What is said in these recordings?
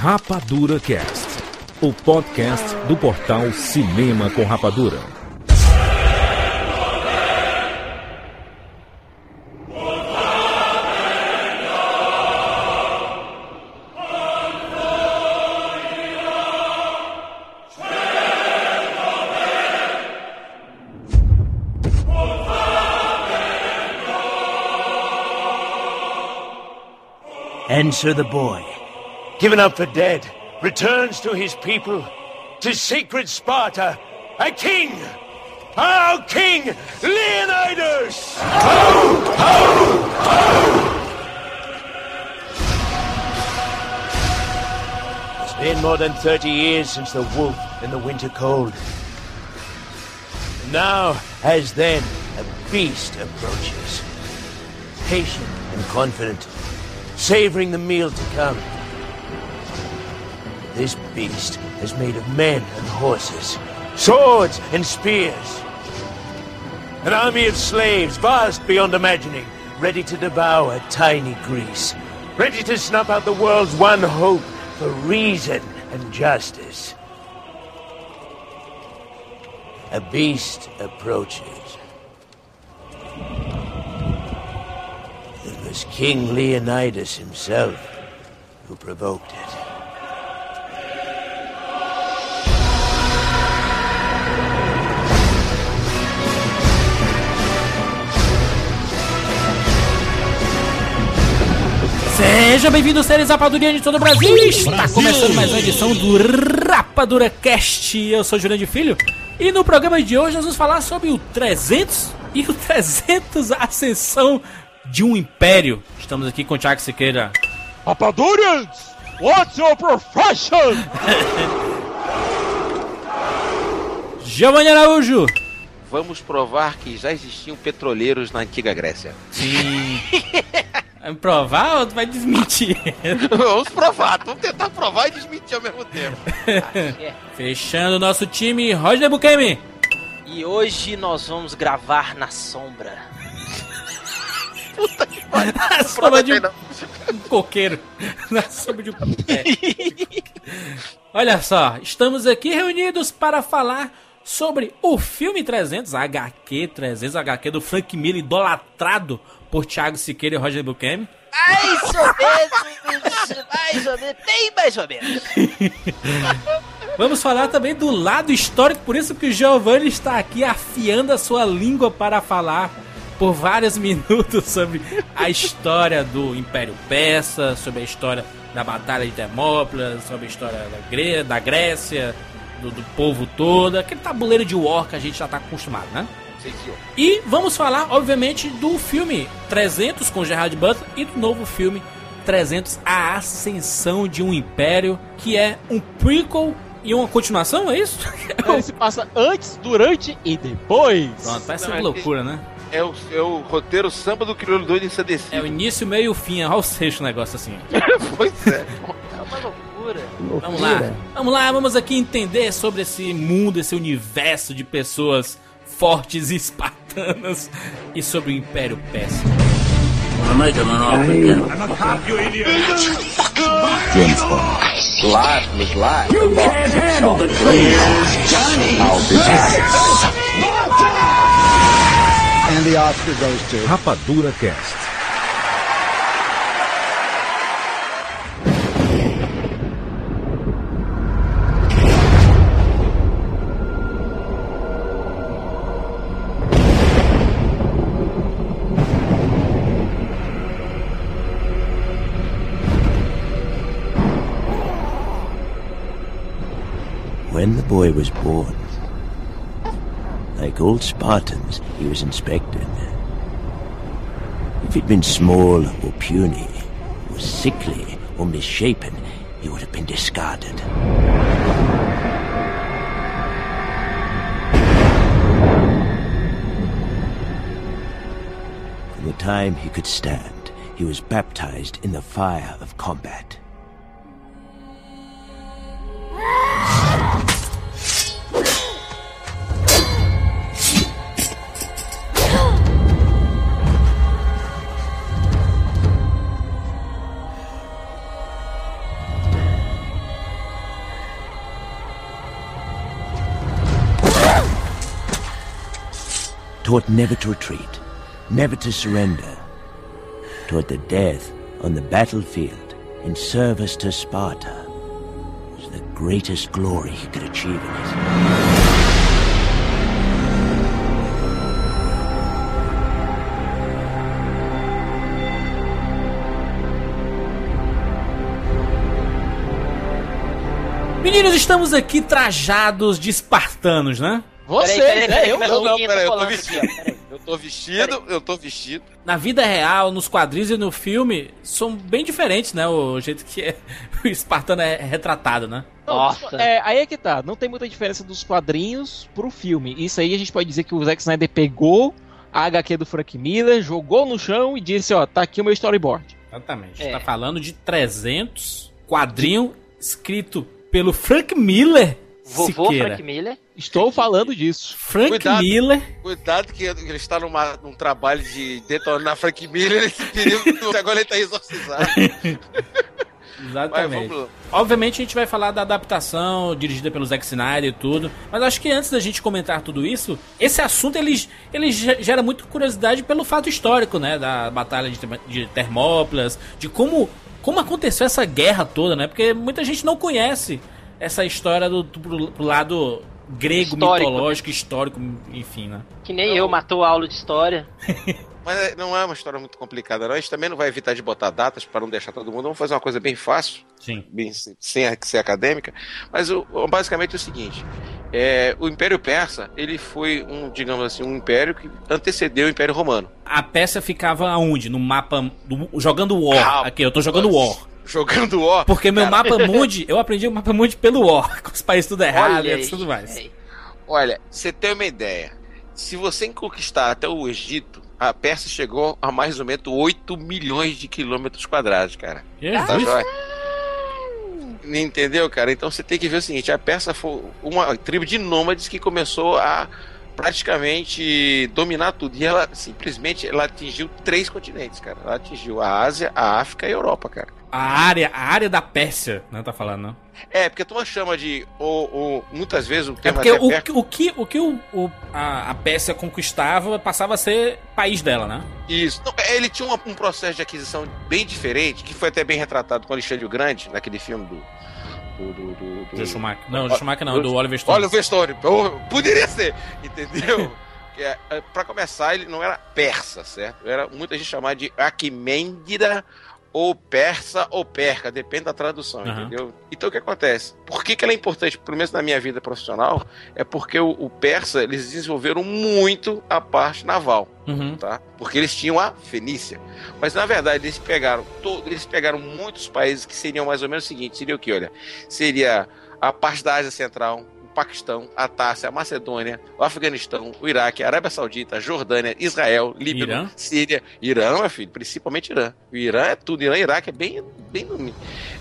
Rapadura Cast, o podcast do portal Cinema com Rapadura. Answer the boy, given up for dead, returns to his people, to sacred Sparta, a king! Our king, Leonidas! Ho, ho, ho! It's been more than 30 years since the wolf and the winter cold. And now, as then, a beast approaches, patient and confident, savoring the meal to come. Beast is made of men and horses, swords and spears. An army of slaves, vast beyond imagining, ready to devour tiny Greece, ready to snuff out the world's one hope for reason and justice. A beast approaches. It was King Leonidas himself who provoked it. Seja bem-vindo, seres rapadurianos de todo o Brasil. Está começando mais uma edição do Rapadura Cast. Eu sou Jurandir Filho e no programa de hoje nós vamos falar sobre o 300 e o 300 Ascensão de um Império. Estamos aqui com o Thiago Siqueira. Rapadurians, what's your profession? Giovanni Araújo. Vamos provar que já existiam petroleiros na antiga Grécia. Sim. Vai provar ou tu vai desmentir? Vamos provar, vamos tentar provar e desmentir ao mesmo tempo. Fechando o nosso time, Roger Bukemi. E hoje nós vamos gravar na sombra. Na sombra de um, um coqueiro. Na sombra de um. Olha só, estamos aqui reunidos para falar sobre o filme 300, HQ 300, HQ do Frank Miller, idolatrado por Thiago Siqueira e Roger Bukemi. Mais ou menos, mais ou menos, bem mais ou menos. Vamos falar também do lado histórico, por isso que o Giovanni está aqui afiando a sua língua para falar por vários minutos sobre a história do Império Persa, sobre a história da Batalha de Termópilas, sobre a história da, Gre da Grécia, do, do povo todo, aquele tabuleiro de war que a gente já está acostumado, né? E vamos falar, obviamente, do filme 300 com Gerard Butler e do novo filme 300 A Ascensão de um Império, que é um prequel e uma continuação, é isso? Ele se passa antes, durante e depois. Pronto, parece Não, uma é- loucura, né? É o, é o roteiro samba do crioulo doido ensandecido. É o início, meio e o fim, olha o sexto negócio assim. pois é. É uma loucura. Vamos lá, vamos lá, vamos aqui entender sobre esse mundo, esse universo de pessoas fortes espartanas e sobre o Império Persa. Rapadura Cast. When the boy was born, like old Spartans, he was inspected. If he'd been small or puny, or sickly or misshapen, he would have been discarded. From the time he could stand, he was baptized in the fire of combat. Taught never to retreat, never to surrender, taught that death on the battlefield in service to Sparta was the greatest glory he could achieve in life. Meninos, estamos aqui trajados de espartanos, né? Você, Peraí, peraí, né? peraí, Eu que não. Não, peraí, eu tô vestido. Eu tô vestido, eu tô vestido. Na vida real, nos quadrinhos e no filme, são bem diferentes, né? O jeito que é- o espartano é retratado, né? Nossa. É, aí é que tá. Não tem muita diferença dos quadrinhos pro filme. Isso aí a gente pode dizer que o Zack Snyder pegou a HQ do Frank Miller, jogou no chão e disse, ó, tá aqui o meu storyboard. Exatamente. É. Tá falando de 300 quadrinho escrito pelo Frank Miller. Vovô Siqueira. Frank Miller. Estou falando disso. Frank Cuidado. Miller. Cuidado que ele está numa, num trabalho de detonar Frank Miller, esse período, agora ele tá exorcizado. Exatamente. lá. Obviamente a gente vai falar da adaptação dirigida pelo Zack Snyder e tudo, mas acho que antes da gente comentar tudo isso, esse assunto ele, ele ge- gera muita curiosidade pelo fato histórico, né, da batalha de, de Termópilas, de como como aconteceu essa guerra toda, né? Porque muita gente não conhece essa história do, do pro, pro lado grego, Histórico, mitológico, histórico, enfim, né? Que nem eu, matou a aula de história. Mas é- não é uma história muito complicada, não. A gente também não vai evitar de botar datas para não deixar todo mundo. Vamos fazer uma coisa bem fácil, Sim. bem, sem ser acadêmica. Mas o, o- basicamente é o seguinte: é, o Império Persa ele foi um, digamos assim, um império que antecedeu o Império Romano. A peça ficava aonde? No mapa do, jogando War. Calma. Aqui, eu tô jogando War. Jogando ó. Porque meu Cara, mapa mundi, eu aprendi o mapa mundi pelo War, com os países tudo errado e tudo mais. Aí. Olha, você tem uma ideia. Se você conquistar até o Egito, a Pérsia chegou a mais ou menos 8 milhões de quilômetros quadrados, cara. Tá joia? Entendeu, cara? Então você tem que ver o seguinte: a Pérsia foi uma tribo de nômades que começou a praticamente dominar tudo. E ela simplesmente ela atingiu três continentes, cara. Ela atingiu a Ásia, a África e a Europa, cara. A área, a área da Pérsia, não tá falando, não? É, porque turma chama de. Ou, ou, muitas vezes o É termo até o, perto- o que, o, que o, o- a, a Pérsia conquistava passava a ser país dela, né? Isso. Não, ele tinha uma- um processo de aquisição bem diferente, que foi até bem retratado com Alexandre o Grande, naquele filme do. Do, do, do, do- Do Schumacher. Não, do Schumacher não, do Oliver Stone. Olha o Vestone. Poderia ser, entendeu? Que é, é, pra começar, ele não era persa, certo? Era muita gente chamava de Aquimêndida ou persa ou perca, depende da tradução, Aham. entendeu? Então o que acontece? Por que, que ela é importante, pelo menos na minha vida profissional? É porque o, o persa, eles desenvolveram muito a parte naval Uhum. tá? Porque eles tinham a Fenícia. Mas na verdade eles pegaram todo, eles pegaram muitos países que seriam mais ou menos o seguinte, seria o que, olha, seria a parte da Ásia Central, Paquistão, a Tárcia, a Macedônia, o Afeganistão, o Iraque, a Arábia Saudita, a Jordânia, Israel, Líbano, Irã? Síria, Irã, meu filho, principalmente Irã. O Irã é tudo, Irã e Iraque é bem, bem no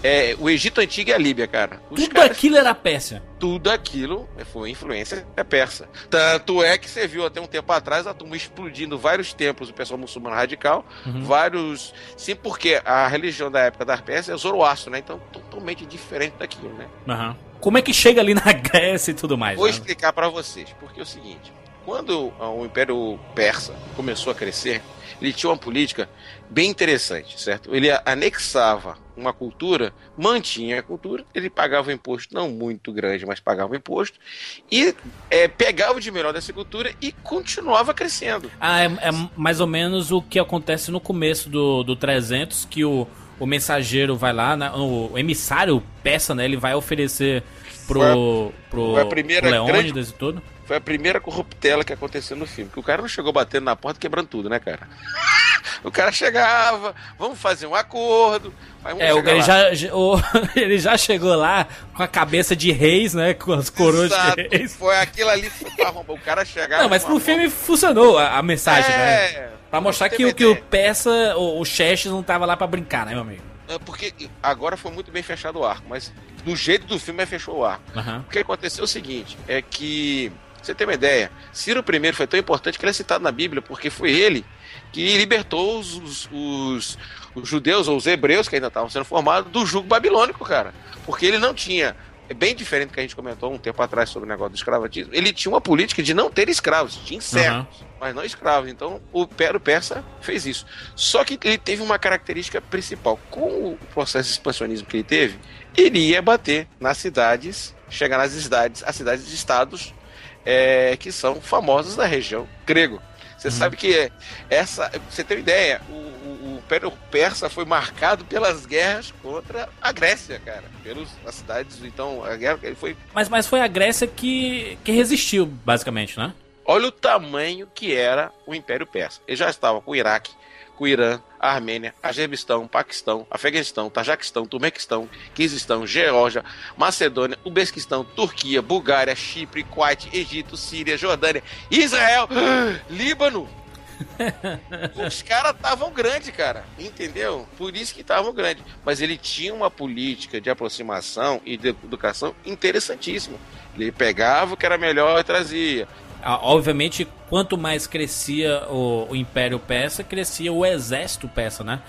é, o Egito Antigo e a Líbia, cara. Os Tudo caras aquilo era Pérsia. tudo aquilo foi influência persa. Tanto é que você viu até um tempo atrás a turma explodindo vários templos do pessoal muçulmano radical, Uhum. vários. Sim, porque a religião da época da Pérsia é Zoroastro, né? Então, totalmente diferente daquilo, né? Aham. Como é que chega ali na Grécia e tudo mais? Vou né? explicar pra vocês, porque é o seguinte: quando o Império Persa começou a crescer, ele tinha uma política bem interessante, certo? Ele anexava uma cultura, mantinha a cultura, ele pagava um imposto não muito grande, mas pagava um imposto, e eh, pegava o de melhor dessa cultura e continuava crescendo. Ah, é, é mais ou menos o que acontece no começo do, do 300, que o, o mensageiro vai lá, né, o emissário peça, né, ele vai oferecer pro, pro, foi a primeira pro Leônidas e tudo. Foi a primeira corruptela que aconteceu no filme. Que o cara não chegou batendo na porta quebrando tudo, né, cara? O cara chegava, vamos fazer um acordo. É, o, ele, já, o- ele já chegou lá com a cabeça de reis, né, com as coroas Exato, de reis. Foi aquilo ali que foi pra arrombar. O cara chegava. Não, mas pro filme funcionou a, a mensagem, né? Pra mostrar que, que o peça, o, o não tava lá pra brincar, né, meu amigo? É, Porque agora foi muito bem fechado o arco, mas do jeito do filme é fechou o arco. Aham. O que aconteceu é o seguinte: é que, você ter uma ideia, Ciro I foi tão importante que ele é citado na Bíblia, porque foi ele que libertou os, os, os- os judeus ou os hebreus que ainda estavam sendo formados do jugo babilônico, cara. Porque ele não tinha é bem diferente do que a gente comentou um tempo atrás sobre o negócio do escravatismo. Ele tinha uma política de não ter escravos, tinha servos, mas não escravos. Então o Império Persa fez isso. Só que ele teve uma característica principal. Com o processo de expansionismo que ele teve, ele ia bater nas cidades, chegar nas cidades, as cidades de estados é, que são famosas da região grego. Você sabe que essa. pra Você tem uma ideia, o Império Persa foi marcado pelas guerras contra a Grécia, cara. Pelas as cidades, então, a guerra ele foi. Mas, mas foi a Grécia que, que resistiu, basicamente, né? Olha o tamanho que era o Império Persa. Ele já estava com o Iraque, com o Irã, a Armênia, Azerbaijão, Paquistão, Afeganistão, Tajiquistão, Turmequistão, Quirguistão, Geórgia, Macedônia, Uzbequistão, Turquia, Bulgária, Chipre, Kuwait, Egito, Síria, Jordânia, Israel, Líbano. Os caras estavam grandes, cara. Entendeu? Por isso que estavam grandes. Mas ele tinha uma política de aproximação e de educação interessantíssima. Ele pegava o que era melhor e trazia. Ah, Obviamente, quanto mais crescia o, o Império Persa, crescia o exército persa, né?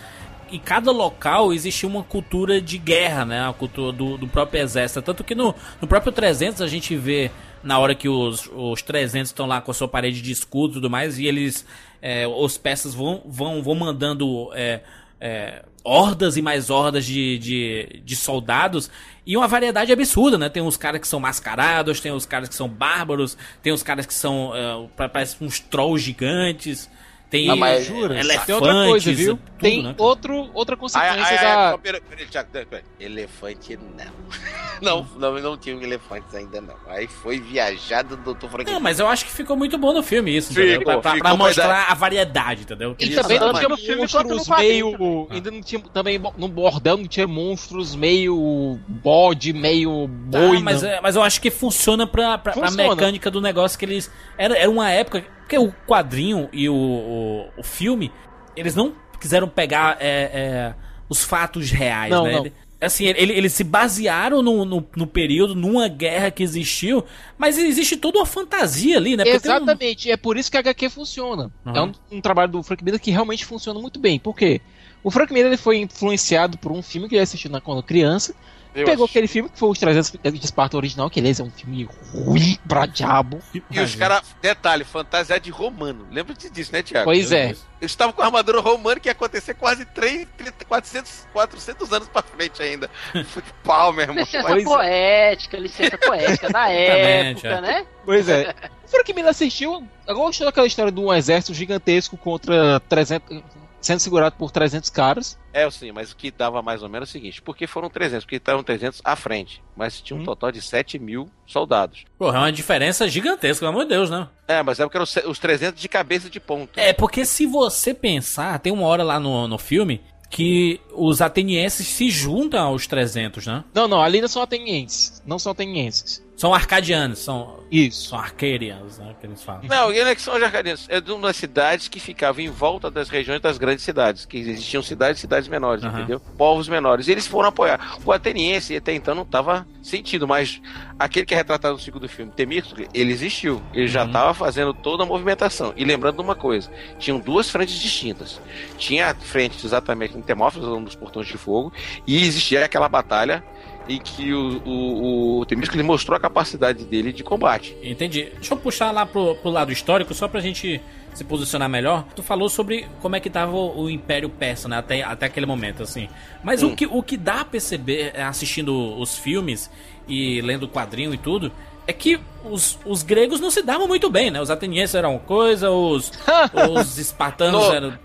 Em cada local existia uma cultura de guerra, né? A cultura do, do próprio exército. Tanto que no, no próprio 300 a gente vê, na hora que os, os 300 estão lá com a sua parede de escudo e tudo mais, e eles, é, os persas vão, vão, vão mandando é, é, hordas e mais hordas de, de, de soldados e uma variedade absurda, né? Tem uns caras que são mascarados, tem os caras que são bárbaros, tem os caras que são é, pa- parecem uns trolls gigantes, tem Ah, mas jura, Tem elefantes, outra coisa, viu? tudo, Tem né? outro, outra consequência Ai, ai, ai, da. só pera- pera- pera- pera. Elefante não. Não, não, não tinha elefantes ainda não. Aí foi viajado do Dr. Frank. Não, mas eu acho que ficou muito bom no filme isso, Ficou, entendeu? Pra, pra- pra mas mostrar a variedade, entendeu? E também não Exatamente. tinha No filme quanto no monstros meio. Ainda não tinha. Também no bordel não tinha monstros meio bode, meio Tá, boi. mas, não. é- mas eu acho que funciona pra, pra, pra Funciona. mecânica do negócio que eles. Era, era uma época. Porque o quadrinho e o, o, o filme, eles não quiseram pegar é, é, os fatos reais, Não, né? não. Ele- Assim, ele- eles se basearam no, no, no período, numa guerra que existiu, mas existe toda uma fantasia ali, né? Porque tem um- Exatamente, é por isso que a HQ funciona. Uhum. É um, um trabalho do Frank Miller que realmente funciona muito bem. Por quê? O Frank Miller ele foi influenciado por um filme que ele assistiu na- quando criança. Eu pegou acho. aquele filme que foi Os 300 de Esparta original, que aliás é um filme ruim pra diabo. E os caras, detalhe, fantasiado de romano. Lembra-te disso, né, Thiago? Pois é. Eles estavam com a armadura romana que ia acontecer quase 3, 30, 400, 400 anos pra frente ainda. Foi pau, meu irmão. Licença Pois é. poética, licença poética da época, é. né? Pois é. O Frank Miller assistiu, gostou daquela história de um exército gigantesco contra 300, sendo segurado por 300 caras. É, sim, mas o que dava mais ou menos é o seguinte: porque foram 300, porque estavam 300 à frente, mas tinha um Hum. total de 7 mil soldados. Porra, é uma diferença gigantesca, pelo amor de Deus, né? É, mas é porque eram os- os 300 de cabeça de ponta. É, porque se você pensar, tem uma hora lá no, no filme que os atenienses se juntam aos 300, né? Não, não, ali não são atenienses. Não são atenienses. São arcadianos, são, Isso. são arcadians, né? Que eles falam. Não, e não é que são os arcadianos. É de umas cidades que ficavam em volta das regiões das grandes cidades. Que existiam cidades e cidades menores, Aham. entendeu? Povos menores. E eles foram apoiar. O ateniense até então não estava sentido, mas aquele que é retratado no segundo filme, Temístocles, ele existiu. Ele já Uhum. estava fazendo toda a movimentação. E lembrando de uma coisa: tinham duas frentes distintas. Tinha a frente exatamente em Temófilos, um dos portões de fogo, e existia aquela batalha em que o, o, o Temístocles mostrou a capacidade dele de combate. Entendi. Deixa eu puxar lá pro, pro lado histórico, só pra gente se posicionar melhor. Tu falou sobre como é que tava o, o Império Persa, né? Até, até aquele momento, assim. Mas o, Hum. que, o que dá a perceber é, assistindo os filmes e lendo o quadrinho e tudo. É que os, os gregos não se davam muito bem, né? Os atenienses eram coisa, os, os espartanos No- eram.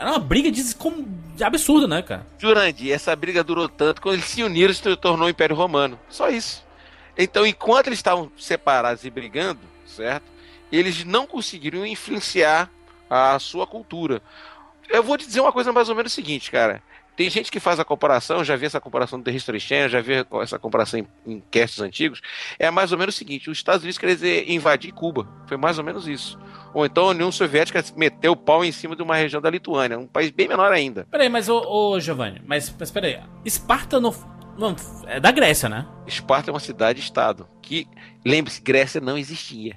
Era uma briga de, absurda, né, cara? Jurandir, essa briga durou tanto quando eles se uniram se tornou o Império Romano. Só isso. Então, enquanto eles estavam separados e brigando, certo? Eles não conseguiram influenciar a sua cultura. Eu vou te dizer uma coisa mais ou menos o seguinte, cara. Tem gente que faz a comparação, já vi essa comparação do The History Channel, já vi essa comparação em, em casts antigos. É mais ou menos o seguinte: os Estados Unidos queriam dizer invadir Cuba. Foi mais ou menos isso. Ou então a União Soviética meteu o pau em cima de uma região da Lituânia, um país bem menor ainda. Peraí, mas ô, ô Giovanni, mas, mas peraí. Esparta não, não. É da Grécia, né? Esparta é uma cidade-estado que, lembre-se, Grécia não existia.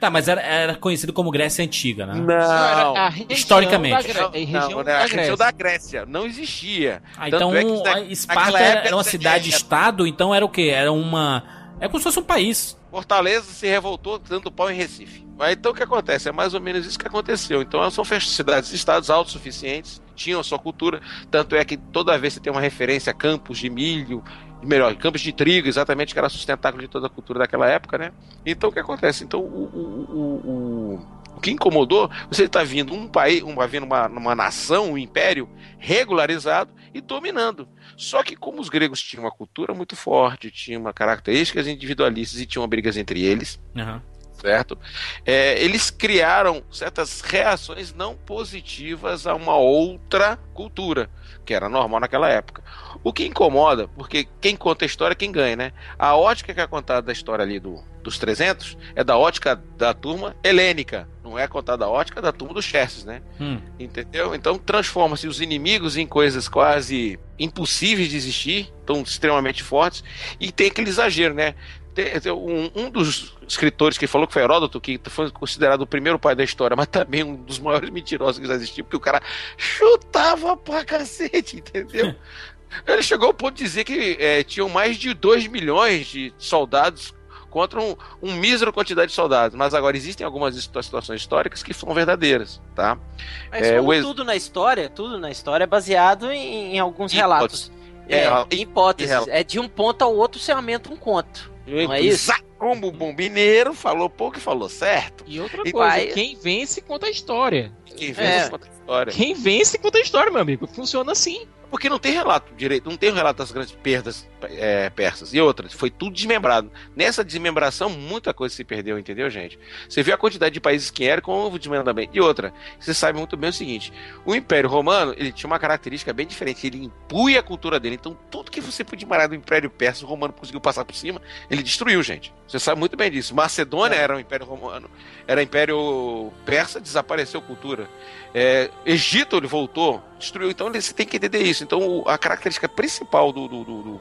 Tá, mas era, era conhecido como Grécia Antiga, né? Não. Historicamente. da região não, da a região Grécia. da Grécia. Não existia. Ah, então é na- Esparta era, uma cidade-estado, então era o quê? Era uma. É como se fosse um país. Fortaleza se revoltou dando pau em Recife. Então o que acontece? É mais ou menos isso que aconteceu. Então são cidades estados autossuficientes, tinham a sua cultura, tanto é que toda vez você tem uma referência a campos de milho, melhor, campos de trigo, exatamente, que era sustentáculo de toda a cultura daquela época, né? Então o que acontece? Então o, o, o, o, que incomodou, você está vindo um país, uma, vindo uma, uma nação, um império regularizado e dominando. Só que como os gregos tinham uma cultura muito forte, tinham uma características individualistas e tinham brigas entre eles, Aham. Certo? É, eles criaram certas reações não positivas a uma outra cultura, que era normal naquela época. O que incomoda, porque quem conta a história é quem ganha, né? A ótica que é contada da história ali do, dos 300 é da ótica da turma helênica, não é contada a ótica da turma dos Xerxes, né? Hum. Entendeu? Então transforma-se os inimigos em coisas quase impossíveis de existir, tão extremamente fortes, e tem aquele exagero, né? Um, um dos escritores que falou que foi Heródoto, que foi considerado o primeiro pai da história, mas também um dos maiores mentirosos que já existiu, porque o cara chutava pra cacete, entendeu? Ele chegou ao ponto de dizer que eh, tinham mais de 2 milhões de soldados contra um, um mísero quantidade de soldados. Mas agora existem algumas situa- situações históricas que são verdadeiras, tá? Mas É, como o ex- tudo na história, tudo na história é baseado em, em alguns Em relatos. É, É, hipóteses. É de um ponto ao outro você aumenta um conto. Não é isso? Como o bom mineiro falou pouco e falou certo. E outra E coisa, vai- quem vence conta a história. Quem É. vê conta a história. Quem vence conta a história, meu amigo. Funciona assim. Porque não tem relato direito, não tem relato das grandes perdas é, persas. E outra, foi tudo desmembrado. Nessa desmembração, muita coisa se perdeu, entendeu, gente? Você viu a quantidade de países que eram com o desmembramento. E outra, você sabe muito bem o seguinte: o Império Romano ele tinha uma característica bem diferente. Ele impunha a cultura dele. Então, tudo que você podia marar do Império Persa, o Romano conseguiu passar por cima, ele destruiu, gente. Você sabe muito bem disso. Macedônia era um Império Romano, era Império Persa, desapareceu cultura. É, Egito ele voltou, destruiu. Então você tem que entender isso. Então o- a característica principal do, do, do,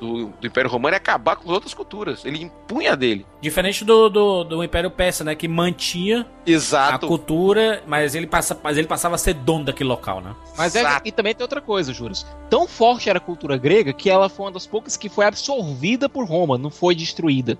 do- do- Império Romano é acabar com as outras culturas. Ele impunha dele. Diferente do, do, do Império Persa, né? Que mantinha a Exato. cultura, mas ele, passa, mas ele passava a ser dono daquele local, né? Mas é, e também tem outra coisa, Juros. Tão forte era a cultura grega que ela foi uma das poucas que foi absorvida por Roma, não foi destruída.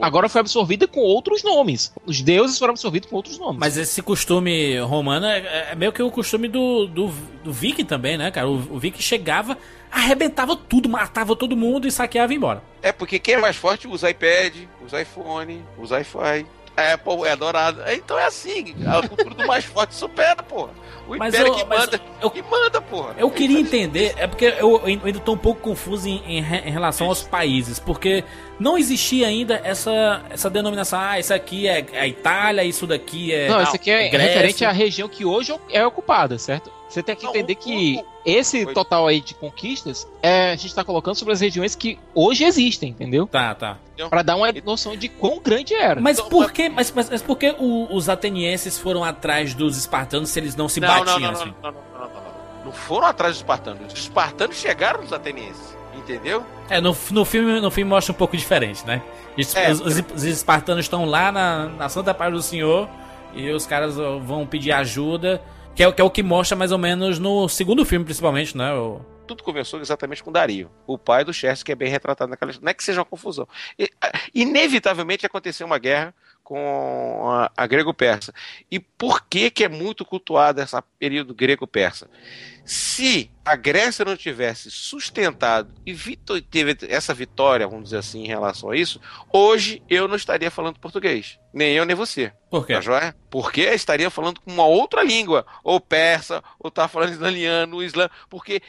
Agora foi absorvida com outros nomes. Os deuses foram absorvidos com outros nomes. Mas esse costume romano é, é meio que o costume do, do, do Viking também, né, cara? O, o Viking chegava, arrebentava tudo, matava todo mundo e saqueava e ia embora. É porque quem é mais forte usa iPad, usa iPhone, usa Wi-Fi. A Apple é adorada. Então é assim, a cultura do mais forte supera, porra. O Mas Império eu- que mas manda, eu- que manda, porra. Eu queria entender, é porque eu, ainda tô um pouco confuso em, em em relação aos países, porque não existia ainda essa, essa denominação, ah, isso aqui é a Itália, isso daqui é. Não, isso aqui é Grécia. referente à região que hoje é ocupada, certo? Você tem que Não, entender que esse Foi. total aí de conquistas é, a gente tá colocando sobre as regiões que hoje existem, entendeu? Tá, tá. Pra dar uma noção de quão grande era. Mas Então, por que, mas, mas, mas por que o- os atenienses foram atrás dos espartanos se eles não se Não, batiam não, não, assim? não, não, não, não, não, não. Não foram atrás dos espartanos. Os espartanos chegaram nos atenienses. Entendeu? É, no, no, filme, no filme mostra um pouco diferente, né? Os, É. os- os- os espartanos estão lá na, na Santa Paz do Senhor e os caras vão pedir ajuda, que é, o- que é o que mostra mais ou menos no segundo filme, principalmente, né? O- Tudo começou exatamente com Dario, o pai do Xerxes, que é bem retratado naquela Não é que seja uma confusão. E, inevitavelmente aconteceu uma guerra com a, a grego-persa. E por que, que é muito cultuado esse período grego-persa? Se a Grécia não tivesse sustentado e vito- teve essa vitória, vamos dizer assim, em relação a isso, hoje eu não estaria falando português. Nem eu, nem você. Por quê? Tá joia? Porque estaria falando com uma outra língua, ou persa, ou tá falando italiano, islã, porque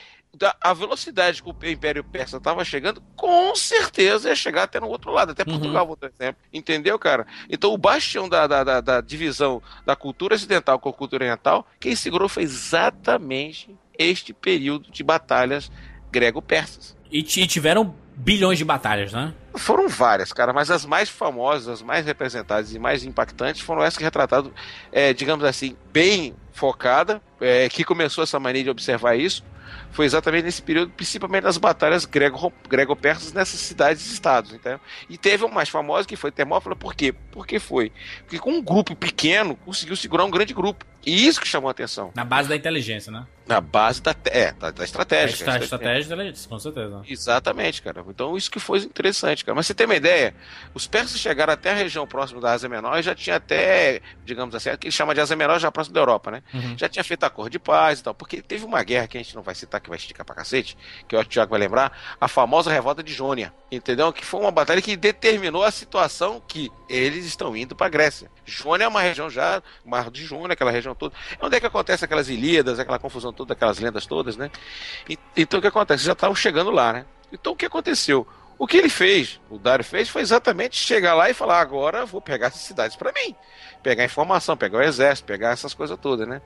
a velocidade que o Império Persa estava chegando, com certeza ia chegar até no outro lado, até Uhum. Portugal, por exemplo. Entendeu, cara? Então o bastião da, da, da- da divisão da cultura ocidental com a cultura oriental, quem segurou foi exatamente este período de batalhas grego-persas. E, e tiveram bilhões de batalhas, né? Foram várias, cara, mas as mais famosas, as mais representadas e mais impactantes foram essas que retrataram, é, digamos assim, bem focada, é, que começou essa mania de observar isso, foi exatamente nesse período, principalmente nas batalhas grego- grego-persas nessas cidades e estados, entendeu? E teve o mais famoso que foi Termópila, por quê? Porque foi. Porque com um grupo pequeno conseguiu segurar um grande grupo. E isso que chamou a atenção. Na base da inteligência, né? Na base da, é, da, da É, estratégia. estra- estratégia de inteligência, com certeza. Exatamente, cara. Então isso que foi interessante, cara. Mas você tem uma ideia, os persas chegaram até a região próxima da Ásia Menor e já tinha até, digamos assim, que eles chamam de Ásia Menor já próximo da Europa, né? Uhum. Já tinha feito acordo de paz e tal. Porque teve uma guerra que a gente não vai citar, que vai esticar pra cacete, que eu acho que o Thiago vai lembrar, a famosa revolta de Jônia. Entendeu? Que foi uma batalha que determinou a situação que eles estão indo pra Grécia. Jônia é uma região já, Mar de Jônia, aquela região toda. É onde é que acontece aquelas Ilíadas, aquela confusão toda, aquelas lendas todas, né? E- então o que acontece? Já estavam chegando lá, né? Então o que aconteceu? O que ele fez, o Dário fez, foi exatamente chegar lá e falar: agora vou pegar essas cidades para mim. Pegar informação, pegar o exército, pegar essas coisas todas, né?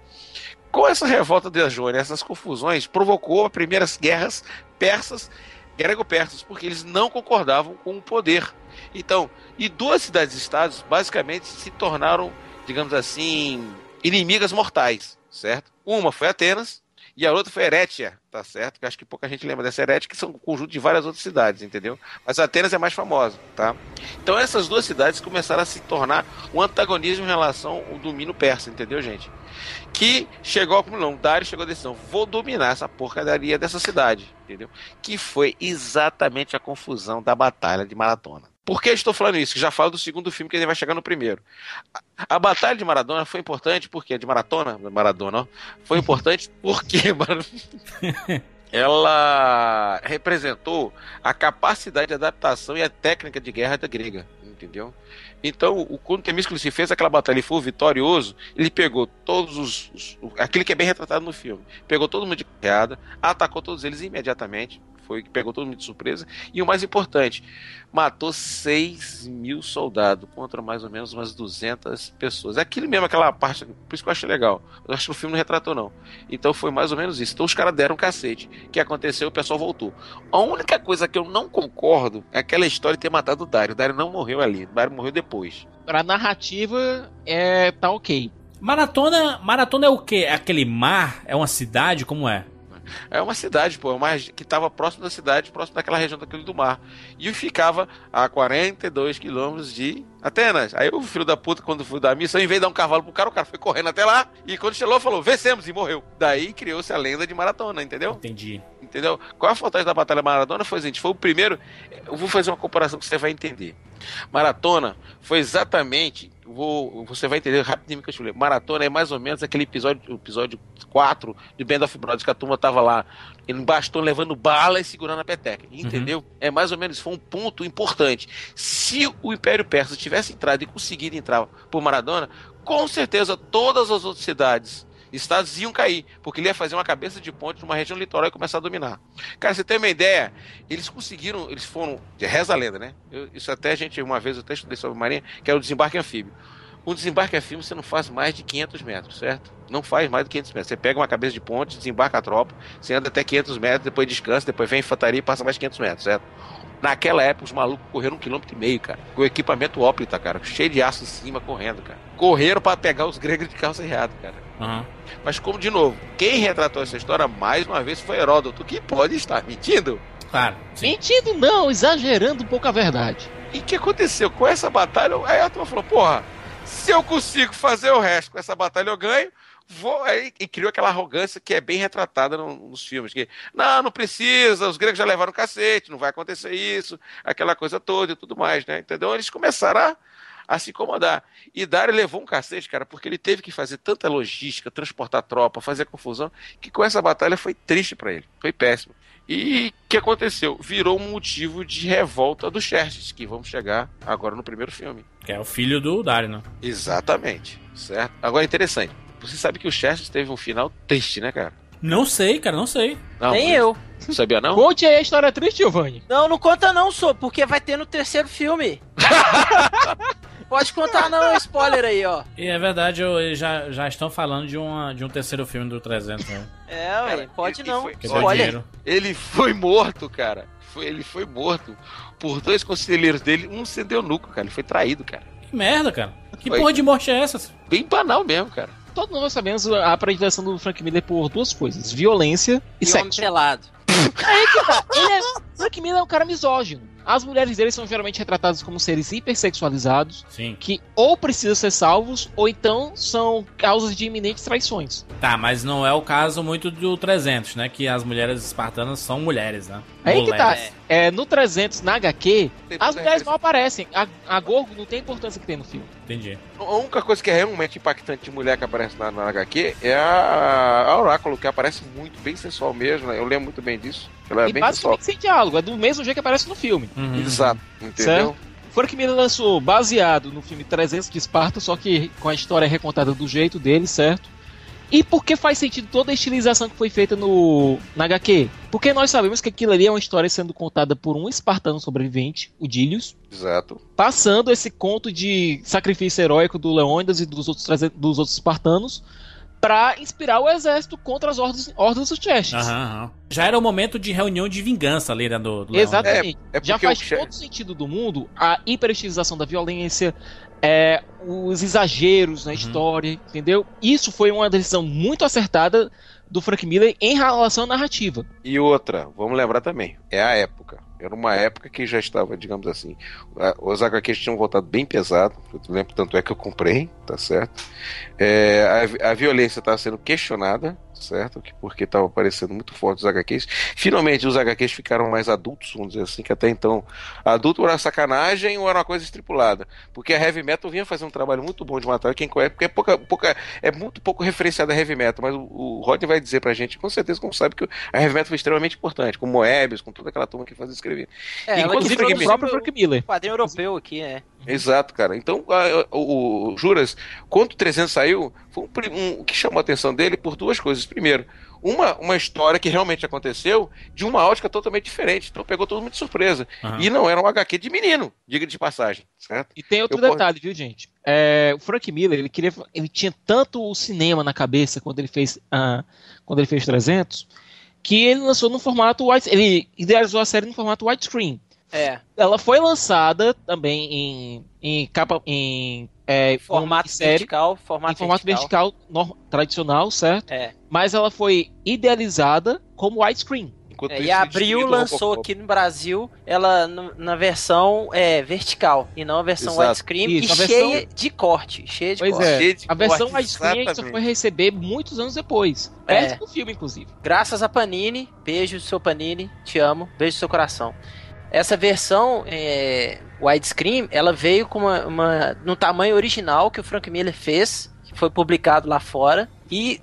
Com essa revolta de Jônia, essas confusões, provocou as primeiras guerras persas, grego-persas, porque eles não concordavam com o poder. Então, e duas cidades-estados basicamente se tornaram, digamos assim, inimigas mortais, certo? Uma foi Atenas e a outra foi Erétia, tá certo? Que acho que pouca gente lembra dessa Erétia, que são um conjunto de várias outras cidades, entendeu? Mas Atenas é mais famosa, tá? Então essas duas cidades começaram a se tornar um antagonismo em relação ao domínio persa, entendeu, gente? Que chegou ao não, Dário chegou à decisão, vou dominar essa porcaria dessa cidade, entendeu? Que foi exatamente a confusão da batalha de Maratona. Por que estou falando isso? Já falo do segundo filme que ele vai chegar no primeiro. A, a batalha de Maradona foi importante porque de Maratona, Maradona, foi importante porque ela representou a capacidade de adaptação e a técnica de guerra da grega, entendeu? Então, o, quando Temíscles fez aquela batalha e foi vitorioso, ele pegou todos os, os o- aquele que é bem retratado no filme, pegou todo mundo de piada, atacou todos eles imediatamente, foi que pegou todo mundo de surpresa, e o mais importante, matou 6 mil soldados contra mais ou menos umas 200 pessoas. É aquilo mesmo, aquela parte, por isso que eu achei legal. Eu acho que o filme não retratou, não. Então foi mais ou menos isso. Então os caras deram um cacete. O que aconteceu? O pessoal voltou. A única coisa que eu não concordo é aquela história de ter matado o Dario. O Dario não morreu ali. O Dario morreu depois. Pra narrativa, é, tá ok. Maratona, maratona é o quê? É aquele mar? É uma cidade? Como é? É uma cidade, pô, uma, regi- que estava próximo da cidade, próximo daquela região daquele do mar. E ficava a 42 quilômetros de Atenas. Aí o filho da puta, quando foi dar missão, em vez de dar um cavalo pro cara, o cara foi correndo até lá. E quando chegou, falou: vencemos e morreu. Daí criou-se a lenda de maratona, entendeu? Entendi. Entendeu? Qual é a vantagem da Batalha Maratona? Foi seguinte: foi o primeiro. Eu vou fazer uma comparação que você vai entender. Maratona foi exatamente. Vou, você vai entender rapidinho que eu te falei. Maratona é mais ou menos aquele episódio, episódio 4 de Band of Brothers, que a turma tava lá em bastão levando bala e segurando a peteca. Entendeu? É mais ou menos, foi um ponto importante. Se o Império Persa tivesse entrado e conseguido entrar por Maradona, com certeza todas as outras cidades estados iam cair, porque ele ia fazer uma cabeça de ponte numa região litoral e começar a dominar. Cara, você tem uma ideia? Eles conseguiram, eles foram, reza a lenda, né? Eu- isso até a gente, uma vez eu até estudei sobre marinha, que é o desembarque anfíbio. Um desembarque anfíbio você não faz mais de 500 metros, certo? Não faz mais de 500 metros. Você pega uma cabeça de ponte, desembarca a tropa, você anda até 500 metros, depois descansa, depois vem a infantaria e passa mais 500 metros, certo? Naquela época, os malucos correram um quilômetro e meio, cara. Com equipamento ópita, cara. Cheio de aço em cima, correndo, cara. Correram pra pegar os gregos de calça riada, cara. Aham. Mas como, de novo, quem retratou essa história mais uma vez foi Heródoto, que pode estar mentindo. Claro. Sim. Mentindo não, exagerando um pouco a verdade. E o que aconteceu? Com essa batalha, aí a turma falou, porra, se eu consigo fazer o resto com essa batalha, eu ganho. Vou, aí, e criou aquela arrogância que é bem retratada no- nos filmes. Que, não, não precisa, os gregos já levaram cacete, não vai acontecer isso, aquela coisa toda e tudo mais, né? Entendeu? Eles começaram a, a se incomodar. E Dário levou um cacete, cara, porque ele teve que fazer tanta logística, transportar tropa, fazer confusão, que com essa batalha foi triste pra ele. Foi péssimo. E o que aconteceu? Virou um motivo de revolta dos Xerxes, que vamos chegar agora no primeiro filme. Que é o filho do Dario, né? Exatamente, certo? Agora é interessante. Você sabe que o Xerxes teve um final triste, né, cara? Não sei, cara, não sei. Não, Nem eu. Não sabia, não? Conte aí a história triste, Giovanni. Não, não conta não, sou, porque vai ter no terceiro filme. Pode contar não, spoiler aí, ó. E é verdade, eu- eles já, já estão falando de, uma, de um terceiro filme do 300, né? É, Cara, ué, pode ele não. foi- Que deu Spoiler. Ele foi morto, cara. Foi, ele foi morto por dois conselheiros dele. Um sendo eunuco, cara. Ele foi traído, cara. Que merda, cara. Que Oi. porra de morte é essa? Bem banal mesmo, cara. Todos nós sabemos a predileção do Frank Miller por duas coisas: violência e, E homem sexo. pelado. Aí que tá. Ele é, Frank Miller é um cara misógino. As mulheres dele são geralmente retratadas como seres hipersexualizados Sim. que ou precisam ser salvos ou então são causas de iminentes traições. Tá, mas não é o caso muito do 300, né? Que as mulheres espartanas são mulheres, né? Aí que tá. É, no 300, na HQ, Tem as mulheres não aparecem. A, a Gorgo não tem a importância que tem no filme. Entendi. A única coisa que é realmente impactante de mulher que aparece na, na HQ é a, a Oráculo, que aparece muito, bem sensual mesmo. né? Eu lembro muito bem disso. Ela é e bem sensual. basicamente sem diálogo. É do mesmo jeito que aparece no filme. Uhum. Exato, entendeu? Certo. Frank Miller lançou baseado no filme 300 de Esparta, só que com a história recontada do jeito dele, certo? E por que faz sentido toda a estilização que foi feita no na HQ? Porque nós sabemos que aquilo ali é uma história sendo contada por um espartano sobrevivente, o Dílios, Exato. passando esse conto de sacrifício heróico do Leônidas e dos outros, 300 dos outros espartanos para inspirar o exército contra as hordas, hordas dos Chestes. Aham, aham. Já era o momento de reunião de vingança ali, né? Do, do Leônidas. Exatamente. É, é Já faz o che- todo sentido do mundo a hiperestilização da violência, é, os exageros na história, entendeu? Isso foi uma decisão muito acertada do Frank Miller em relação à narrativa. E outra, vamos lembrar também, é a época. Era uma época que já estava, digamos assim, os HQs tinham voltado bem pesado. Eu lembro, tanto é que eu comprei, tá certo? É, a, a violência estava sendo questionada, certo? Que- Porque estava aparecendo muito forte os HQs. Finalmente, os HQs ficaram mais adultos, vamos dizer assim, que até então adulto era sacanagem ou era uma coisa estipulada. Porque a Heavy Metal vinha fazer um trabalho muito bom de matar. Quem conhece, porque é, pouca, pouca, é muito pouco referenciada a Heavy Metal, mas o, o Rodney vai dizer pra gente, com certeza, como sabe, que a Heavy Metal foi extremamente importante, com Moebius, com toda aquela turma que fazia escrever. É, ela que Inclusive, o produziu próprio o Frank Miller. quadrinho europeu aqui, né? Exato, cara. Então, a- o, o Juras, quando o 300 saiu, foi um, um- o que chamou a atenção dele por duas coisas. Primeiro, uma, uma história que realmente aconteceu de uma ótica totalmente diferente. Então, pegou todo mundo de surpresa. Aham. E não era um HQ de menino, diga de passagem, certo? E tem outro Eu posso- detalhe, viu, gente? É, o Frank Miller, ele queria, ele tinha tanto o cinema na cabeça quando ele fez, ah, quando ele fez 300, que ele lançou no formato wide, ele idealizou a série no formato widescreen. É. Ela foi lançada também em, em capa, em é, Formato série, vertical, formato, formato vertical, nor- tradicional, certo? É. Mas ela foi idealizada como widescreen. É, isso, e a Abril lançou aqui no Brasil ela na versão é, vertical e não a versão Exato. widescreen Isso, e versão- cheia de corte, cheia de Pois corte. é. De A versão widescreen a gente só foi receber muitos anos depois. É. Perto do filme, inclusive. Graças a Panini, beijo seu Panini, te amo, beijo seu coração. Essa versão é, widescreen, ela veio com uma, uma no tamanho original que o Frank Miller fez, que foi publicado lá fora e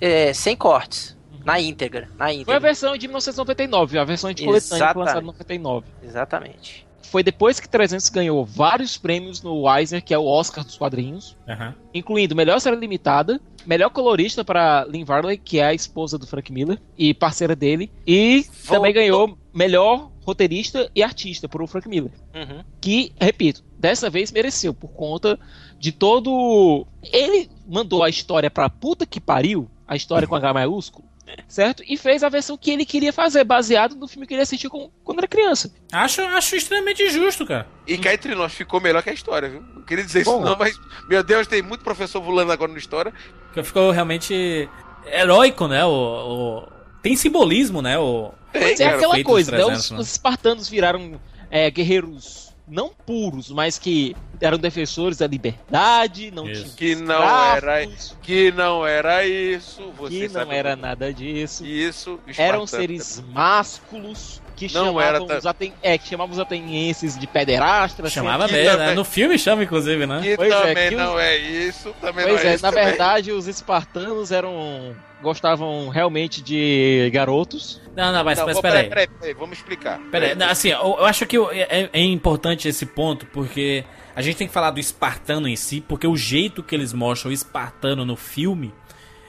é, sem cortes, na íntegra, na Foi a íntegra. versão de 1999, a versão de coletânea que foi Exatamente. lançada em 99. Exatamente. Foi depois que 300 ganhou vários prêmios no Eisner, que é o Oscar dos quadrinhos, Aham. incluindo melhor série limitada, melhor colorista para Lynn Varley, que é a esposa do Frank Miller e parceira dele, e Voltou. também ganhou melhor roteirista e artista por o Frank Miller. Uhum. que, repito, dessa vez mereceu por conta de todo. Ele mandou a história pra puta que pariu, a história com H maiúsculo, certo? E fez a versão que ele queria fazer, baseado no filme que ele assistiu com- quando era criança. Acho, acho extremamente justo, cara. E cá entre nós, ficou melhor que a história, viu? Não queria dizer Bom. isso não, mas, meu Deus, tem muito professor vulando agora na história. Porque ficou realmente heróico, né? O, o- Tem simbolismo, né? O... Tem, é aquela coisa, os né? 300, Os, né? os espartanos viraram é, guerreiros não puros, mas que eram defensores da liberdade, não Isso. tinham Que não era, que não era isso. que Você não sabe era muito. nada disso. Isso, Eram espartano. seres másculos que Não era chamavam, ta- os aten... é, que chamavam os atenienses de pederastas. Chamava que bem, né? No filme chama, inclusive, né? Que Pois é, também que não os- é isso, também Pois não é, é, isso. na também. verdade os espartanos eram gostavam realmente de garotos. Não, não, mas, Não, mas vou- peraí. peraí, peraí, vamos explicar. Peraí, assim, eu, eu acho que eu- é, é importante esse ponto, porque a gente tem que falar do espartano em si, porque o jeito que eles mostram o espartano no filme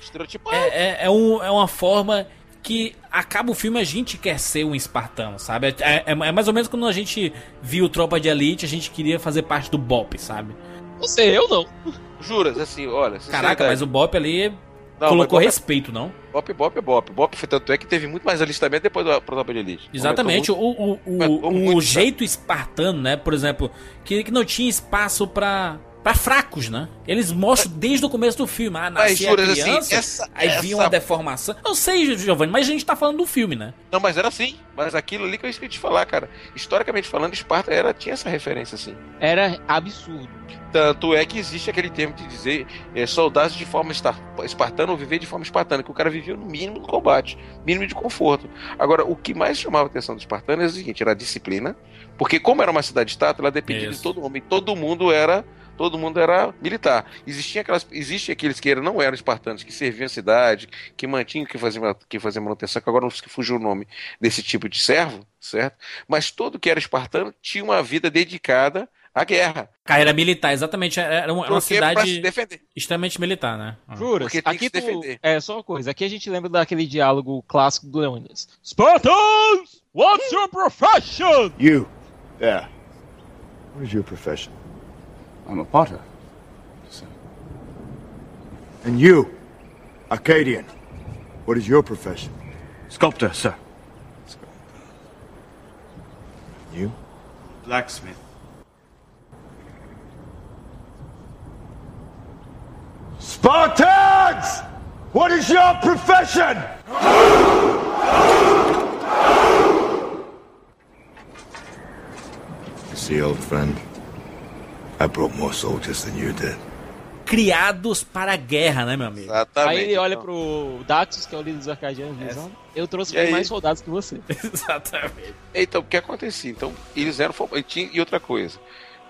Estereotipado. é, é, é, um- é uma forma que acaba o filme a gente quer ser um espartano, sabe? É, é- é mais ou menos quando a gente viu Tropa de Elite, a gente queria fazer parte do BOP, sabe? Você, eu não. Juras, assim, olha. Caraca, mas o BOP ali Não, colocou mas respeito, não? Bop, Bop é Bop. Bop foi tanto é que teve muito mais alistamento depois da Tropa de Elite. Exatamente, Aumentou o, o, o, o jeito espartano, né? Por exemplo, que, que não tinha espaço pra, pra fracos, né? Eles mostram desde o começo do filme. Ah, Mas, nascia a Juras, assim, criança, essa- aí essa- vinha uma deformação. Eu sei, Giovanni, mas a gente tá falando do filme, né? Não, mas era assim. Mas aquilo ali que eu esqueci de falar, cara. Historicamente falando, Esparta era, tinha essa referência, assim. Era absurdo. Tanto é que existe aquele termo de dizer é, soldados de forma espartana ou viver de forma espartana, que o cara vivia no mínimo do combate, mínimo de conforto. Agora, o que mais chamava a atenção dos espartanos é o seguinte: era a disciplina, porque como era uma cidade-estado, ela dependia Isso. de todo homem, todo mundo era. Todo mundo era militar. Existia aquelas, existe aqueles que não eram espartanos, que serviam a cidade, que mantinham, que faziam, que faziam manutenção, que agora não se fugiu o nome desse tipo de servo, certo? Mas todo que era espartano tinha uma vida dedicada à guerra. Carreira militar, exatamente. Era uma, era uma cidade extremamente militar, né? Juras, Porque tem aqui que se tu- defender. É, só uma coisa. Aqui a gente lembra daquele diálogo clássico do Leônidas. Spartans! What's your profession? You, there. What is your profession? I'm a potter. sir. And you, Arcadian. What is your profession? Sculptor, sir. You? Blacksmith. Spartans! What is your profession? You see, old friend, I brought more soldiers than you did. Criados para a guerra, né, meu amigo? Exatamente. Aí ele olha Então, pro Daxus, que é o líder dos arcadianos, e diz, "Não, eu trouxe E mais soldados que você. Exatamente. Então, o que acontecia? Então, eles eram. E, e outra coisa.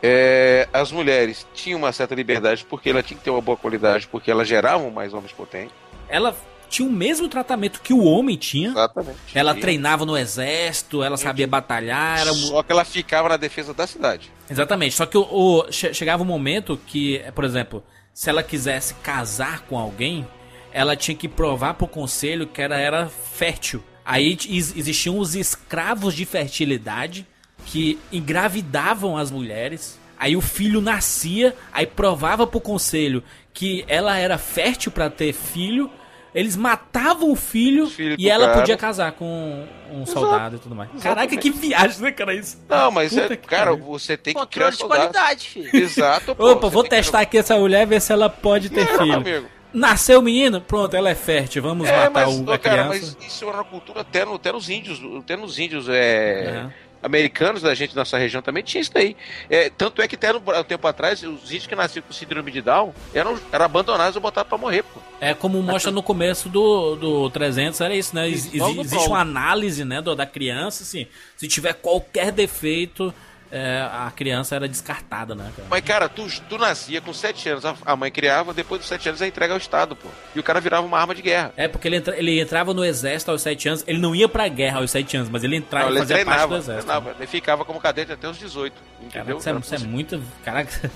é, as mulheres tinham uma certa liberdade porque ela tinha que ter uma boa qualidade, porque elas geravam mais homens potentes. Ela tinha o mesmo tratamento que o homem tinha. Exatamente. Ela treinava no exército, ela sabia batalhar, era... Só que ela ficava na defesa da cidade. Exatamente. Só que o, o- che- chegava um momento que, por exemplo, se ela quisesse casar com alguém, ela tinha que provar pro conselho que ela era fértil. Aí ex- existiam os escravos de fertilidade que engravidavam as mulheres. Aí o filho nascia, aí provava pro conselho que ela era fértil pra ter filho. Eles matavam o filho, filho e ela cara. podia casar com um soldado e tudo mais. Caraca, que viagem, né, cara? Isso. Não, mas, é, cara, pariu. você tem que criar Controle de qualidade, filho. Exato. pô, Opa, vou tem que- testar aqui essa mulher, ver se ela pode ter Não, filho. amigo. Nasceu o menino? Pronto, ela é fértil. Vamos É, matar mas, o, a cara, criança. mas isso era uma cultura até, no, até nos índios, até nos índios é, Aham. Americanos da gente, nossa região também tinha isso daí. É, tanto é que até um tempo atrás, os índios que nasciam com síndrome de Down eram, eram abandonados ou botados pra morrer, pô. É como mostra no começo do, do 300, era isso, né? Ex- existe uma análise né, do- da criança, assim. Se tiver qualquer defeito, é, a criança era descartada, né, cara? Mas, cara, tu, tu nascia com 7 anos, a, a mãe criava, depois dos 7 anos a entrega ao Estado, pô. E o cara virava uma arma de guerra. É, porque ele, entra- ele entrava no exército aos 7 anos, ele não ia pra guerra aos 7 anos, mas ele entrava Não, e ele fazia parte do treinava, exército. treinava. Ele ficava como cadete até os 18, entendeu? Caraca, isso é, isso é muito. Caraca.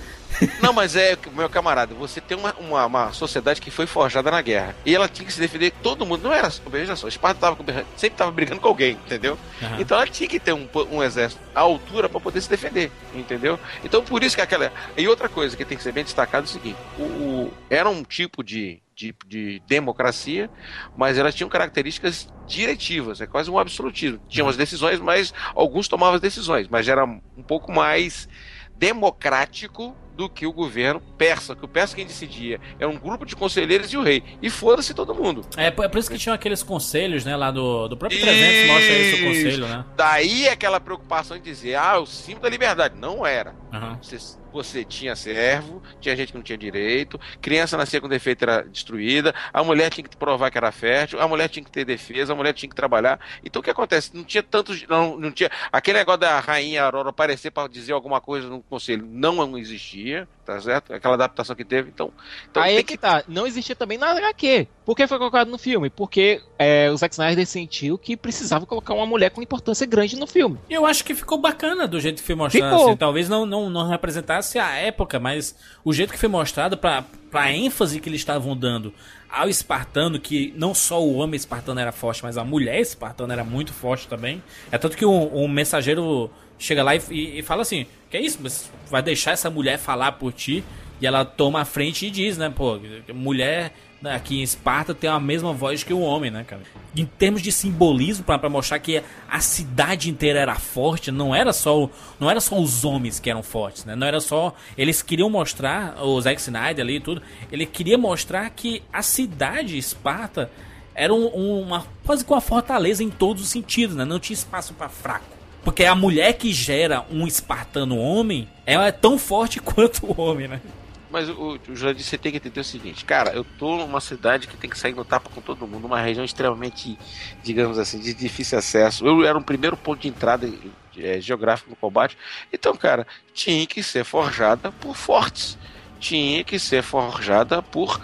Não, mas é, meu camarada, você tem uma, uma, uma sociedade que foi forjada na guerra. E ela tinha que se defender, todo mundo, não era, veja só, Esparta tava, sempre tava brigando com alguém, entendeu? Aham. Então ela tinha que ter um, um exército à altura para poder se defender, entendeu? Então por isso que aquela. E outra coisa que tem que ser bem destacado é o seguinte: o, o- era um tipo de, de, de democracia, mas elas tinham características diretivas, é quase um absolutismo. Tinham as decisões, mas alguns tomavam as decisões, mas era um pouco mais democrático do que o governo persa, que o persa quem decidia era um grupo de conselheiros e o rei. E foda-se todo mundo. É, por é por isso que tinham aqueles conselhos, né, lá do, do próprio 300, mostra esse conselho, né? Daí aquela preocupação de dizer, ah, o símbolo da liberdade. Não era. Aham. Você, você tinha servo, tinha gente que não tinha direito, criança nascia com defeito era destruída, a mulher tinha que provar que era fértil, a mulher tinha que ter defesa, a mulher tinha que trabalhar. Então o que acontece? Não tinha tantos. Não, não tinha. Aquele negócio da rainha Aurora aparecer para dizer alguma coisa no conselho não existia, tá certo? Aquela adaptação que teve. Então, então Aí é que tá, não existia também na HQ. Por que foi colocado no filme? Porque é, o Zack Snyder sentiu que precisava colocar uma mulher com importância grande no filme. Eu acho que ficou bacana do jeito que foi mostrado. Ficou. assim. talvez não, não, não representasse a época, mas o jeito que foi mostrado pra, pra ênfase que eles estavam dando ao espartano, que não só o homem espartano era forte, mas a mulher espartana era muito forte também. É tanto que um, um mensageiro chega lá e, e- e fala assim: Que é isso? Mas vai deixar essa mulher falar por ti? E ela toma a frente e diz, né, pô, mulher né, aqui em Esparta tem a mesma voz que o homem, né, cara? Em termos de simbolismo, pra mostrar que a cidade inteira era forte, não era só não era só os homens que eram fortes, né? Não era só eles queriam mostrar o Zack Snyder ali e tudo, ele queria mostrar que a cidade Esparta era um- uma quase que uma fortaleza em todos os sentidos, né? Não tinha espaço pra fraco. Porque a mulher que gera um espartano homem, ela é tão forte quanto o homem, né? Mas o, o Jurandir, você tem que entender o seguinte, cara, eu tô numa cidade que tem que sair no tapa com todo mundo, uma região extremamente, digamos assim, de difícil acesso. Eu era um primeiro ponto de entrada eh, geográfico no combate. Então, cara, tinha que ser forjada por fortes. Tinha que ser forjada por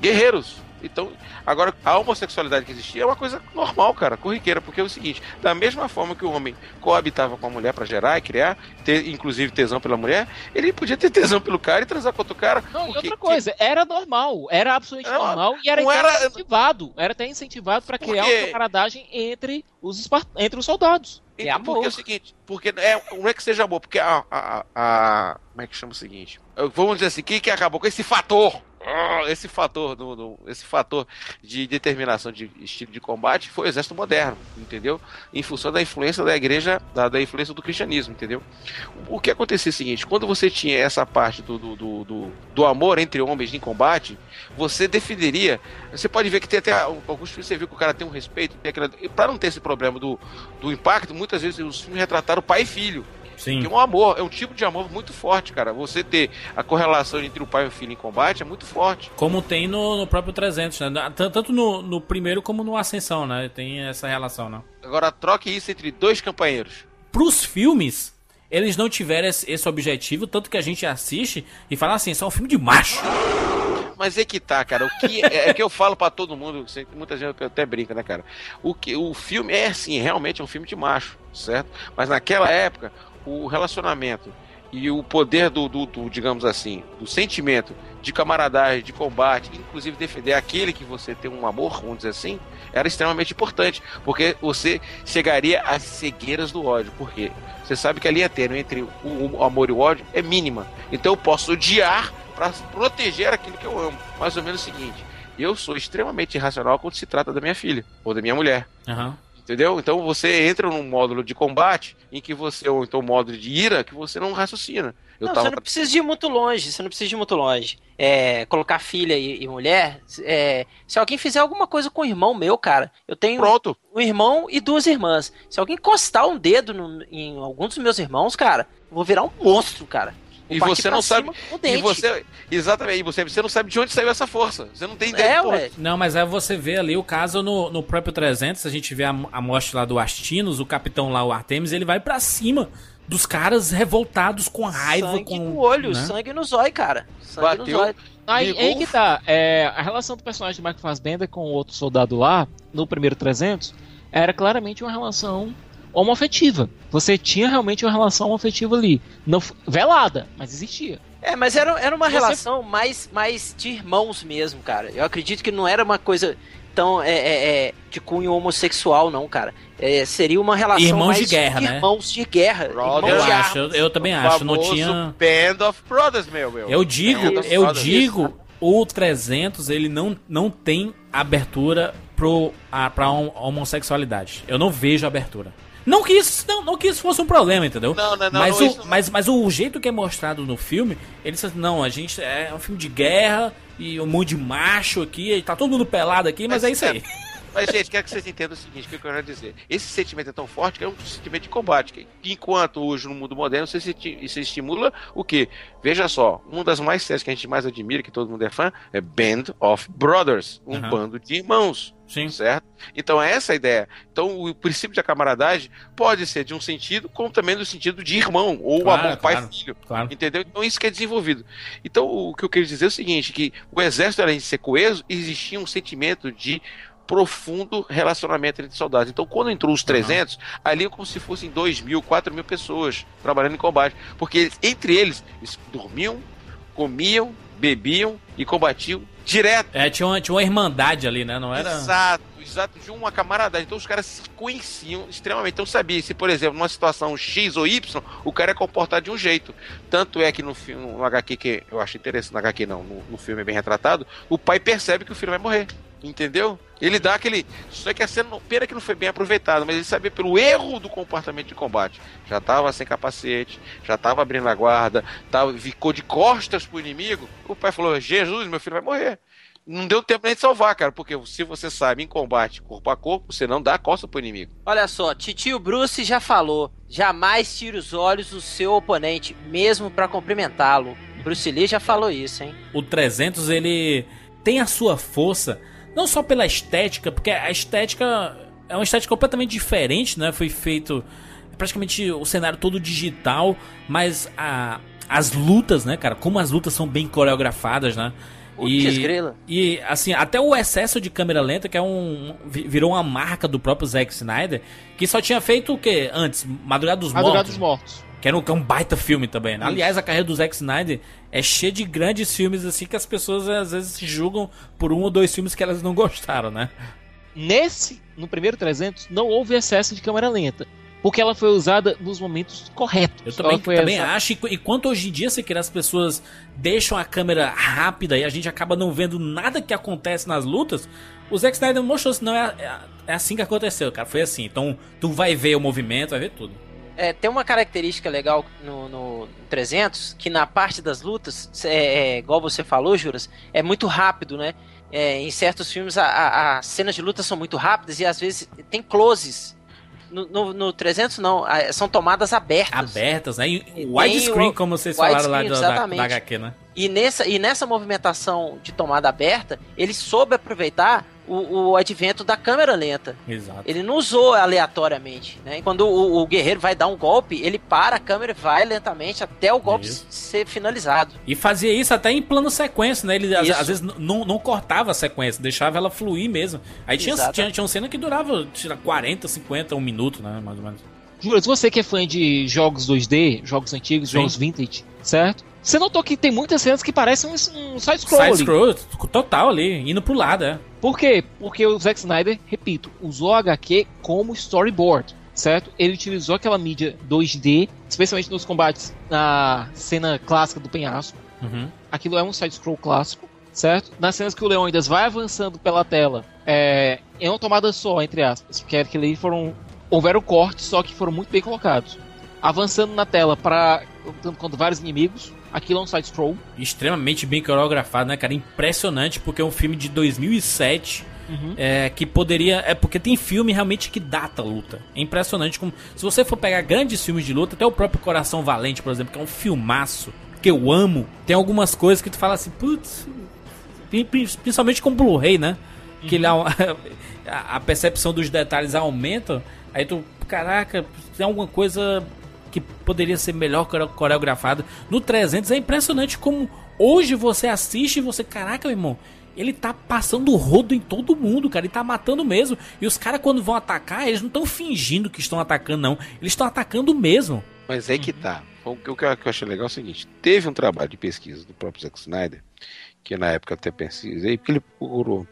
guerreiros. Então, agora, a homossexualidade que existia é uma coisa normal, cara, corriqueira, porque é o seguinte: da mesma forma que o homem coabitava com a mulher pra gerar e criar, ter inclusive tesão pela mulher, ele podia ter tesão pelo cara e transar com outro cara. Não, e porque- outra coisa, era normal, era absolutamente Era- normal e era não era- incentivado. Era até incentivado para criar Porque- uma camaradagem entre os, entre os soldados. É Então, amor. Porque é o seguinte, porque é, não é que seja amor, porque a, a, a- como é que chama o seguinte? Vamos dizer assim, o que, que acabou com esse fator? Ah, Esse fator, do, do- esse fator de determinação de estilo de combate foi o exército moderno, entendeu? Em função da influência da igreja, da, da influência do cristianismo, entendeu? O que acontecia é o seguinte, quando você tinha essa parte do, do, do, do- do amor entre homens em combate, você definiria. Você pode ver que tem até alguns filmes você viu que o cara tem um respeito, para não ter esse problema do, do impacto, muitas vezes os filmes retrataram pai e filho. Sim. Que é um amor, é um tipo de amor muito forte, cara. Você ter a correlação entre o pai e o filho em combate é muito forte. Como tem no, no próprio 300, né? Tanto no, no primeiro como no Ascensão, né? Tem essa relação, né? Agora troque isso entre dois companheiros. Pros filmes, eles não tiveram esse, objetivo, tanto que a gente assiste e fala assim, isso é um filme de macho. Mas é que tá, cara. O que é, é que eu falo pra todo mundo, muita gente até brinca, né, cara? O que o filme é assim, realmente é um filme de macho, certo? Mas naquela época, o relacionamento e o poder do, do- do, digamos assim, do sentimento de camaradagem, de combate, inclusive defender aquele que você tem um amor, vamos dizer assim, era extremamente importante, porque você chegaria às cegueiras do ódio, porque você sabe que a linha tênue entre o, o amor e o ódio é mínima. Então eu posso odiar para proteger aquilo que eu amo. Mais ou menos o seguinte: eu sou extremamente irracional quando se trata da minha filha ou da minha mulher. Aham. Entendeu? Então você entra num módulo de combate em que você, ou então um módulo de ira, que você não raciocina. Eu não, tava. você não precisa ir muito longe, você não precisa ir muito longe. É, colocar filha e, e mulher, é, se alguém fizer alguma coisa com o irmão meu, cara, eu tenho Pronto. um irmão e duas irmãs. Se alguém encostar um dedo no- em algum dos meus irmãos, cara, eu vou virar um monstro, cara. E você não sabe. E você. Exatamente, e você, você não sabe de onde saiu essa força. Você não tem ideia. É, ué. Não, mas aí você vê ali o caso no, no próprio 300, a gente vê a, a morte lá do Astinos, o capitão lá, o Artemis, ele vai pra cima dos caras revoltados com raiva, sangue com... no olho, né? sangue no zóio, cara. Sangue Bateu. no zóio. Aí, aí que tá. É, a relação do personagem de Michael Fassbender com o outro soldado lá, no primeiro 300, era claramente uma relação homoafetiva. Você tinha realmente uma relação homoafetiva ali. Não, velada, mas existia. É, mas era, era uma Você- relação mais, mais de irmãos mesmo, cara. Eu acredito que não era uma coisa tão é, é, é, de cunho homossexual, não, cara. É, seria uma relação Irmãos mais de guerra, né? irmãos de guerra. Brother. irmãos Eu de acho, eu, eu também o acho, não tinha... Band of Brothers, meu, meu. Eu digo, Band eu digo, o 300 ele não, não tem abertura pro, a, pra hom- homossexualidade. Eu não vejo abertura. Não que isso, não, não que isso fosse um problema, entendeu? Não, não, não, mas, não, o, isso- mas, mas o jeito que é mostrado no filme, ele diz assim, não, a gente é um filme de guerra e um monte de macho aqui, tá todo mundo pelado aqui, mas, Mas é isso aí. Mas, gente, quero que vocês entendam o seguinte: o que eu quero dizer. Esse sentimento é tão forte que é um sentimento de combate. Que, enquanto hoje no mundo moderno você, se, se estimula o quê? Veja só, uma das mais séries que a gente mais admira, que todo mundo é fã, é Band of Brothers um Aham. bando de irmãos. Sim. Certo? Então é essa a ideia. Então o princípio da camaradagem pode ser de um sentido, como também do sentido de irmão, ou Claro, amor claro. pai-filho. Claro. Entendeu? Então isso que é desenvolvido. Então o que eu queria dizer é o seguinte, que o exército além de ser coeso, existia um sentimento de profundo relacionamento entre soldados. Então quando entrou os 300, ali é como se fossem 2 mil, 4 mil pessoas trabalhando em combate. Porque eles- entre eles, eles dormiam, comiam, bebiam e combatiam direto. É, tinha uma, tinha uma irmandade ali, né? Não era. Exato, exato, de uma camaradagem. Então os caras se conheciam extremamente. Então sabia se, por exemplo, numa situação X ou Y, o cara é comportado de um jeito. Tanto é que no filme, no HQ que eu acho interessante, no HQ não, no, no filme é bem retratado, o pai percebe que o filho vai morrer. Entendeu? Ele dá aquele. Só que a cena, pena que não foi bem aproveitado, mas ele sabia pelo erro do comportamento de combate. Já tava sem capacete, já tava abrindo a guarda, tava, ficou de costas pro inimigo. O pai falou: Jesus, meu filho vai morrer. Não deu tempo nem de salvar, cara, porque se você sabe em combate corpo a corpo, você não dá a costa pro inimigo. Olha só, Titio Bruce já falou: jamais tire os olhos do seu oponente, mesmo para cumprimentá-lo. Bruce Lee já falou isso, hein? O 300 ele tem a sua força não só pela estética, porque a estética é uma estética completamente diferente, né? Foi feito praticamente o cenário todo digital, mas a, as lutas, né, cara? Como as lutas são bem coreografadas, né? E, e assim, até o excesso de câmera lenta, que é um. virou uma marca do próprio Zack Snyder, que só tinha feito o que antes? Madrugada dos Madrugada Mortos. dos Mortos. Que era um, é um baita filme também. Né? Aliás, a carreira do Zack Snyder é cheia de grandes filmes assim que as pessoas às vezes se julgam por um ou dois filmes que elas não gostaram, né? Nesse, no primeiro 300, não houve excesso de câmera lenta. Porque ela foi usada nos momentos corretos. Eu também, também acho. E quanto hoje em dia você quer as pessoas deixam a câmera rápida e a gente acaba não vendo nada que acontece nas lutas, o Zack Snyder mostrou assim, não é, é, é assim que aconteceu, cara. Foi assim. Então tu vai ver o movimento, vai ver tudo. É, tem uma característica legal no, no 300 que na parte das lutas, é, é, igual você falou, Juras, é muito rápido, né? É, em certos filmes as cenas de luta são muito rápidas e às vezes tem closes. No, no, no 300 não, são tomadas abertas. Abertas, né? Widescreen, como vocês falaram lá do, da, da HQ, né? E nessa, e nessa movimentação de tomada aberta, ele soube aproveitar o, o advento da câmera lenta. Exato. Ele não usou aleatoriamente, né? Quando o, o, guerreiro vai dar um golpe, ele para a câmera e vai lentamente até o golpe isso. ser finalizado. E fazia isso até em plano sequência, né? Ele às, às, vezes não, não cortava a sequência, deixava ela fluir mesmo. Aí tinha, tinha, tinha uma cena que durava tira, 40, 50, um minuto, né? Mais ou menos. Jura, se você que é fã de jogos 2D, jogos antigos, Sim. jogos vintage, certo? Você notou que tem muitas cenas que parecem um, um side-scroll. Side-scroll, total ali, indo pro lado, é. Por quê? Porque o Zack Snyder, repito, usou a HQ como storyboard, certo? Ele utilizou aquela mídia 2D, especialmente nos combates na cena clássica do penhasco. Uhum. Aquilo é um side-scroll clássico, certo? Nas cenas que o Leônidas vai avançando pela tela, é, é uma tomada só, entre aspas, porque aquilo ali foram. Houveram cortes, só que foram muito bem colocados. Avançando na tela para lutando contra vários inimigos, Aquilo é um side-scroll. Extremamente bem coreografado, né, cara? Impressionante, porque é um filme de 2007. Uhum. É, que poderia. É porque tem filme realmente que data a luta. É impressionante como. Se você for pegar grandes filmes de luta, até o próprio Coração Valente, por exemplo, que é um filmaço, que eu amo, tem algumas coisas que tu fala assim, putz. Principalmente com Blu-ray, né? Uhum. Que ele, a, a percepção dos detalhes aumenta. Aí tu, caraca, tem alguma coisa que poderia ser melhor coreografado. No 300 é impressionante como hoje você assiste e você, caraca, meu irmão, ele tá passando rodo em todo mundo, cara. Ele tá matando mesmo. E os caras, quando vão atacar, eles não estão fingindo que estão atacando, não. Eles estão atacando mesmo. Mas é que tá. O que eu achei legal é o seguinte: teve um trabalho de pesquisa do próprio Zack Snyder, que na época até pesquisei, porque ele procurou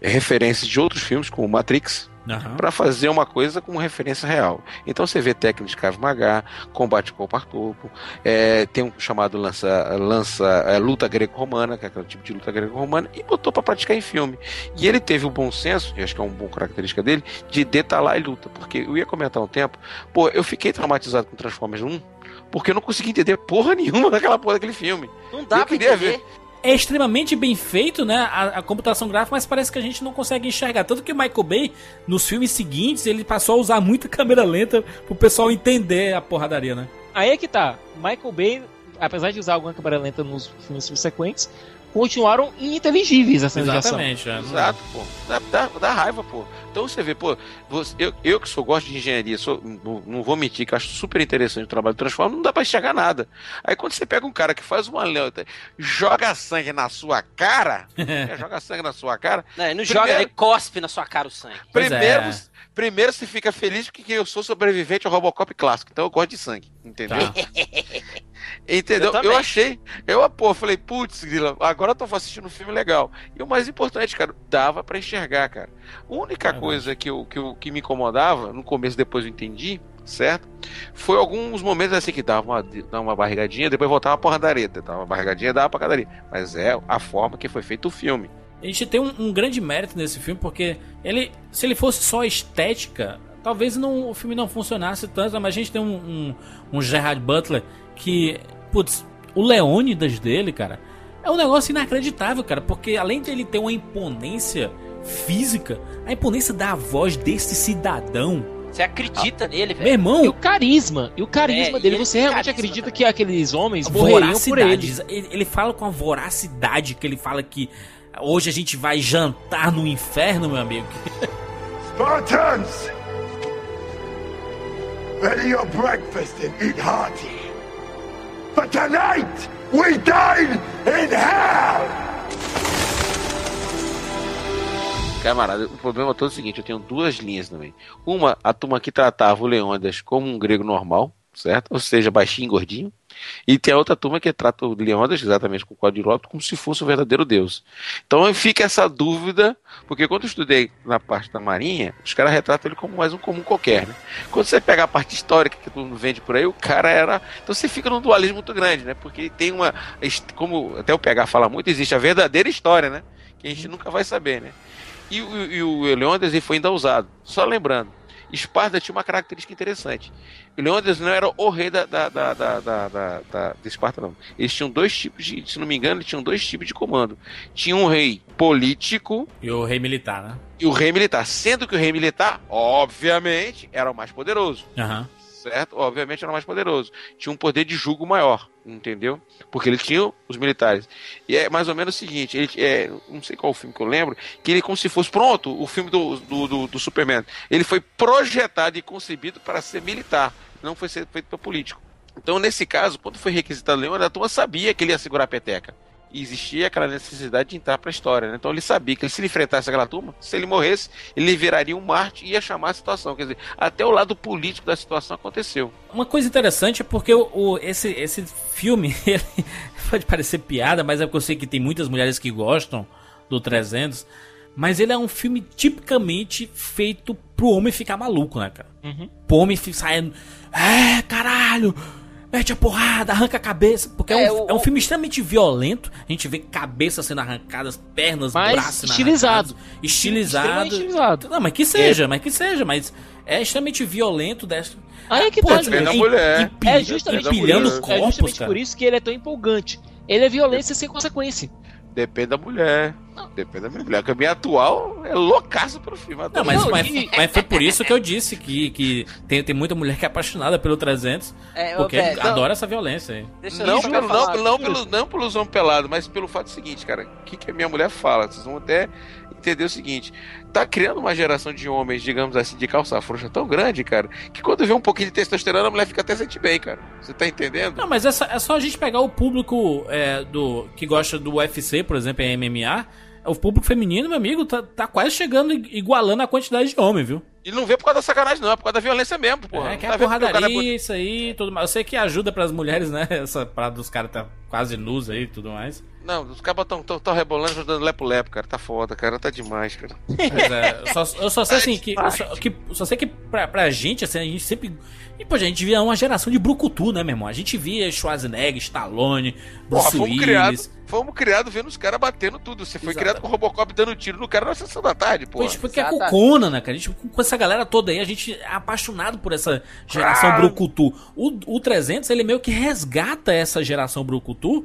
referências de outros filmes, como Matrix, Uhum. para fazer uma coisa com referência real. Então você vê técnica de Krav Maga, combate corpo a corpo, é, tem um chamado lança, lança é, luta greco-romana, que é aquele tipo de luta greco-romana, e botou para praticar em filme. E ele teve o bom senso, e acho que é uma boa característica dele, de detalhar e luta. Porque eu ia comentar um tempo, pô, eu fiquei traumatizado com Transformers 1, porque eu não consegui entender porra nenhuma daquela porra daquele filme. Não dá eu pra entender. Ver é extremamente bem feito, né? A, a, computação gráfica, mas parece que a gente não consegue enxergar. Tanto que o Michael Bay, nos filmes seguintes, ele passou a usar muita câmera lenta pro pessoal entender a porradaria, né? Aí é que tá. Michael Bay, apesar de usar alguma câmera lenta nos filmes subsequentes, continuaram ininteligíveis essa Exatamente, é. Exato, pô. Dá, dá, dá, raiva, pô. Então você vê, pô, você, eu, eu que sou, gosto de engenharia, sou, não, não, vou mentir, que acho super interessante o trabalho de transforma, não dá pra enxergar nada. Aí quando você pega um cara que faz uma leota, joga sangue na sua cara, é, joga sangue na sua cara. Não, ele não primeiro, joga, ele cospe na sua cara o sangue. Primeiro, é. primeiro você fica feliz porque eu sou sobrevivente ao Robocop clássico, então eu gosto de sangue, entendeu? Tá. Entendeu? Eu Eu, achei. Eu, pô, falei, putz, Grila, agora eu tô assistindo um filme legal. E o mais importante, cara, dava pra enxergar, cara. A única Verdade. Coisa que, eu, que, eu, que me incomodava, no começo depois eu entendi, certo? Foi alguns momentos assim que dava uma, dava uma barrigadinha, depois voltava uma porradaria. Dava uma barrigadinha, dava uma pancadaria. Mas é a forma que foi feito o filme. A gente tem um, um grande mérito nesse filme, porque ele, se ele fosse só estética, talvez não, o filme não funcionasse tanto, mas a gente tem um, um, um Gerard Butler que, putz, o Leônidas dele, cara, é um negócio inacreditável, cara, porque além de ele ter uma imponência física, a imponência da voz desse cidadão, Você acredita nele, meu velho? E irmão, o carisma, e o carisma É, dele, e ele você realmente carisma, acredita cara. que aqueles homens morreriam por ele. voracidade. Ele, ele fala com a voracidade que ele fala que hoje a gente vai jantar no inferno, meu amigo. Spartans! Ready your breakfast and eat hearty. But tonight, we dine in hell! Camarada, o problema todo é o seguinte: eu tenho duas linhas também. Uma, a turma que tratava o Leônidas como um grego normal, certo? Ou seja, baixinho e gordinho. E tem a outra turma que trata o Leônidas, exatamente com o quadrilópio, como se fosse o verdadeiro deus. Então fica essa dúvida, porque quando eu estudei na parte da Marinha, os caras retratam ele como mais um comum qualquer, né? Quando você pega a parte histórica que todo mundo vende por aí, o cara era. Então você fica num dualismo muito grande, né? Porque tem uma. Como até o PH fala muito, existe a verdadeira história, né? Que a gente nunca vai saber, né? E, o- e o Leônidas foi ainda usado. Só lembrando, Esparta tinha uma característica interessante. O Leônidas não era o rei da, da, da, da, da, da- de Esparta, não. Eles tinham dois tipos de, se não me engano, eles tinham dois tipos de comando. Tinha um rei político E o rei militar, né? e o rei militar. Sendo que o rei militar, obviamente, era o mais poderoso. Aham. Certo? Obviamente era mais poderoso. Tinha um poder de julgo maior, entendeu? Porque ele tinha os militares. E é mais ou menos o seguinte: ele, é, não sei qual o filme que eu lembro, que ele, como se fosse pronto, o filme do, do, do, do Superman. Ele foi projetado e concebido para ser militar, não foi feito para político. Então, nesse caso, quando foi requisitado Leão, a turma sabia que ele ia segurar a peteca. E existia aquela necessidade de entrar para a história. Né? Então ele sabia que se ele enfrentasse aquela turma, se ele morresse, ele viraria um Marte e ia chamar a situação. Quer dizer, até o lado político da situação aconteceu. Uma coisa interessante é porque o, o- esse, esse filme, ele pode parecer piada, mas é porque eu sei que tem muitas mulheres que gostam do 300. Mas ele é um filme tipicamente feito pro homem ficar maluco, né, cara? Pro homem saindo. É, caralho! Mete a porrada, arranca a cabeça. Porque é, É, um, o- é um filme extremamente violento. A gente vê cabeças sendo arrancadas, pernas, Mas braços estilizado. Estilizado. Estilizado. Não, mas que seja, mas que seja. Mas é extremamente violento dessa. Aí é que Pô, tá, depende da mulher. empi- É justamente, por empilhando isso, é corpos, justamente cara. por isso que ele é tão empolgante. Ele é violência sem consequência. Depende da mulher. Depende da minha mulher. Porque a minha atual é loucaço pelo filme. Não, mas, Não, mas, mas foi por isso que eu disse que, que tem, tem muita mulher que é apaixonada pelo 300, É, porque não, adora essa violência aí. deixa eu Não, pelo, não, não, pelo, não pelos homens pelados, mas pelo fato seguinte, cara. O que, que a minha mulher fala? Vocês vão até entender o seguinte: tá criando uma geração de homens, digamos assim, de calça frouxa tão grande, cara, que quando vê um pouquinho de testosterona, a mulher fica até sente bem, cara. Você tá entendendo? Não, mas é só, é só a gente pegar o público é, do que gosta do UFC, por exemplo, em MMA. O público feminino, meu amigo, tá, tá quase chegando, igualando a quantidade de homem, viu? E não vê por causa da sacanagem, não, é por causa da violência mesmo, porra. é, que tá é que cara é porradaria, bonito. isso aí, tudo mais. Eu sei que ajuda pras mulheres, né? Essa parada dos caras tá quase nus aí e tudo mais. Não, os cabas tão, tão, tão rebolando, jogando lepo-lepo, cara. Tá foda, cara. Tá demais, cara. Mas é, eu só, eu só sei assim que. Eu só, que, só sei que pra, pra gente, assim, a gente sempre. E, pô, a gente via uma geração de brucutu, né, meu irmão? A gente via Schwarzenegger, Stallone, Porra, Bruce fomos Willis. criados fomos criados vendo os caras batendo tudo. Você foi Exato. criado com o Robocop dando tiro no cara na sessão da tarde, pô. A gente porque é com Conan, né, cara? A gente, com essa galera toda aí, a gente é apaixonado por essa geração Ah. brucutu. O, o 300, ele meio que resgata essa geração brucutu.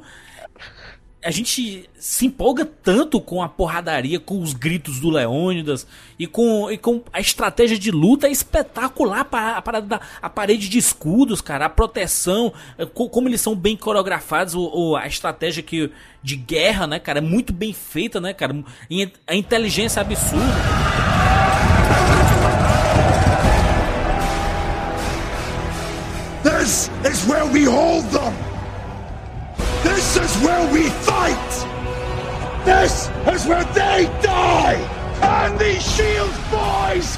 A gente se empolga tanto com a porradaria, com os gritos do Leônidas e com, e com a estratégia de luta é espetacular. A, parada da- a parede de escudos, cara, a proteção, co- como eles são bem coreografados, o, a estratégia que, de guerra, né, cara, é muito bem feita, né, cara? A inteligência absurda. This is where we hold them! This is where we fight! This is where they die! and these shields, boys!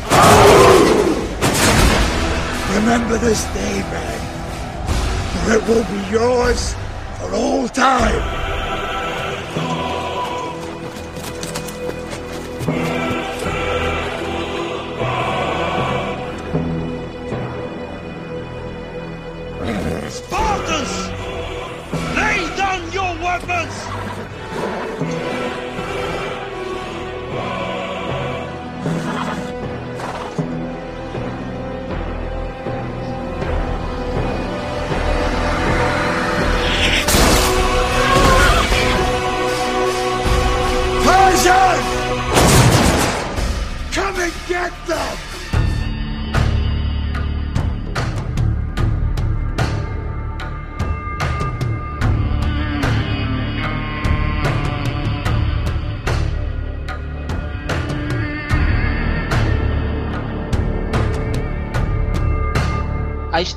Remember this day, man, for it will be yours for all time.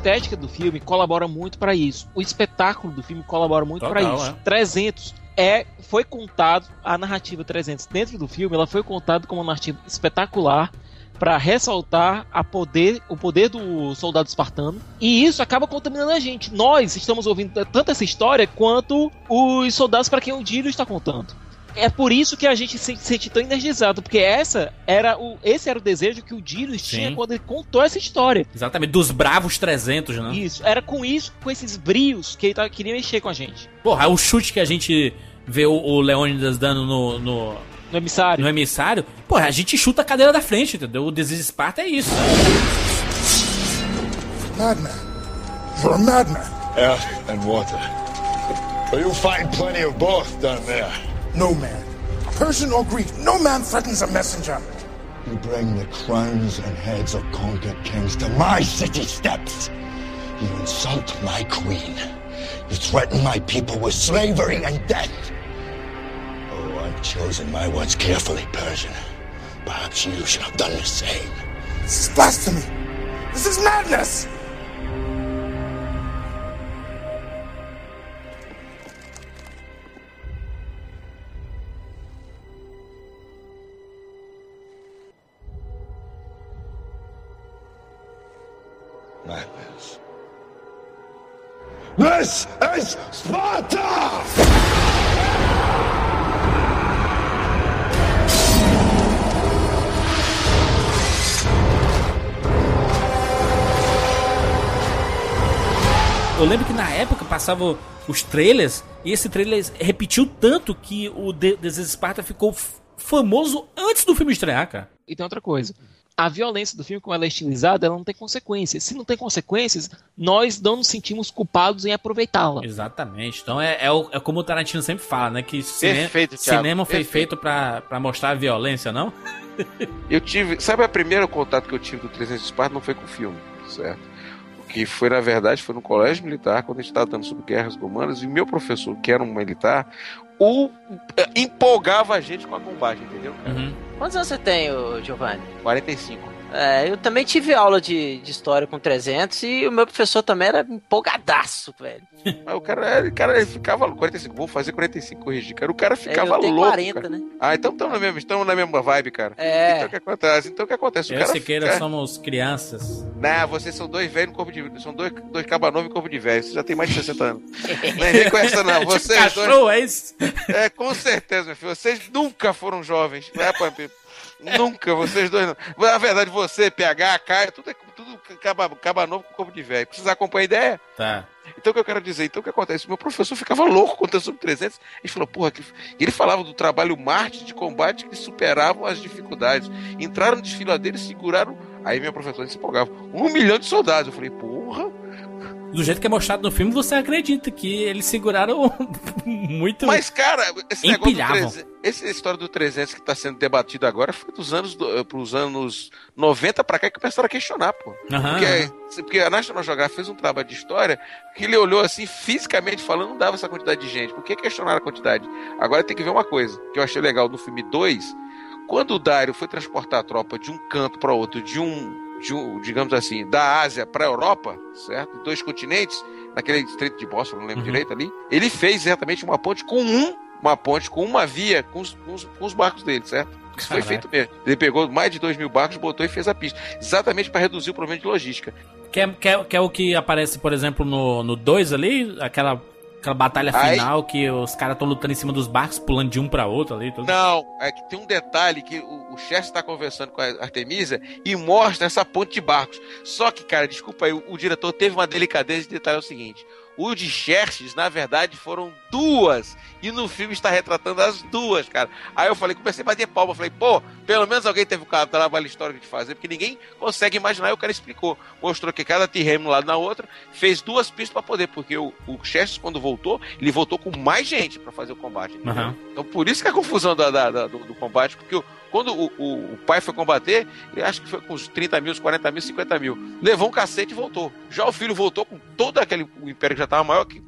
Estética do filme colabora muito pra isso. O espetáculo do filme colabora muito pra Total, isso. é. 300 é foi contado a narrativa 300 dentro do filme, ela foi contada como uma narrativa espetacular pra ressaltar a poder, o poder do soldado espartano. E isso acaba contaminando a gente. Nós estamos ouvindo tanto essa história quanto os soldados para quem o Dílio está contando. É por isso que a gente se sente tão energizado, porque essa era o, esse era o desejo que o Dílio tinha quando ele contou essa história. Exatamente, dos bravos 300, né? Isso, era com isso, com esses brios que ele tava, queria mexer com a gente. Porra, o chute que a gente vê o, o Leônidas dando no, no, No emissário. no emissário, porra, a gente chuta a cadeira da frente, entendeu? O Desejo de Esparta é isso. Madman. You're a madman. Air and water. But you'll find plenty of both down there. No man. Persian or Greek, no man threatens a messenger. You bring the crowns and heads of conquered kings to my city steps. You insult my queen. You threaten my people with slavery and death. Oh, I've chosen my words carefully, Persian. Perhaps you should have done the same. This is blasphemy. This is madness. Madness. This is Sparta! Eu lembro que na época passavam os trailers e esse trailer repetiu tanto que o de Esparta ficou famoso antes do filme estrear, cara. E tem outra coisa. A violência do filme, como ela é estilizada, ela não tem consequências. Se não tem consequências, nós não nos sentimos culpados em aproveitá-la. Exatamente. Então é, é, o- é como o Tarantino sempre fala, né? Que cine- Thiago, cinema foi perfeito. feito pra, pra mostrar a violência, não? Eu tive. Sabe a primeira contato que eu tive do 300 de Esparta? Não foi com o filme, certo? O que foi, na verdade, foi no colégio militar, quando a gente estava dando sobre guerras romanas, e meu professor, que era um militar, o eh, empolgava a gente com a combate, entendeu? Uhum. Quantos anos você tem, Giovanni? 45. É, eu também tive aula de, de história com 300 e o meu professor também era empolgadaço, velho. Mas o cara, ele, cara, ele ficava. 45, vou fazer 45, corrigir, cara. O cara ficava eu tenho louco. 40, cara. né? Ah, então estamos na, mesma, estamos na mesma vibe, cara. É. Então o que acontece? Então o que acontece? O Eu e cara Siqueira fica- somos crianças. Não, vocês são dois velhos no corpo de. São dois, dois cabanovos em corpo de velho. Você já tem mais de 60 anos. Não vem com essa, não. tipo Vocês dois. cachorro, é isso? É, com certeza, meu filho. Vocês nunca foram jovens. Não é, Pampi? Nunca, vocês dois não. Na verdade, você, PH, Caio, tudo é tudo caba, caba novo com corpo de velho. Precisa acompanhar a ideia? Tá. Então o que eu quero dizer? Então o que acontece? Meu professor ficava louco contando sobre 300. Ele falou, porra, que... ele falava do trabalho Marte de combate que superavam as dificuldades. Entraram no desfiladeiro e seguraram. Aí meu professor se empolgava. Um milhão de soldados. Eu falei, porra. Do jeito que é mostrado no filme, você acredita que eles seguraram muito. Mas, cara, esse negócio do Empilhavam. 300, essa história do 300 que está sendo debatido agora foi dos anos, do, pros anos 90 pra cá que começaram a questionar, pô. Aham, Porque, aham. porque a National Geographic fez um trabalho de história que ele olhou assim, fisicamente falando, não dava essa quantidade de gente. Por que questionaram a quantidade? Agora tem que ver uma coisa que eu achei legal no filme 2. Quando o Dario foi transportar a tropa de um canto para outro, de um, de digamos assim, da Ásia para a Europa, certo? Dois continentes, naquele estreito de Bósforo, não lembro Uhum. direito ali, ele fez exatamente uma ponte com um, uma ponte com uma via com os, com os, com os barcos dele, certo? Isso foi feito mesmo. Ele pegou mais de 2 mil barcos, botou e fez a pista. Exatamente para reduzir o problema de logística. Que é, que, é, que é o que aparece, por exemplo, no 2 no dois ali, aquela, aquela batalha Aí- final que os caras estão lutando em cima dos barcos, pulando de um pra outro ali. Tudo. Não, é que tem um detalhe que o, o Chester está conversando com a Artemisia e mostra essa ponte de barcos. Só que, cara, desculpa aí, o, o diretor teve uma delicadeza de detalhar o seguinte: o de Xerxes, na verdade, foram duas. E no filme está retratando as duas, cara. Aí eu falei, comecei a bater palma. Falei, pô, pelo menos alguém teve o trabalho histórico de fazer, porque ninguém consegue imaginar. E o cara explicou. Mostrou que cada T-Rem um lado na outra fez duas pistas para poder, porque o, o Xerxes, quando voltou, ele voltou com mais gente para fazer o combate. Aham. Então por isso que a confusão da, da- da- do, do combate, porque o- quando o, o- o pai foi combater, ele acho que foi com uns 30 mil, uns 40 mil, 50 mil. Levou um cacete e voltou. Já o filho voltou com todo aquele império que já estava maior, que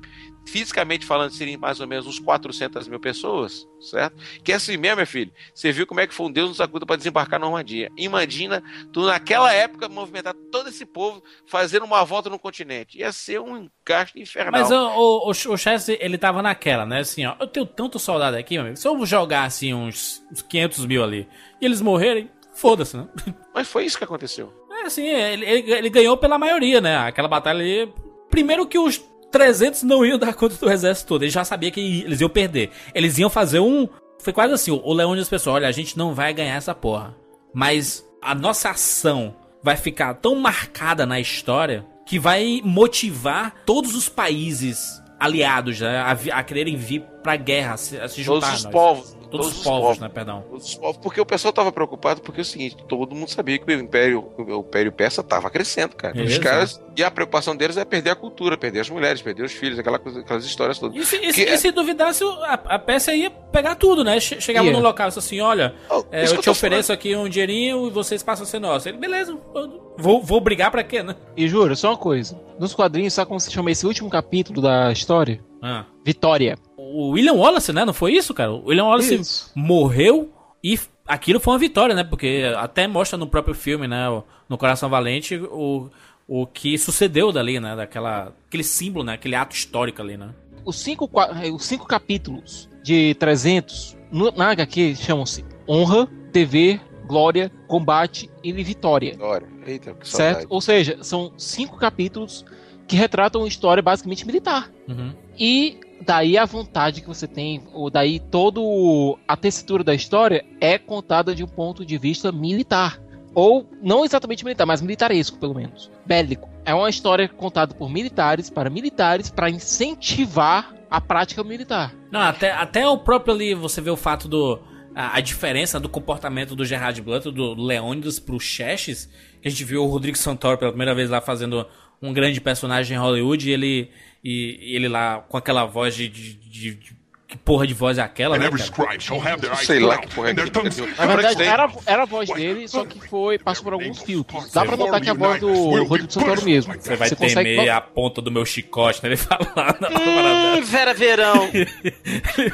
fisicamente falando seriam mais ou menos uns 400 mil pessoas, certo? Que é assim mesmo, meu filho. Você viu como é que foi um Deus nos acuda para desembarcar na Normandia. Imagina tu naquela época movimentar todo esse povo fazendo uma volta no continente. Ia ser um gasto infernal. Mas o, o, o, o Chester, ele tava naquela, né? Assim, ó, eu tenho tanto soldado aqui, meu amigo. Se eu jogar, assim, uns, uns 500 mil ali e eles morrerem, foda-se, né? Mas foi isso que aconteceu. É assim, ele, ele, ele ganhou pela maioria, né? Aquela batalha ali. Primeiro que os 300 não iam dar conta do exército todo. Ele já sabia que eles iam perder. Eles iam fazer um. Foi quase assim: o Leônidas pensou: olha, a gente não vai ganhar essa porra. Mas a nossa ação vai ficar tão marcada na história que vai motivar todos os países aliados né, a, a quererem vir pra guerra, a se, a se juntar. Todos os povos. Todos, os povos, né? Perdão. Todos os povos, porque o pessoal estava preocupado, porque é o seguinte, todo mundo sabia que o Império, o Império Persa estava crescendo, cara. Os Exato. caras, e a preocupação deles é perder a cultura, perder as mulheres, perder os filhos, aquela coisa- aquelas histórias todas. E se, e e se duvidasse, a, a peça ia pegar tudo, né? Che- Chegava Ia. no local e disse assim: olha, Oh, é, isso eu te ofereço aqui um dinheirinho e vocês passam a ser nosso. Ele, beleza, vou, vou brigar pra quê, né? E juro, só uma coisa. Nos quadrinhos, sabe como se chama esse último capítulo da história? Ah. Vitória. O William Wallace, né? Não foi isso, cara? O William Wallace Isso. morreu e aquilo foi uma vitória, né? Porque até mostra no próprio filme, né? No Coração Valente, o, o que sucedeu dali, né? Daquela, aquele símbolo, né? Aquele ato histórico ali, né? Os cinco, eh, os cinco capítulos de 300 no, na HQ chamam-se Honra, Dever, Glória, Combate e Vitória. Olha, eita, que Certo? saudade. Ou seja, são cinco capítulos que retratam uma história basicamente militar. Uhum. E daí a vontade que você tem, ou daí todo a tessitura da história é contada de um ponto de vista militar. Ou não exatamente militar, mas militaresco, pelo menos. Bélico. É uma história contada por militares, para militares, para incentivar a prática militar. Não, até, até o próprio ali, você vê o fato do. A, a diferença do comportamento do Gerard Blunt, do Leônidas pro Xerxes, que a gente viu o Rodrigo Santoro pela primeira vez lá fazendo um grande personagem em Hollywood, e ele, e, ele lá com aquela voz de. de, de- de- que porra de voz é aquela, né? Sei lá que porra é Na verdade, era, era a voz dele, só que foi passou por alguns filtros. Dá pra notar que é a voz do Rodrigo Santoro mesmo. Você vai consegue temer a ponta do meu chicote, né? Ele fala lá na. Hum, Vera Verão.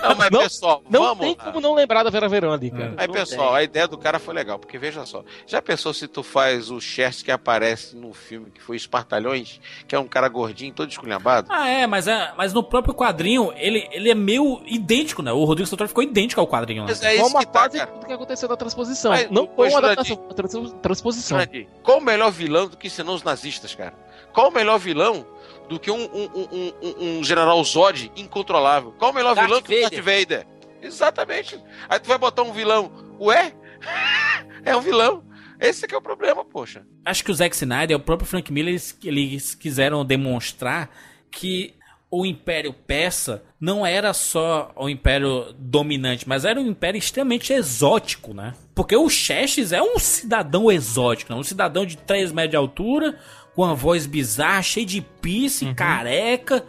Não, mas Não- pessoal, Não vamos tem como não lembrar da Vera Verão ali, cara. Aí, pessoal, a ideia do cara foi legal, porque veja só. Já pensou se tu faz o Chester que aparece no filme que foi Espartalhões, que é um cara gordinho, todo esculhambado? Ah, é, mas, é, mas no próprio quadrinho, ele, ele é meio idêntico, né? O Rodrigo Santoro ficou idêntico ao quadrinho. Mas é que tá, quase cara. tudo que aconteceu na transposição. Mas, não foi uma adaptação, uma trans- transposição. Jurandir, Qual o melhor vilão do que senão os nazistas, cara? Qual o melhor vilão do que um, um, um, um- um general Zod incontrolável? Qual o melhor Darth vilão que o Darth Vader. Vader? Exatamente. Aí tu vai botar um vilão. Ué? é um vilão. Esse que é o problema, poxa. Acho que o Zack Snyder e o próprio Frank Miller, eles, eles quiseram demonstrar que o Império Persa não era só o Império dominante, mas era um Império extremamente exótico, né? Porque o Xerxes é um cidadão exótico, né? um cidadão de 3 metros de altura, com uma voz bizarra, cheio de piercing, careca.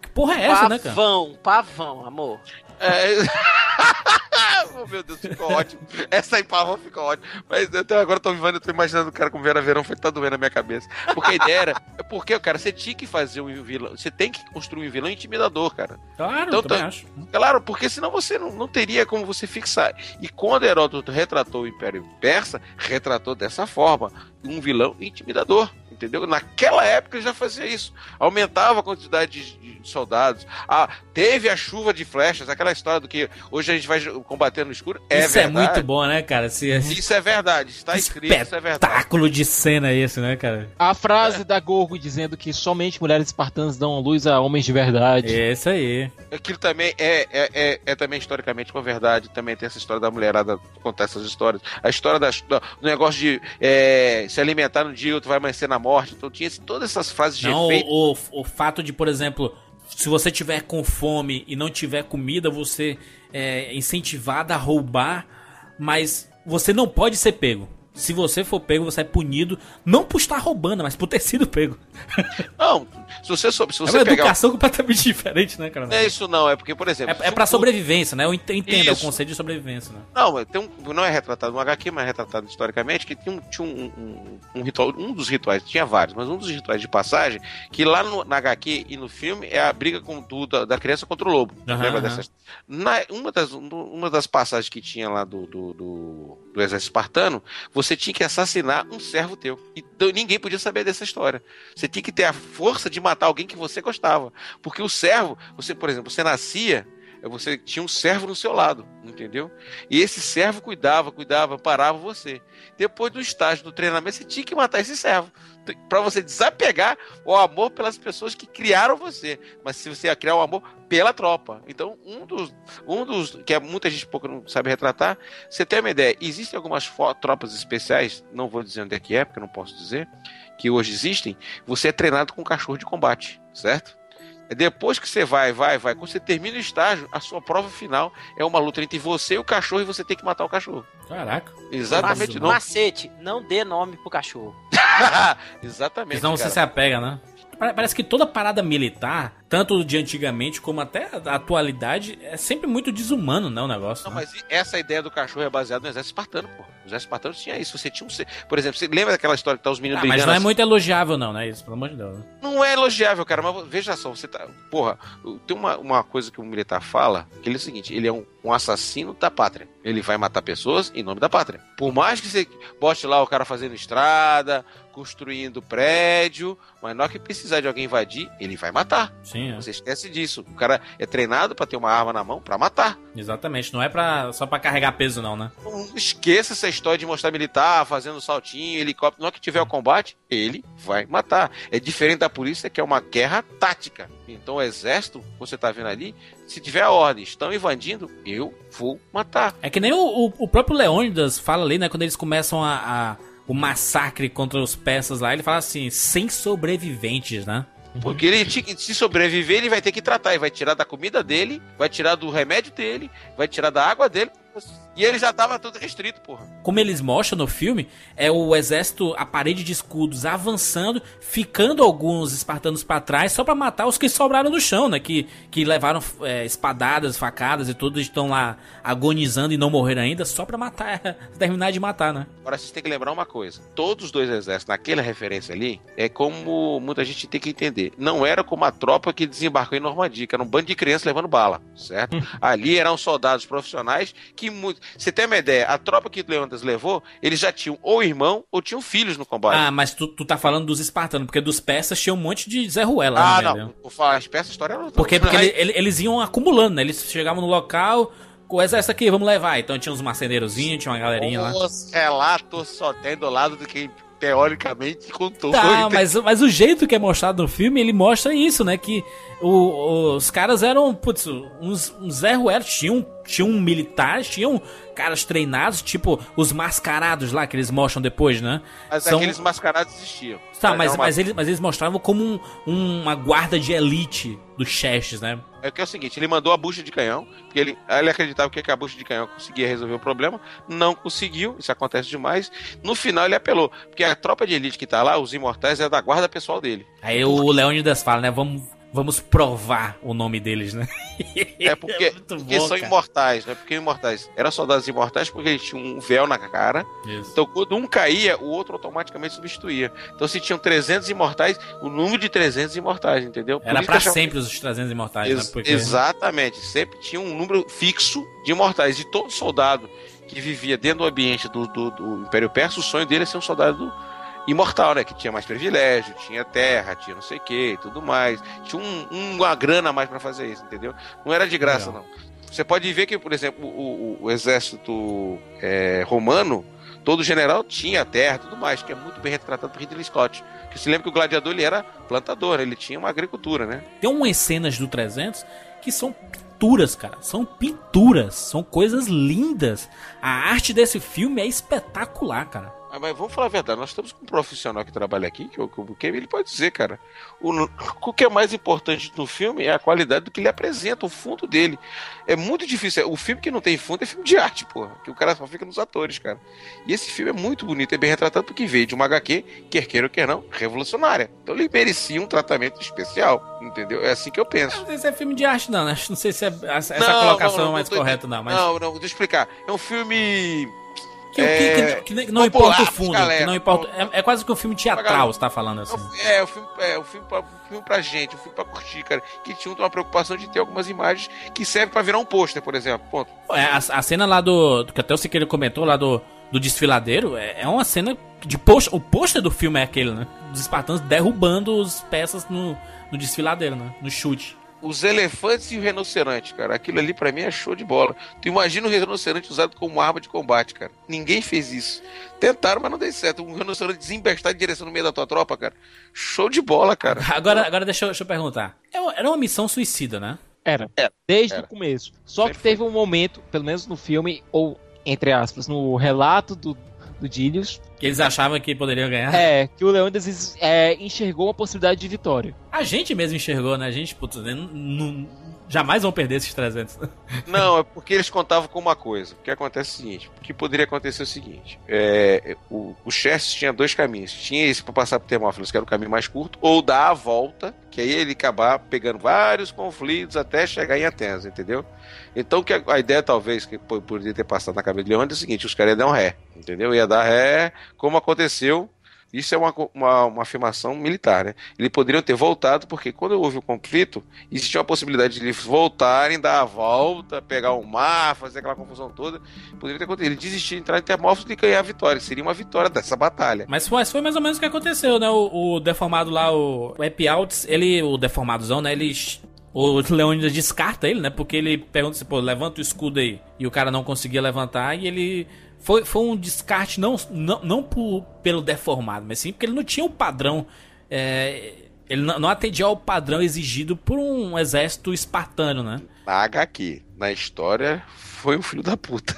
Que porra é essa, né, cara? Pavão, pavão, amor. É... oh, meu Deus, ficou ótimo. Essa aí, pavão, ficou ótimo. Mas eu até agora tô vivendo, eu tô imaginando o cara com Vera Verão, foi tá doendo na minha cabeça. Porque a ideia era. É porque, cara, você tinha que fazer um vilão. Você tem que construir um vilão intimidador, cara. Claro, Então, eu também tá- acho. Claro, porque senão você não, não teria como você fixar. E quando Heródoto retratou o Império Persa, retratou dessa forma. Um vilão intimidador. Entendeu? Naquela época ele já fazia isso. Aumentava a quantidade de, de soldados. Ah, teve a chuva de flechas, aquela história do que hoje a gente vai combater no escuro. É isso verdade. é muito bom, né, cara? Se, Isso é verdade. Está escrito, isso é verdade. espetáculo de cena esse, né, cara? A frase da Gorgo dizendo que somente mulheres espartanas dão luz a homens de verdade. É isso aí. Aquilo também é, é, é, é também historicamente uma verdade. Também tem essa história da mulherada contar essas histórias. A história das, do negócio de é, se alimentar no dia, outro vai amanhecer na morte. Então tinha todas essas frases de Não, efeito. o, o fato de, por exemplo, se você tiver com fome e não tiver comida, você é incentivado a roubar, mas você não pode ser pego. Se você for pego, você é punido, não por estar roubando, mas por ter sido pego. Não, se você soube, se É uma pegar. educação completamente diferente, né, cara? Não é isso não, é porque, por exemplo. É, é pra sobrevivência, né? Eu ent- entendo, é o Isso. conceito de sobrevivência, né? Não, tem um, não é retratado no HQ, mas é retratado historicamente, que tinha, um, tinha um, um- um ritual, um dos rituais, tinha vários, mas um dos rituais de passagem, que lá no, na HQ e no filme é a briga com, do, da, da criança contra o lobo. Aham, Lembra dessas? Na, uma, das, uma das passagens que tinha lá do, do, do, do exército espartano, você tinha que assassinar um servo teu. Então ninguém podia saber dessa história. Você tinha que ter a força de matar alguém que você gostava. Porque o servo, você, por exemplo, você nascia, você tinha um servo no seu lado, entendeu? E esse servo cuidava, cuidava, parava você. Depois do estágio do treinamento, você tinha que matar esse servo. Pra você desapegar o amor pelas pessoas que criaram você. Mas se você ia criar o amor pela tropa. Então, um dos. Um dos. Que é, muita gente pouco não sabe retratar. Você tem uma ideia, existem algumas tropas especiais, não vou dizer onde é que é, porque eu não posso dizer, que hoje existem. Você é treinado com cachorro de combate, certo? É Depois que você vai, vai, vai, quando você termina o estágio, a sua prova final é uma luta entre você e o cachorro e você tem que matar o cachorro. Caraca. Exatamente. Macete, não dê nome pro cachorro. Exatamente. Senão você cara. se apega, né? Pare- Parece que toda parada militar, tanto de antigamente como até da atualidade, é sempre muito desumano, né, o negócio. Não, né? mas essa ideia do cachorro é baseada no exército espartano, pô. O exército espartano tinha isso. Você tinha um. Por exemplo, você lembra daquela história que tá os meninos Ah, mas brigando não é assim? muito elogiável, não, né? Isso, pelo amor de Deus. né? Não é elogiável, cara, mas veja só, você tá. Porra, tem uma, uma coisa que o militar fala, que ele é o seguinte: ele é um, um assassino da pátria. Ele vai matar pessoas em nome da pátria. Por mais que você bote lá o cara fazendo estrada, construindo prédio, mas na hora que precisar de alguém invadir, ele vai matar. Sim, é. Você esquece disso. O cara é treinado pra ter uma arma na mão pra matar. exatamente. Não é pra, só pra carregar peso, não, né? Não esqueça essa história de mostrar militar fazendo saltinho, helicóptero. Na hora que tiver o combate, ele vai matar. É diferente da polícia, que é uma guerra tática. Então, o exército, você tá vendo ali, se tiver a ordem, estão invadindo, eu vou matar. É que nem o, o- o próprio Leônidas fala ali, né? Quando eles começam a, a- o massacre contra os persas lá, ele fala assim, sem sobreviventes, né? Porque ele, se sobreviver, ele vai ter que tratar. Ele vai tirar da comida dele, vai tirar do remédio dele, vai tirar da água dele. E ele já tava tudo restrito, porra. Como eles mostram no filme, é o exército, a parede de escudos avançando, ficando alguns espartanos pra trás só pra matar os que sobraram no chão, né? Que, que levaram é, espadadas, facadas e tudo, estão lá agonizando e não morreram ainda, só pra matar, terminar de matar, né? Agora vocês têm que lembrar uma coisa: todos os dois exércitos, naquela referência ali, é como muita gente tem que entender. Não era como a tropa que desembarcou em Normandia, que era um bando de crianças levando bala, certo? ali eram soldados profissionais que muito. Você tem uma ideia? A tropa que Leônidas levou, eles já tinham ou irmão ou tinham filhos no combate. Ah, mas tu, tu tá falando dos espartanos, porque dos persas tinha um monte de Zé Ruela, Ah, né, não. Vou falar, as peças história não. Porque, porque ele- ele- eles iam acumulando, né? Eles chegavam no local, com essa aqui, vamos levar. Então tinha uns marceneirozinhos, tinha uma galerinha lá. Os relatos só tem do lado do que teoricamente contou. Tá, mas, mas o jeito que é mostrado no filme, ele mostra isso, né? Que o- os caras eram, putz, uns, uns Zé Ruela, tinham, tinham militares, tinham caras treinados, tipo os mascarados lá que eles mostram depois, né? Mas São- aqueles mascarados existiam. Tá, mas, uma- mas, eles, mas eles mostravam como um- uma guarda de elite dos chefes, né? É que é o seguinte, ele mandou a bucha de canhão, porque ele, ele acreditava que a bucha de canhão conseguia resolver o problema, não conseguiu, isso acontece demais. No final ele apelou, porque a tropa de elite que tá lá, os imortais, é da guarda pessoal dele. Aí o Leônidas fala, né? Vamos, vamos provar o nome deles, né? É porque, muito porque são imortais, né? Porque imortais. Eram soldados imortais porque eles tinham um véu na cara. Isso. Então, quando um caía, o outro automaticamente substituía. Então, se tinham 300 imortais, o número de 300 imortais, entendeu? Por Era chamo- sempre os 300 imortais, Ex- né? Porque... Exatamente. Sempre tinha um número fixo de imortais. E todo soldado que vivia dentro do ambiente do, do, do Império Persa, o sonho dele é ser um soldado imortal, né? Que tinha mais privilégio, tinha terra, tinha não sei o que e tudo mais. Tinha um, um- uma grana a mais pra fazer isso, entendeu? Não era de graça, Legal. não. Você pode ver que, por exemplo, o, o- o exército é, romano, todo general tinha terra e tudo mais, que é muito bem retratado por Ridley Scott. Que se lembra que o gladiador ele era plantador, ele tinha uma agricultura, né? Tem umas cenas do 300 que são pinturas, cara. São pinturas. São coisas lindas. A arte desse filme é espetacular, cara. Ah, Mas vamos falar a verdade, nós estamos com um profissional que trabalha aqui, que é o que ele pode dizer, cara. O, o que é mais importante no filme é a qualidade do que ele apresenta, o fundo dele. É muito difícil. O filme que não tem fundo é filme de arte, porra. Que o cara só fica nos atores, cara. E esse filme é muito bonito, é bem retratado porque veio de uma HQ, quer queira ou quer não, revolucionária. Então ele merecia um tratamento especial, entendeu? É assim que eu penso. Não sei se é filme de arte, não, né? Não sei se é essa Não, colocação não, é não, mais correta, não. Mas Não, não, deixa eu explicar. É um filme. Que, que- é, que- que não popular importa o fundo. galera. que não importa, é, é quase que um filme teatral, você tá falando assim. É, o filme, é, o filme, pra, o filme pra gente, o filme pra curtir, cara. Que tinha uma preocupação de ter algumas imagens que servem pra virar um pôster, por exemplo. Ponto. É, a, a cena lá do. Que até o Siqueira comentou lá do, do desfiladeiro é, é uma cena de pôster. O pôster do filme é aquele, né? Dos espartanos derrubando as peças no, no desfiladeiro, né? No chute. Os elefantes e o rinoceronte, cara. Aquilo ali pra mim é show de bola. Tu imagina o rinoceronte usado como arma de combate, cara. Ninguém fez isso. Tentaram, mas não deu certo. Um rinoceronte desembestar em direção no meio da tua tropa, cara. Show de bola, cara. Agora, agora deixa, eu, deixa eu perguntar. É Era uma missão suicida, né? Era. Era. Desde Era. o começo. Só Sempre que teve um momento, pelo menos no filme, ou entre aspas, no relato do, do Dilius, Que eles achavam que poderiam ganhar. é que o Leônidas é, enxergou uma possibilidade de vitória. A gente mesmo enxergou, né? A gente, putz, né, não- não- jamais vão perder esses 300. Não, é porque eles contavam com uma coisa. O que acontece é o seguinte: o que poderia acontecer é o seguinte: é, o, o Xerxes tinha dois caminhos. Tinha esse para passar por Termófilos, que era o caminho mais curto, ou dar a volta, que aí ele acabar pegando vários conflitos até chegar em Atenas, entendeu? Então que a, a ideia, talvez, que po- poderia ter passado na cabeça de Leônidas é o seguinte: os caras iam dar um ré, entendeu? Ia dar ré, como aconteceu. Isso é uma, uma, uma afirmação militar, né? Eles poderiam ter voltado, porque quando houve o conflito, existia uma possibilidade de eles voltarem, dar a volta, pegar o mar, fazer aquela confusão toda. Poderia ter acontecido. Ele desistir, entrar em Termófilos e ganhar a vitória. Seria uma vitória dessa batalha. Mas foi, foi mais ou menos o que aconteceu, né? O, o deformado lá, o, o Epialtes, ele, o deformadozão, né? Ele. O Leônidas descarta ele, né? Porque ele pergunta assim, pô, levanta o escudo aí. E o cara não conseguia levantar e ele. Foi, foi um descarte não, não, não por, pelo deformado, mas sim porque ele não tinha o padrão. é, ele não, atendia ao padrão exigido por um exército espartano, né? Na HQ, na história, foi um filho da puta.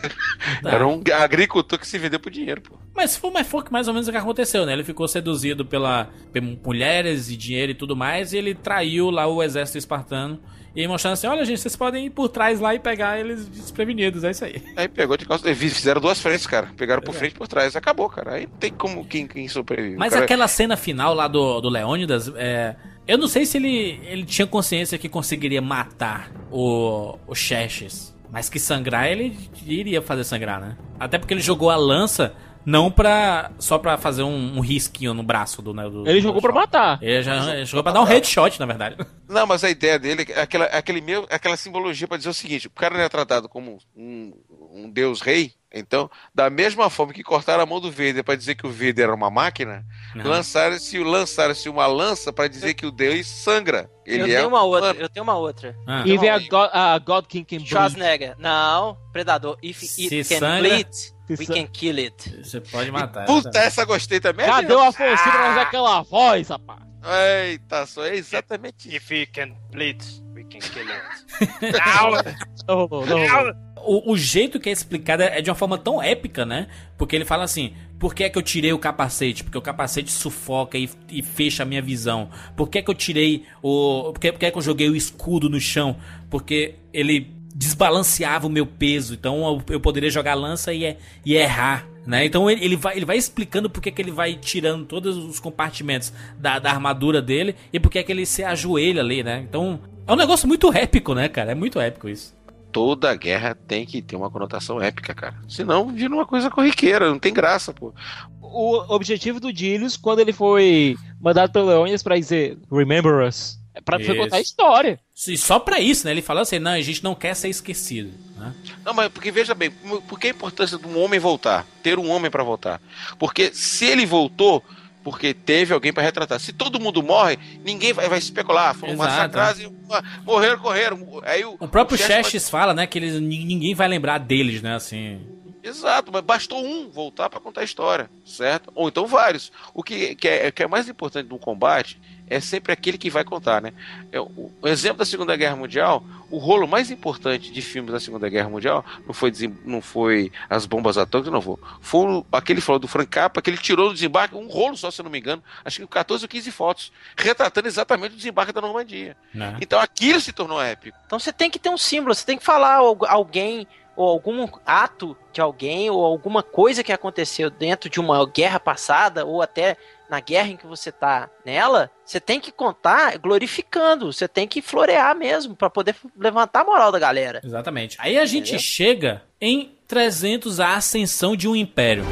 Tá. Era um agricultor que se vendeu por dinheiro, pô. Mas foi, mas foi mais ou menos o que aconteceu, né? Ele ficou seduzido pela, por mulheres e dinheiro e tudo mais, e ele traiu lá o exército espartano. E mostrando assim: olha, gente, vocês podem ir por trás lá e pegar eles desprevenidos, é isso aí. Aí pegou de calça. Fizeram duas frentes, cara. Pegaram por frente e por trás. Acabou, cara. Aí não tem como quem, quem sobrevive. Mas cara- aquela cena final lá do, do Leônidas, é, eu não sei se ele, ele tinha consciência que conseguiria matar o, o Xerxes. Mas que sangrar ele iria fazer sangrar, né? Até porque ele jogou a lança não pra. só pra fazer um, um risquinho no braço do. Né, do Ele do jogou pra matar. Ele, já, ele jogou pra dar um headshot, na verdade. Não, mas a ideia dele é aquela, aquele meu, aquela simbologia para dizer o seguinte: o cara não é tratado como um, um deus rei. Então, da mesma forma que cortaram a mão do Vader para dizer que o Vader era uma máquina, lançaram-se lançaram-se uma lança para dizer que o deus sangra. Ele eu é tenho uma outra, eu tenho uma outra. Ah. E vem a God, a God King can bleed. Schwarzenegger. Não, Predador. If it Se can sangra- bleed, we can kill it. Você pode matar. Puta, essa gostei também. Cadê o Afonso pra fazer aquela voz, rapaz? Eita, só é exatamente isso. If he can bleed, we can kill it. Não não rolou. O, o jeito que é explicado é de uma forma tão épica, né? Porque ele fala assim: por que é que eu tirei o capacete? Porque o capacete sufoca e, e fecha a minha visão. Por que é que eu tirei o. Por que, por que é que eu joguei o escudo no chão? Porque ele desbalanceava o meu peso. Então eu, eu poderia jogar lança e, e errar. Né? Então ele, ele, vai, ele vai explicando por que que ele vai tirando todos os compartimentos da, da armadura dele e por que que ele se ajoelha ali, né? Então é um negócio muito épico, né, cara? É muito épico isso. Toda guerra tem que ter uma conotação épica, cara. Senão vira uma coisa corriqueira, não tem graça, pô. O objetivo do Dilius, quando ele foi mandado pelo Leônidas pra dizer Remember us, é pra foi Isso. contar a história. E só pra isso, né? Ele falou assim: não, a gente não quer ser esquecido. Né? Não, mas porque veja bem, por que a importância de um homem voltar? Ter um homem pra voltar? Porque se ele voltou, porque teve alguém para retratar. Se todo mundo morre, ninguém vai, vai especular. Foram Exato. massacrados e ah, morreram, correram. Aí o, O próprio o Chester Xerxes fala, né, que eles, ni- ninguém vai lembrar deles, né, assim. Exato, mas bastou um voltar para contar a história, certo? Ou então vários. O que, que, é, que é mais importante no combate é sempre aquele que vai contar, né? É, o, o exemplo da Segunda Guerra Mundial, o rolo mais importante de filmes da Segunda Guerra Mundial não foi, desem- não foi as bombas atômicas, não foi. Foi o- aquele falou do Frank Capra, que ele tirou do desembarque, um rolo só, se eu não me engano, acho que 14 ou 15 fotos, retratando exatamente o desembarque da Normandia. Né? Então aquilo se tornou épico. Então você tem que ter um símbolo, você tem que falar algu- alguém ou algum ato de alguém ou alguma coisa que aconteceu dentro de uma guerra passada ou até na guerra em que você tá nela, você tem que contar glorificando, você tem que florear mesmo pra poder levantar a moral da galera. Exatamente. Aí a gente Entendeu? chega em 300, a ascensão de um império.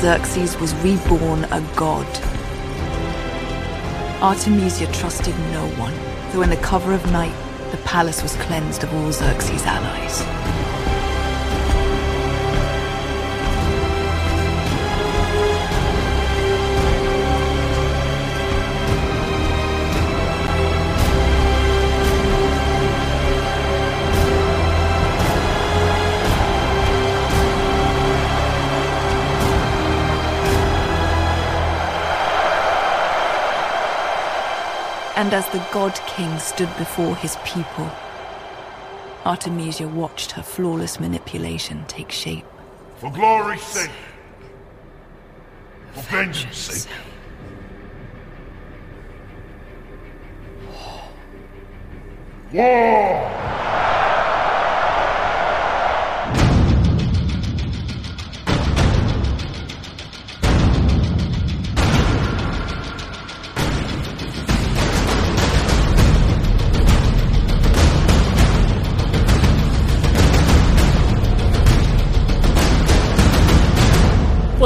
Xerxes was reborn a god. Artemisia trusted no one, though in the cover of night, the palace was cleansed of all Xerxes' allies. And as the god king stood before his people, Artemisia watched her flawless manipulation take shape. For glory's sake. For vengeance' sake. War!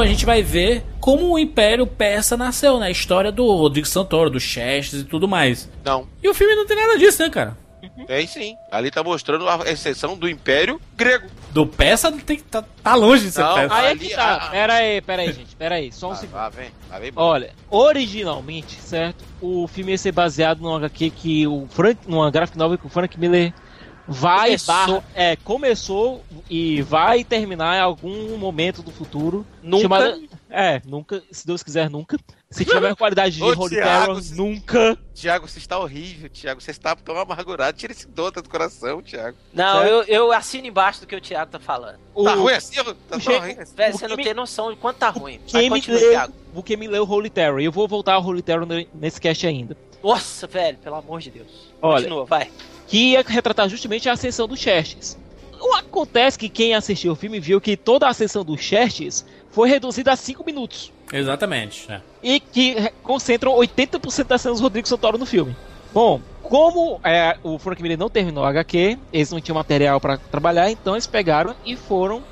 A gente vai ver como o Império Persa nasceu, né? A história do Rodrigo Santoro, do Xerxes e tudo mais. Não. E o filme não tem nada disso, né, cara? É sim. Ali tá mostrando a exceção do Império Grego. Do Persa não tem, tá, tá longe de ser Não, Persa. Aí é Ali, que tá. ah, Pera aí, pera aí, gente. Pera aí, só um Ah, segundo. lá vem, lá vem. Olha, originalmente, certo? O filme ia ser baseado num HQ que o Frank, numa graphic novel que o Frank Miller vai é, começou e vai terminar em algum momento do futuro. Nunca. chamada- é, nunca, se Deus quiser, nunca. Se tiver qualidade de Ô, Holy Thiago, Terror, se- nunca. Tiago, você está horrível, Tiago. Você está tão amargurado. Tira esse dota do coração, Tiago. Não, Certo. eu, eu assino embaixo do que o Thiago tá falando. O, Tá ruim assim? Tá tão ruim assim? Velho, você que não me- tem noção de quanto tá ruim. Mas quem me continua, leu, Thiago. o que me leu Holy Terror. E eu vou voltar ao Holy Terror ne- nesse cast ainda. Nossa, velho, pelo amor de Deus. Olha. Continua, vai. Que ia retratar justamente a ascensão do Xerxes. O acontece que quem assistiu o filme viu que toda a ascensão do Xerxes foi reduzida a 5 minutos. Exatamente. é. E que concentram 80% das cenas do Rodrigo Santoro no filme. Bom, como é, o Frank Miller não terminou o HQ, eles não tinham material para trabalhar, então eles pegaram e foram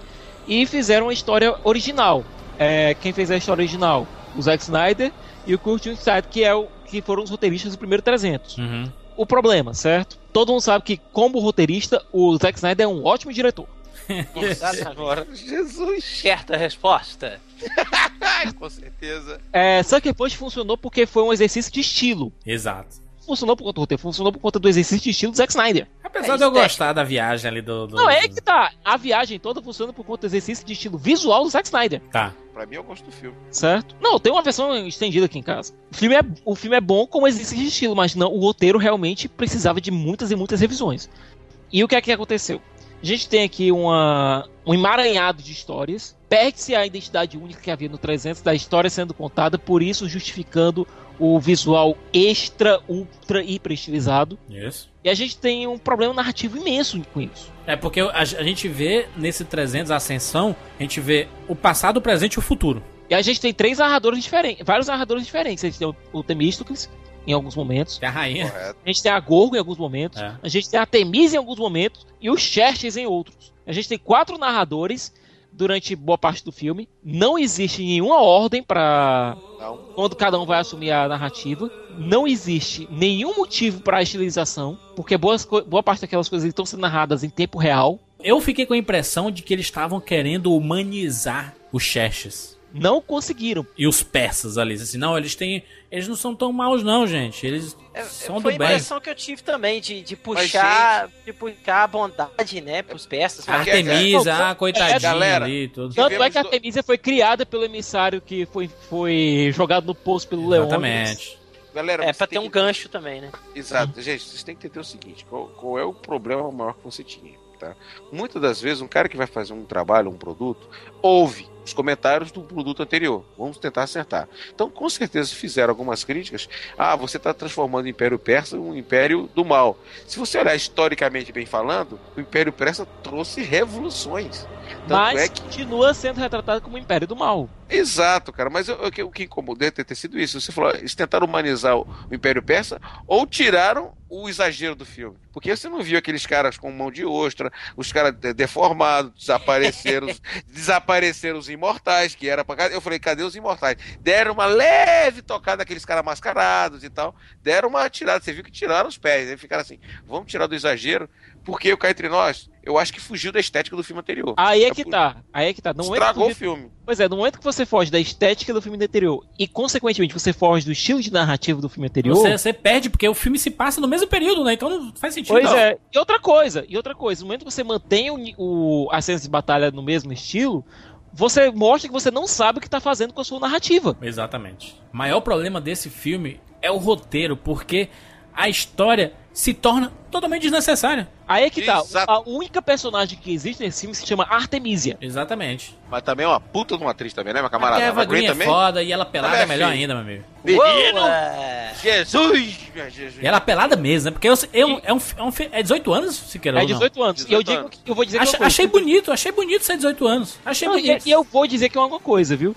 e fizeram uma história original. É, quem fez a história original? O Zack Snyder e o Kurt Snyder, que, é o, que foram os roteiristas do primeiro 300 Uhum. O problema, certo? Todo mundo sabe que, como roteirista, o Zack Snyder é um ótimo diretor. Agora, Jesus. Certa resposta. Com certeza. É, Sucker Punch funcionou porque foi um exercício de estilo. Exato. Funcionou por conta do roteiro, funcionou por conta do exercício de estilo do Zack Snyder. Apesar É, de eu gostar da viagem ali do. do- Não, é que tá. A viagem toda funciona por conta do exercício de estilo visual do Zack Snyder, Tá. Pra mim, eu gosto do filme. certo? Não, tem uma versão estendida aqui em casa. O filme é, o filme é bom como exercício de estilo, mas não, o roteiro realmente precisava de muitas e muitas revisões. E o que é que aconteceu? A gente tem aqui uma, um emaranhado de histórias. Perde-se a identidade única que havia no 300 da história sendo contada, por isso justificando o visual extra, ultra, hiper estilizado. Isso. E a gente tem um problema narrativo imenso com isso. É porque a, a gente vê nesse 300 Ascensão, a gente vê o passado, o presente e o futuro. E a gente tem três narradores diferentes, vários narradores diferentes. A gente tem o, o Temístocles em alguns momentos. Que é a rainha. Correto. A gente tem a Gorgo em alguns momentos. É. A gente tem a Temise em alguns momentos. E o Xerxes em outros. A gente tem quatro narradores durante boa parte do filme. Não existe nenhuma ordem para quando cada um vai assumir a narrativa. Não existe nenhum motivo para a estilização, porque boas boa parte daquelas coisas estão sendo narradas em tempo real. Eu fiquei com a impressão de que eles estavam querendo humanizar o Xerxes. Não conseguiram. E os persas ali, assim, não, eles têm. Eles não são tão maus, não, gente. Eles são É, Foi do a bem. impressão que eu tive também, de, de puxar, de puxar a bondade, né, pros persas. A Porque- Artemisa, É, ah, coitadinha galera, ali, tudo. Tanto é que a do- Artemisia foi criada pelo emissário que foi, foi jogado no poço pelo Leão. Exatamente. Galera, É pra ter um que- gancho também, né? Exato, gente, vocês têm que entender o seguinte: qual, qual é o problema maior que você tinha? Tá? Muitas das vezes, um cara que vai fazer um trabalho, um produto, ouve os comentários do produto anterior. Vamos tentar acertar. Então, com certeza, fizeram algumas críticas. Ah, você está transformando o Império Persa em um império do mal. Se você olhar historicamente bem falando, o Império Persa trouxe revoluções. Tanto Mas é que continua sendo retratado como o Império do Mal. Exato, cara, mas eu- eu- o que incomodou é ter, sido isso. Você falou, eles tentaram humanizar o, o Império Persa ou tiraram o exagero do filme. Porque você não viu aqueles caras com mão de ostra, os caras de- deformados, desapareceram, os- desapareceram os imortais, que era pra. Eu falei, cadê os imortais? Deram uma leve tocada naqueles caras mascarados e tal. Deram uma tirada, você viu que tiraram os pés. Aí ficaram assim, vamos tirar do exagero, porque o cá entre nós, eu acho que fugiu da estética do filme anterior. Aí é que tá. Aí é que tá. No Estragou que o filme. Pois é, no momento que você foge da estética do filme anterior e, consequentemente, você foge do estilo de narrativa do filme anterior. Você, você perde, porque o filme se passa no mesmo período, né? Então não faz sentido. Pois não. é, e outra coisa, e outra coisa, no momento que você mantém o, o, as cenas de batalha no mesmo estilo, você mostra que você não sabe o que tá fazendo com a sua narrativa. Exatamente. O maior problema desse filme é o roteiro, porque a história se torna totalmente desnecessária. Aí é que tá, Exato. a única personagem que existe nesse filme se chama Artemisia. Exatamente. Mas também é uma puta de uma atriz também, né, meu A camarada? Eva Eva Green Green é também? foda e ela pelada é é melhor ainda, meu amigo. Menino! Jesus! Minha Jesus! E ela é pelada mesmo, né? Porque eu, eu- é, um, é, um, é 18 anos, se queira É ou não. 18 anos. e eu 18 digo anos. que eu vou dizer que Achei, é uma coisa. achei bonito, achei bonito ser 18 anos. Achei Não, e, bonito. e eu vou dizer que é uma coisa, viu?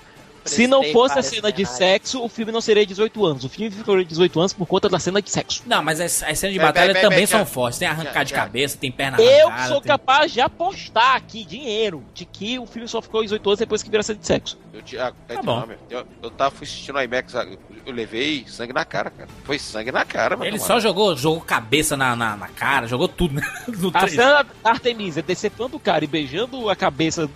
Se não fosse a cena de sexo, o filme não seria 18 anos. O filme ficou 18 anos por conta da cena de sexo. Não, mas as, as cenas de Vai, batalha vai, vai, também são já. fortes. Tem arrancar de Já, já. cabeça, tem perna Eu arrancada. sou tem- capaz de apostar aqui dinheiro de que o filme só ficou 18 anos depois que vira cena de sexo. Eu, te- ah, é Tá de bom. nome. eu, eu tava fui assistindo IMAX, eu, levei sangue na cara, cara. Foi sangue na cara, meu Ele só jogou, jogou cabeça na, na, na cara, jogou tudo, né? No A cena da Artemisia decepando o cara e beijando a cabeça.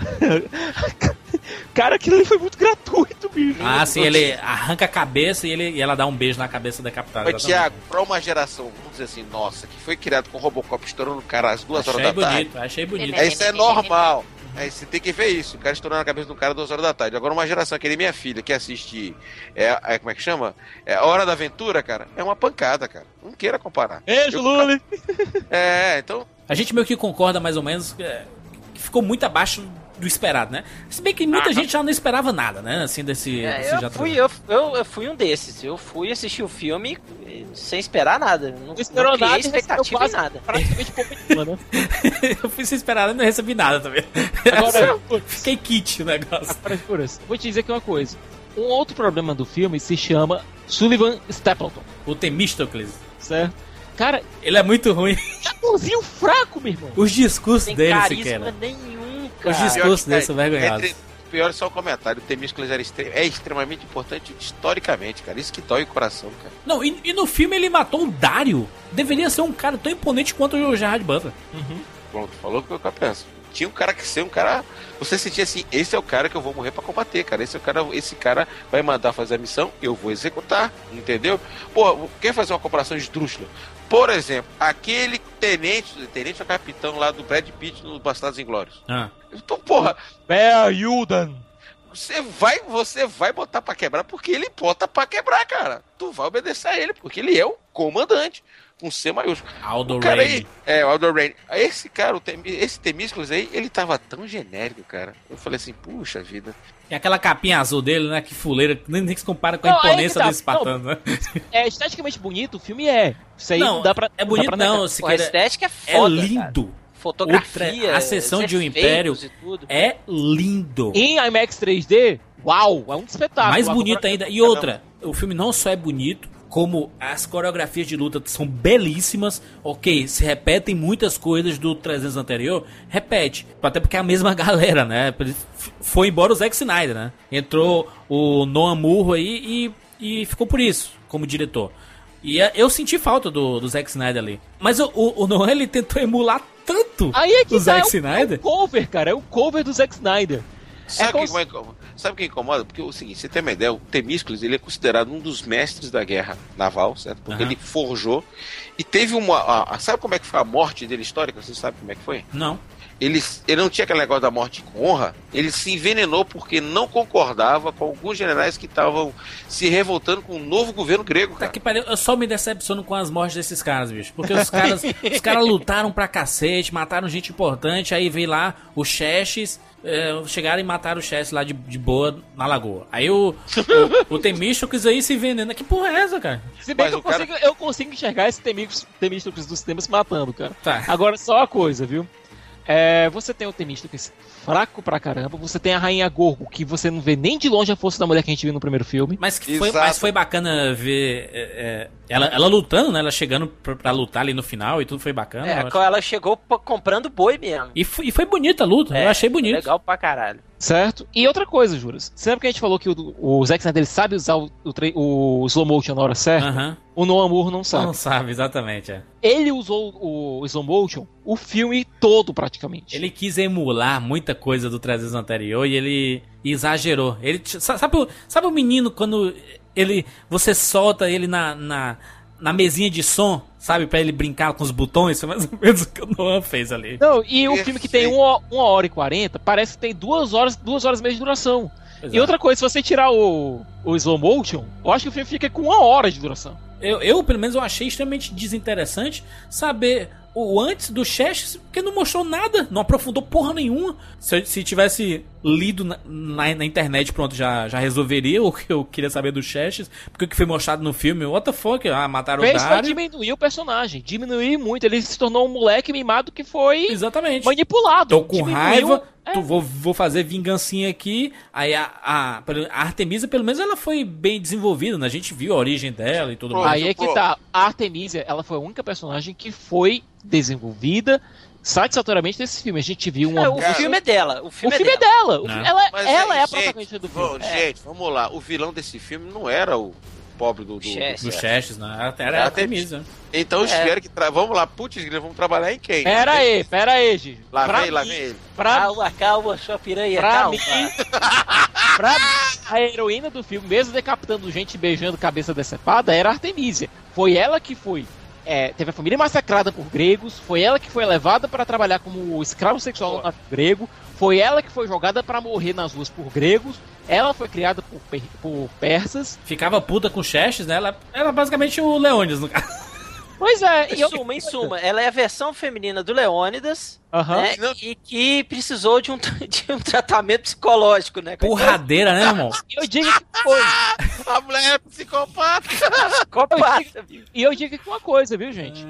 cara, aquilo ali foi muito gratuito, bicho. Ah, sim, ele arranca a cabeça e, ele, e ela dá um beijo na cabeça decapitada. Mas, Thiago, pra uma geração, vamos dizer assim, nossa, que foi criado com o Robocop estourando o cara às duas Achei horas da bonito, tarde. achei bonito. É, isso é normal. É, você tem que ver isso, o cara estourando a cabeça do cara às duas horas da tarde. Agora, uma geração que nem minha filha, que assiste. É, é, como é que chama? É a Hora da Aventura, cara, é uma pancada, cara. Não queira comparar. Beijo, Eu- Luli! É, então. A gente meio que concorda mais ou menos é, que ficou muito abaixo do esperado, né? Se bem que muita gente já não esperava nada, né? Assim, desse. É, desse eu, já fui, eu, eu, eu fui um desses. Eu fui assistir o filme eh, sem esperar nada. Não, Não esperou não nada e expectativa quase nada. praticamente pouco né? eu fui sem esperar nada e não recebi nada também. Agora, Fiquei kit o negócio. Agora, vou te dizer aqui uma coisa. Um outro problema do filme se chama Sullivan Stapleton, O Temístocles. certo? Cara, Ele é muito ruim. atorzinho fraco, meu irmão. Os discursos dele, Siqueira. nenhum, Os discursos dele são vergonhosos. entre- Pior é só o comentário. O Temísculas era extre- é extremamente importante historicamente, cara. Isso que dói o coração, cara. Não, e, e no filme ele matou o Dario. Deveria ser um cara tão imponente quanto o Gerard Butler. Pronto, falou o que eu penso. Tinha um cara que ser um cara. Você sentia assim, esse é o cara que eu vou morrer pra combater, cara. Esse é o cara, esse cara vai mandar fazer a missão, eu vou executar, entendeu? Pô, quer fazer uma comparação esdrúxula? Por exemplo, aquele tenente, tenente ou capitão lá do Brad Pitt no Bastardos Inglórios. Ah. Então, porra, Bear Yudan. você vai, você vai botar pra quebrar porque ele bota pra quebrar, cara. Tu vai obedecer a ele, porque ele é o comandante. Com C maiúsculo. Aldo O cara aí, Raine. é, o Aldo Rain. Esse cara, o Tem- esse Temísculos aí, ele tava tão genérico, cara. Eu falei assim, puxa vida. E aquela capinha azul dele, né? Que fuleira. Nem, nem se compara com a Não, imponência tá. do espartano, né? É esteticamente bonito, o filme é. Isso aí não, Não, dá pra. é bonito dá pra não. Pô, a estética é É foda. cara. lindo. Fotografia. Outra- a sessão de um império tudo. É lindo. Em IMAX 3D, uau, é um espetáculo. Mais bonito ainda. E outra, o filme não só é bonito, como as coreografias de luta são belíssimas. Ok, se repetem muitas coisas do 300 anterior, repete. Até porque é a mesma galera, né? Foi embora o Zack Snyder, né? Entrou o Noah Murro aí e, e ficou por isso, como diretor. E é- eu senti falta do, do Zack Snyder ali. Mas o, o, o Noah, ele tentou emular tanto Aí é que o tá, Zack é o, é Snyder. o cover, cara. É o cover do Zack Snyder. Sabe, como o que sabe que incomoda? Porque o seguinte, você tem uma ideia, o Temístocles ele é considerado um dos mestres da guerra naval, certo? Porque Aham. ele forjou. E teve uma. a- a- sabe como é que foi a morte dele histórica? Você sabe como é que foi? Não. Ele, ele não tinha aquele negócio da morte com honra, ele se envenenou porque não concordava com alguns generais que estavam se revoltando com o novo governo grego, Tá cara. que pariu, eu só me decepciono com as mortes desses caras, bicho. Porque os caras, os caras lutaram pra cacete, mataram gente importante, aí veio lá o Xerxes, é, chegaram e mataram o Xerxes lá de, de boa na lagoa. Aí o, o, o Temístocles aí se envenena. Que porra é essa, cara? Se bem Mas que eu cara- consigo, eu consigo enxergar esse Temístocles dos temas se matando, cara. Tá. Agora, só uma coisa, viu? É, você tem o Temístocles fraco pra caramba, você tem a Rainha Gorgo, que você não vê nem de longe a força da mulher que a gente viu no primeiro filme. Mas, que foi, mas foi bacana ver é, é, ela, ela lutando, né? Ela chegando pra, pra lutar ali no final e tudo foi bacana. É, ela chegou comprando boi mesmo. E, foi, e foi bonita a luta, É, eu achei bonito. Legal pra caralho. Certo? E outra coisa, Juras. Você lembra que a gente falou que o, o Zack Snyder sabe usar o, o, o slow motion na hora certa? Aham. O Noah Moore não sabe. Não sabe, exatamente. É. Ele usou o, o slow motion o filme todo, praticamente. Ele quis emular muita coisa do 300 anterior e ele exagerou. Ele sabe, o- sabe o menino quando ele você solta ele na, na, na mesinha de som, sabe, Pra ele brincar com os botões, foi mais ou menos o que o Noah fez ali. Não, e o filme que tem Perfeito. uma, uma hora e quarenta, parece que tem duas horas, duas horas e meia de duração. Pois E é. outra coisa, se você tirar o, o slow motion, eu acho que o filme fica com uma hora de duração. Eu, eu, pelo menos, eu achei extremamente desinteressante saber o antes do Chess, porque não mostrou nada, não aprofundou porra nenhuma. Se, se tivesse lido na, na, na internet, pronto, já, já resolveria o que eu queria saber do Chess, porque o que foi mostrado no filme, what the fuck, ah, mataram o Fez pra Dario. diminuir o personagem, diminuir muito. Ele se tornou um moleque mimado que foi Exatamente. manipulado. Tô com Diminuiu- raiva, É. tu, vou, vou fazer vingancinha aqui. Aí a, a, a Artemisa, pelo menos, ela foi bem desenvolvida, né? A gente viu a origem dela e tudo Pô, mais. Aí é que Pô. tá. A Artemisia, ela foi a única personagem que foi desenvolvida satisfatoriamente nesse filme. A gente viu uma. É, o Cara, filme é dela. O O filme, filme é é dela. dela. O Né? filme- Ela, Mas ela aí, é a gente, protagonista do filme. vamos- Gente, vamos lá. O vilão desse filme não era o pobre do. do. Do do Chess, né? Era, era Ela a Artemisa. Então eles É. tiveram que. Tra... Vamos lá, putz, vamos trabalhar em quem? Pera aí, pera aí, Gigi. Lá Pra vem, lá mim- vem ele. Pra, Calma, calma, sua piranha, pra calma. mim, pra mim, a heroína do filme, mesmo decapitando gente e beijando cabeça decepada, era a Artemisia. Foi ela que foi. É, teve a família massacrada por gregos, foi ela que foi levada para trabalhar como escravo sexual navio grego, foi ela que foi jogada para morrer nas ruas por gregos, ela foi criada por, per- por persas. Ficava puta com Chess, né? Ela era basicamente o Leônidas, no caso. Pois é, Em suma, em suma, ela é a versão feminina do Leônidas, Aham. né? E que precisou de um, de um tratamento psicológico, né? Porradeira, né, irmão? Eu digo que foi. A mulher é psicopata. Psicopata? E eu digo que uma coisa, viu, gente?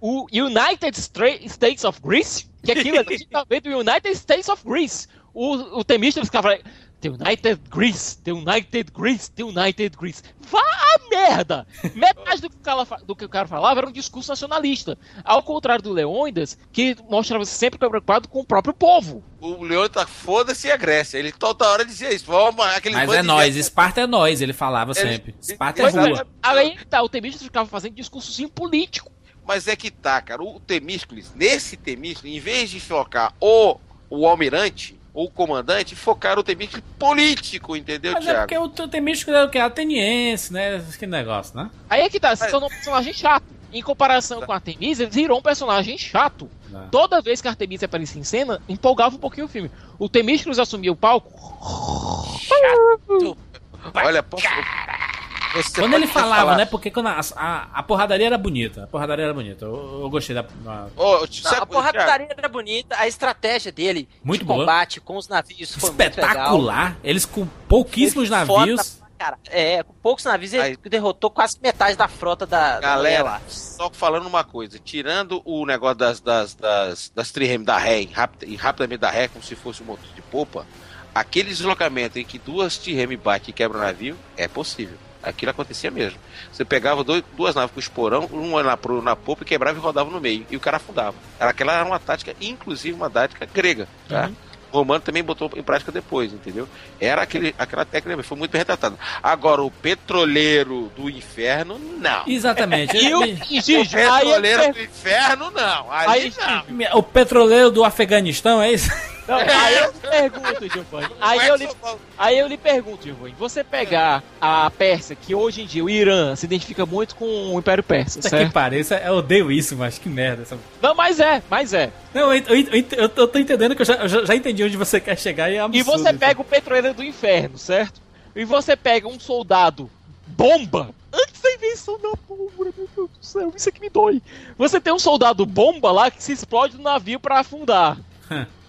O United States of Greece, que aquilo ali tá vendo o United States of Greece. O, o Temístocles ficava The United Greece, The United Greece, The United Greece. Vá a merda! Metade do que, o cara, fa- do que o cara falava era um discurso nacionalista. Ao contrário do Leônidas, que mostrava sempre preocupado com o próprio povo. O Leão tá foda-se a Grécia. Ele toda hora dizia isso. Vamos, aquele Mas é nós, Esparta é nós, ele falava Ele- sempre. Esparta é Pois é. rua. Aí que tá, o Temístocles ficava fazendo discursozinho político. Mas é que tá, cara. O Temístocles, nesse Temístocles, em vez de focar o, o almirante ou o comandante, focaram o Temístocles político, entendeu, Mas é Thiago? porque o Temístico é o que? Ateniense, né? Que negócio, né? Aí é que tá, se tornou um personagem chato. Em comparação com a Artemisia, ele virou um personagem chato. Não. Toda vez que a Artemisia aparecia em cena, empolgava um pouquinho o filme. O Temístocles assumia o palco. Olha, posso... Você Quando ele falava, falar. né? Porque quando a, a, a porradaria era bonita. A porradaria era bonita. Eu, eu gostei da. da- Ô, Não, a porradaria era bonita, a estratégia dele Muito de boa. combate com os navios foi muito legal. Espetacular. Eles com pouquíssimos Foi navios. caralho. É, com poucos navios ele Aí- derrotou quase metade da frota da, da Galera, lá. só falando uma coisa, tirando o negócio das, das, das, das trirem da ré e rapidamente da ré, como se fosse um motor de popa, aquele deslocamento em que duas trirem batem e quebram o navio, é possível. Aquilo acontecia mesmo. Você pegava dois- duas naves com esporão, uma na, pro- na popa e quebrava e rodava no meio. E o cara afundava. Era, aquela era uma tática, inclusive uma tática grega. Tá? O Romano também botou em prática depois, entendeu? Era aquele, aquela técnica, foi muito bem retratada. Agora, o petroleiro do inferno, não. Exatamente. E o e, O aí, petroleiro é- do inferno, não. Aí, Ali não. O petroleiro do Afeganistão, é isso? Não, aí eu lhe pergunto, Giovanni. Aí eu lhe, aí eu lhe pergunto, Giovanni. Você pegar a Pérsia, que hoje em dia o Irã se identifica muito com o Império Persa, Isso que certo? pareça, eu odeio isso, mas que merda. Essa... Não, mas é, mas é. Não, eu, eu, eu, eu tô- entendendo que eu já, eu já- entendi onde você quer chegar e é E absurdo. você pega o petroleiro do inferno, certo? E você pega um soldado bomba. Antes da invenção da pólvora, meu Deus do céu, isso aqui me dói. Você tem um soldado bomba lá que se explode no navio pra afundar.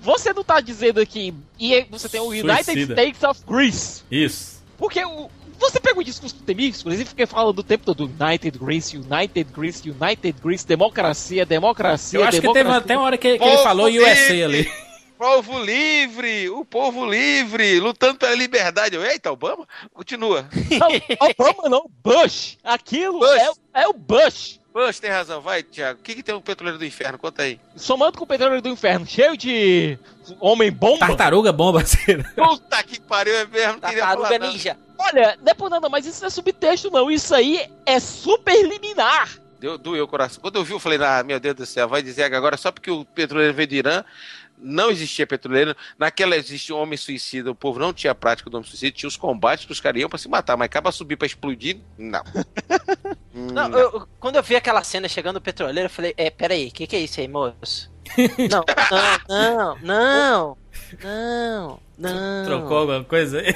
Você não tá dizendo aqui. E você tem o United Suicida. States of Greece. Isso. Porque o. Você pega o discurso do Temix, inclusive fiquei falando o tempo todo United Greece, United Greece, United Greece, democracia, democracia, Eu acho que teve democracia. até uma hora que, que ele falou livre! USA ali. Povo livre, o povo livre, lutando pela liberdade. Eita, Obama? Continua. Não, Obama não, Bush. Aquilo Bush. É, é o Bush. Puxa, tem razão. Vai, Thiago. O que, que tem um petroleiro do inferno? Conta aí. Somando com o petróleo do inferno, cheio de homem bomba. Tartaruga bomba. Puta que pariu, é mesmo. Tartaruga ninja. Olha, não é por nada, mas isso não é subtexto, não. Isso aí é superliminar. Deu, doeu o coração. Quando eu vi, eu falei, ah, meu Deus do céu, vai dizer que agora só porque o petroleiro veio do Irã, não existia petroleiro. Naquela existia um homem suicida, o povo não tinha prática do homem suicida, tinha os combates que os caras iam pra se matar, mas acaba subir pra explodir, não. Hum, Não, eu- eu- quando eu vi aquela cena chegando o petroleiro, eu falei, é, peraí, o que, que é isso aí, moço? não, não, não, não, não. Trocou alguma coisa aí?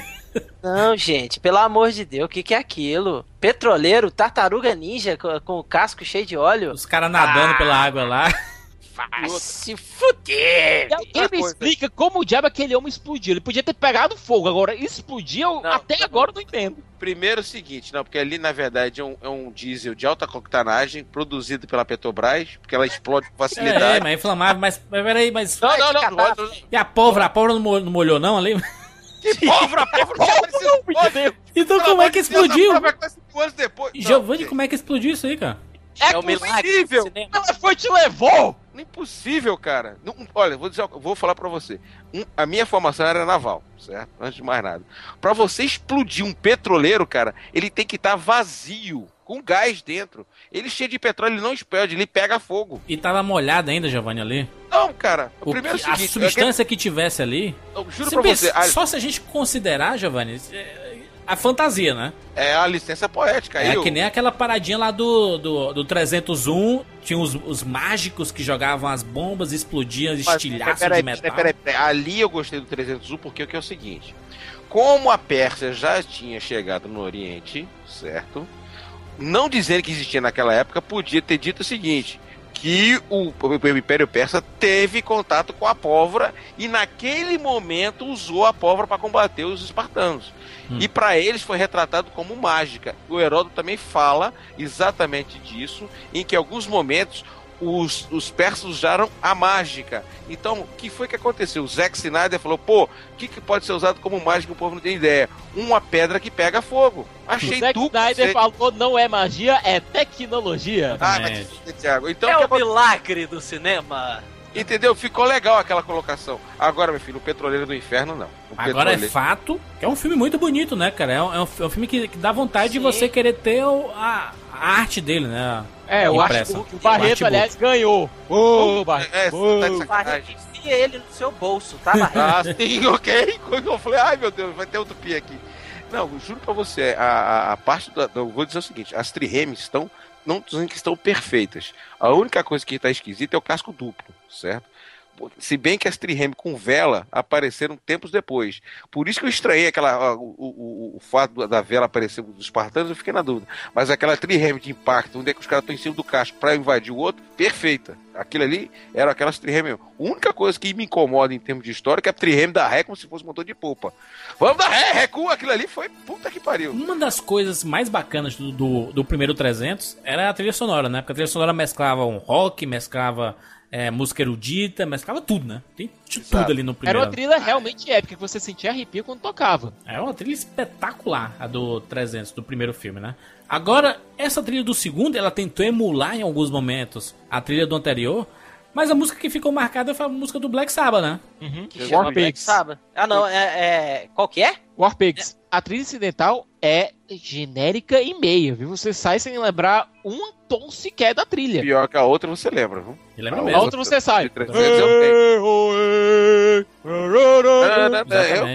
Não, gente, pelo amor de Deus, o que, que é aquilo? Petroleiro, tartaruga ninja com, com o casco cheio de óleo? Os caras nadando pela água lá. Vai se fuder! E alguém me explica como o diabo aquele homem explodiu. Ele podia ter pegado fogo, agora explodiu, Não, até não. agora eu não entendo. Primeiro o seguinte, não, porque ali na verdade é um, é um diesel de alta octanagem produzido pela Petrobras, porque ela explode com É, facilidade. mas é inflamável, mas, mas peraí, mas. Não, não, não, não, não. E a pólvora? A pólvora não mo- não molhou, não ali? Que pólvora, pólvora. Olha, Então como é que explodiu? é Giovanni, como é que explodiu isso aí, cara? É, É milagre possível. cinema. Ela foi te levou! Impossível, cara. Não- olha, vou, dizer, vou falar pra você. Um, a minha formação era naval, certo? Antes de mais nada. Pra você explodir um petroleiro, cara, ele tem que estar vazio, com gás dentro. Ele cheio de petróleo, ele não explode, ele pega fogo. E tava molhado ainda, Giovanni, ali. Não, cara. O, O primeiro que- é o seguinte, a substância que tivesse ali. eu, eu juro Se pra pensa- você, a, Só se a gente considerar, Giovanni, é- a fantasia, né? é a licença poética. É aí, que nem aquela paradinha lá do, do, do 301. Tinha os, os mágicos que jogavam as bombas, explodiam estilhaços de metal. peraí, peraí, peraí. Ali eu gostei do 301 porque o que é o seguinte: como a Pérsia já tinha chegado no Oriente, certo? Não dizer que existia naquela época, podia ter dito o seguinte: que o, o Império Persa teve contato com a pólvora e naquele momento usou a pólvora para combater os espartanos. Hum. E para eles foi retratado como mágica. O Heródoto também fala exatamente disso, em que em alguns momentos os, os persas usaram a mágica. Então, o que foi que aconteceu? O Zack Snyder falou: pô, o que, que pode ser usado como mágica? O povo não tem ideia. Uma pedra que pega fogo. Achei O Zack Snyder falou não é magia, é tecnologia. Ah, mas, Thiago, então É o que o milagre do cinema. Entendeu? Ficou legal aquela colocação. Agora, meu filho, o Petroleiro do Inferno não. O Agora é Petroleiro- fato que é um filme muito bonito, né, cara? É um, é um é filme que, que dá vontade de Sim. você querer ter o- a, a arte dele, né? É, o, Impressa. Art- o Barreto, Artbook. aliás, ganhou. Ô, Barreto. É, ô. tá de Barreto, sacanagem. enfia ele no seu bolso, tá, Barreto? Ah, sim, ok. Quando eu falei, ai meu Deus, vai ter outro pi aqui. Não, juro pra você, a, a, a parte da. Eu vou dizer o seguinte: as triremes estão. Não dizendo que estão perfeitas. A única coisa que tá esquisita é o casco duplo, certo? Se bem que as trireme com vela apareceram tempos depois. Por isso que eu estranhei aquela, o, o, o, fato da vela aparecer dos espartanos, eu fiquei na dúvida. Mas aquela trireme de impacto, onde é que os caras estão em cima do casco para invadir o outro, perfeita. Aquilo ali eram aquelas trireme. A única coisa que me incomoda em termos de história é que a trireme da ré como se fosse motor de polpa. Vamos dar ré, recua, aquilo ali foi puta que pariu. Uma das coisas mais bacanas do, do, do primeiro 300 era a trilha sonora, né? Porque a trilha sonora mesclava um rock, mesclava é, música erudita, mesclava tudo, né? Tem de tudo Exato. ali no Era primeiro. uma trilha realmente épica, que você sentia arrepio quando tocava. É uma trilha espetacular, a do 300, do primeiro filme, né? Agora, essa trilha do segundo, ela tentou emular em alguns momentos a trilha do anterior, mas a música que ficou marcada foi a música do Black Sabbath, né? Que War chama Black Pigs. Sabbath. Ah, não, é, é... Qual que é? War Pigs. A trilha incidental é genérica e meia, viu? Você sai sem lembrar um tom sequer da trilha. Pior que a outra você lembra, viu? E lembra A mesmo. A outra você sai. De 300 eu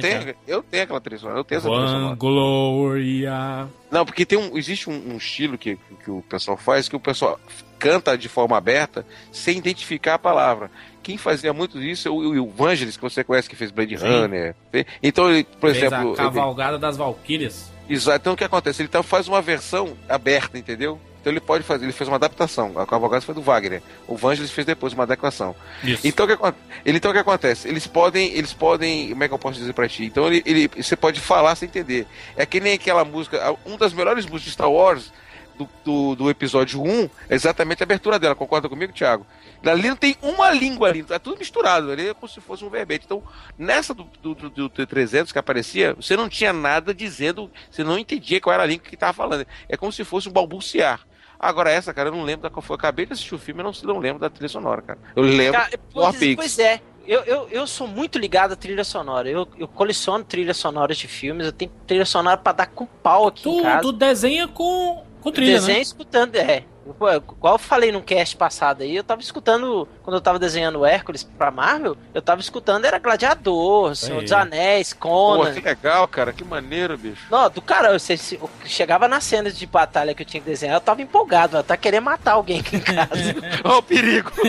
tenho. Eu tenho, aquela trilha sonora, eu tenho essa trilha sonora. Gloria. Não, porque tem um, existe um, um estilo que, que o pessoal faz que o pessoal canta de forma aberta sem identificar a palavra. Quem fazia muito isso é o, o Vangelis, que você conhece, que fez Blade Sim. Runner. Então, ele, por Fez exemplo. a Cavalgada das Valquírias. Exato, então o que acontece? Ele então faz uma versão aberta, entendeu? Então ele pode fazer, ele fez uma adaptação. A Cavalgada foi do Wagner. O Vangelis fez depois uma adequação. Isso. Então o que, ele, então o que acontece? Eles podem, eles podem, como é que eu posso dizer pra ti? Então ele, ele- você pode falar sem entender. É que nem aquela música, um das melhores músicas de Star Wars do, do, do episódio 1, é exatamente a abertura dela. Concorda comigo, Thiago? Ali não tem uma língua ali, tá tudo misturado. Ali é como se fosse um verbete. Então, nessa do, do, do, do T300 que aparecia, você não tinha nada dizendo, você não entendia qual era a língua que tava falando. É como se fosse um balbuciar. Agora essa, cara, eu não lembro da qual foi. Eu acabei de assistir o filme, eu não, não lembro da trilha sonora, cara. Eu lembro Cara, pois, Pigs. pois é, eu, eu, eu sou muito ligado à trilha sonora. Eu, eu coleciono trilhas sonoras de filmes, eu tenho trilha sonora pra dar com pau aqui em Tu, casa. tu desenha com, com trilha, desenho né? escutando, é. Pô, Igual eu falei no cast passado aí, eu tava escutando, quando eu tava desenhando o Hércules pra Marvel, eu tava escutando, era Gladiador, Senhor Aí. dos Anéis, Pô, Conan. que legal, cara, que maneiro, bicho. Não, do cara, se- eu chegava nas cenas de batalha que eu tinha que desenhar, eu tava empolgado, eu tava querendo matar alguém aqui em casa. Ó, o perigo.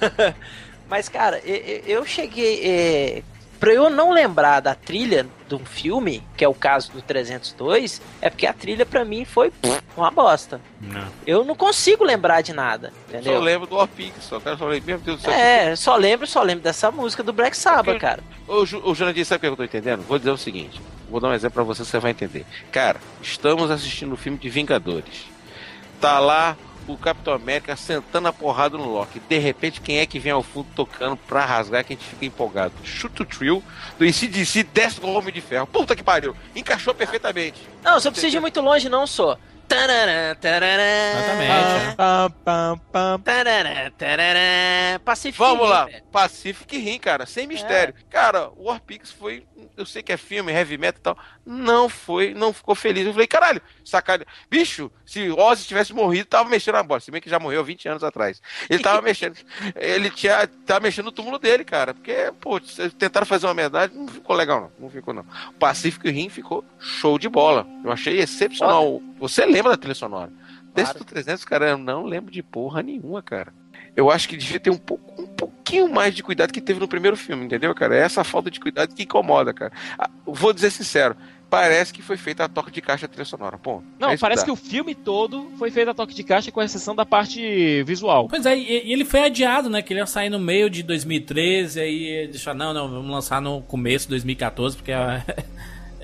Mas, cara, eu cheguei. Pra eu não lembrar da trilha de um filme, que é o caso do 302, é porque a trilha pra mim foi pff, uma bosta. Não. Eu não consigo lembrar de nada, Só entendeu? lembro do Pigs, só. Cara, só lembro, meu Deus do céu. É, só lembro, só lembro dessa música do Black Sabbath, Porque- cara. Ô, ô Jurandir, sabe o que eu tô entendendo? Vou dizer o seguinte. Vou dar um exemplo pra você, você vai entender. Cara, estamos assistindo o filme de Vingadores. Tá lá o Capitão América sentando a porrada no Loki. De repente, quem é que vem ao fundo tocando pra rasgar que a gente fica empolgado? Chuta o trio do ICDC, desce com o Homem de Ferro. Puta que pariu! Encaixou perfeitamente. Não, você precisa ir muito longe, não, só. Tarará, tarará, Exatamente. é. Pam, pam, pam. tarará, tarará, Pacific Vamos Rim, lá, velho. Pacific Rim, cara, sem mistério. Cara, o War Pigs foi. Eu sei que é filme, heavy metal e tal. Não foi, não ficou feliz. Eu falei, caralho, sacanagem. Bicho, se Ozzy tivesse morrido, tava mexendo na bola. Se bem que já morreu 20 anos atrás. Ele tava mexendo. Ele tinha, tava mexendo no túmulo dele, cara. Porque, pô, tentaram fazer uma homenagem, não ficou legal, não. Não ficou, não. O Pacific Rim ficou show de bola. Eu achei excepcional. Você lembra da trilha sonora? Desse Claro. do 300, cara, eu não lembro de porra nenhuma, cara. Eu acho que devia ter um, pouco, um pouquinho mais de cuidado que teve no primeiro filme, entendeu, cara? É essa falta de cuidado que incomoda, cara. Ah, vou dizer sincero, parece que foi feita a toque de caixa trilha sonora. Pô, Não, parece que o filme todo foi feito a toque de caixa, com exceção da parte visual. Pois é, e ele foi adiado, né? Que ele ia sair no meio de 2013, aí deixar, não, não, vamos lançar no começo de 2014, porque é.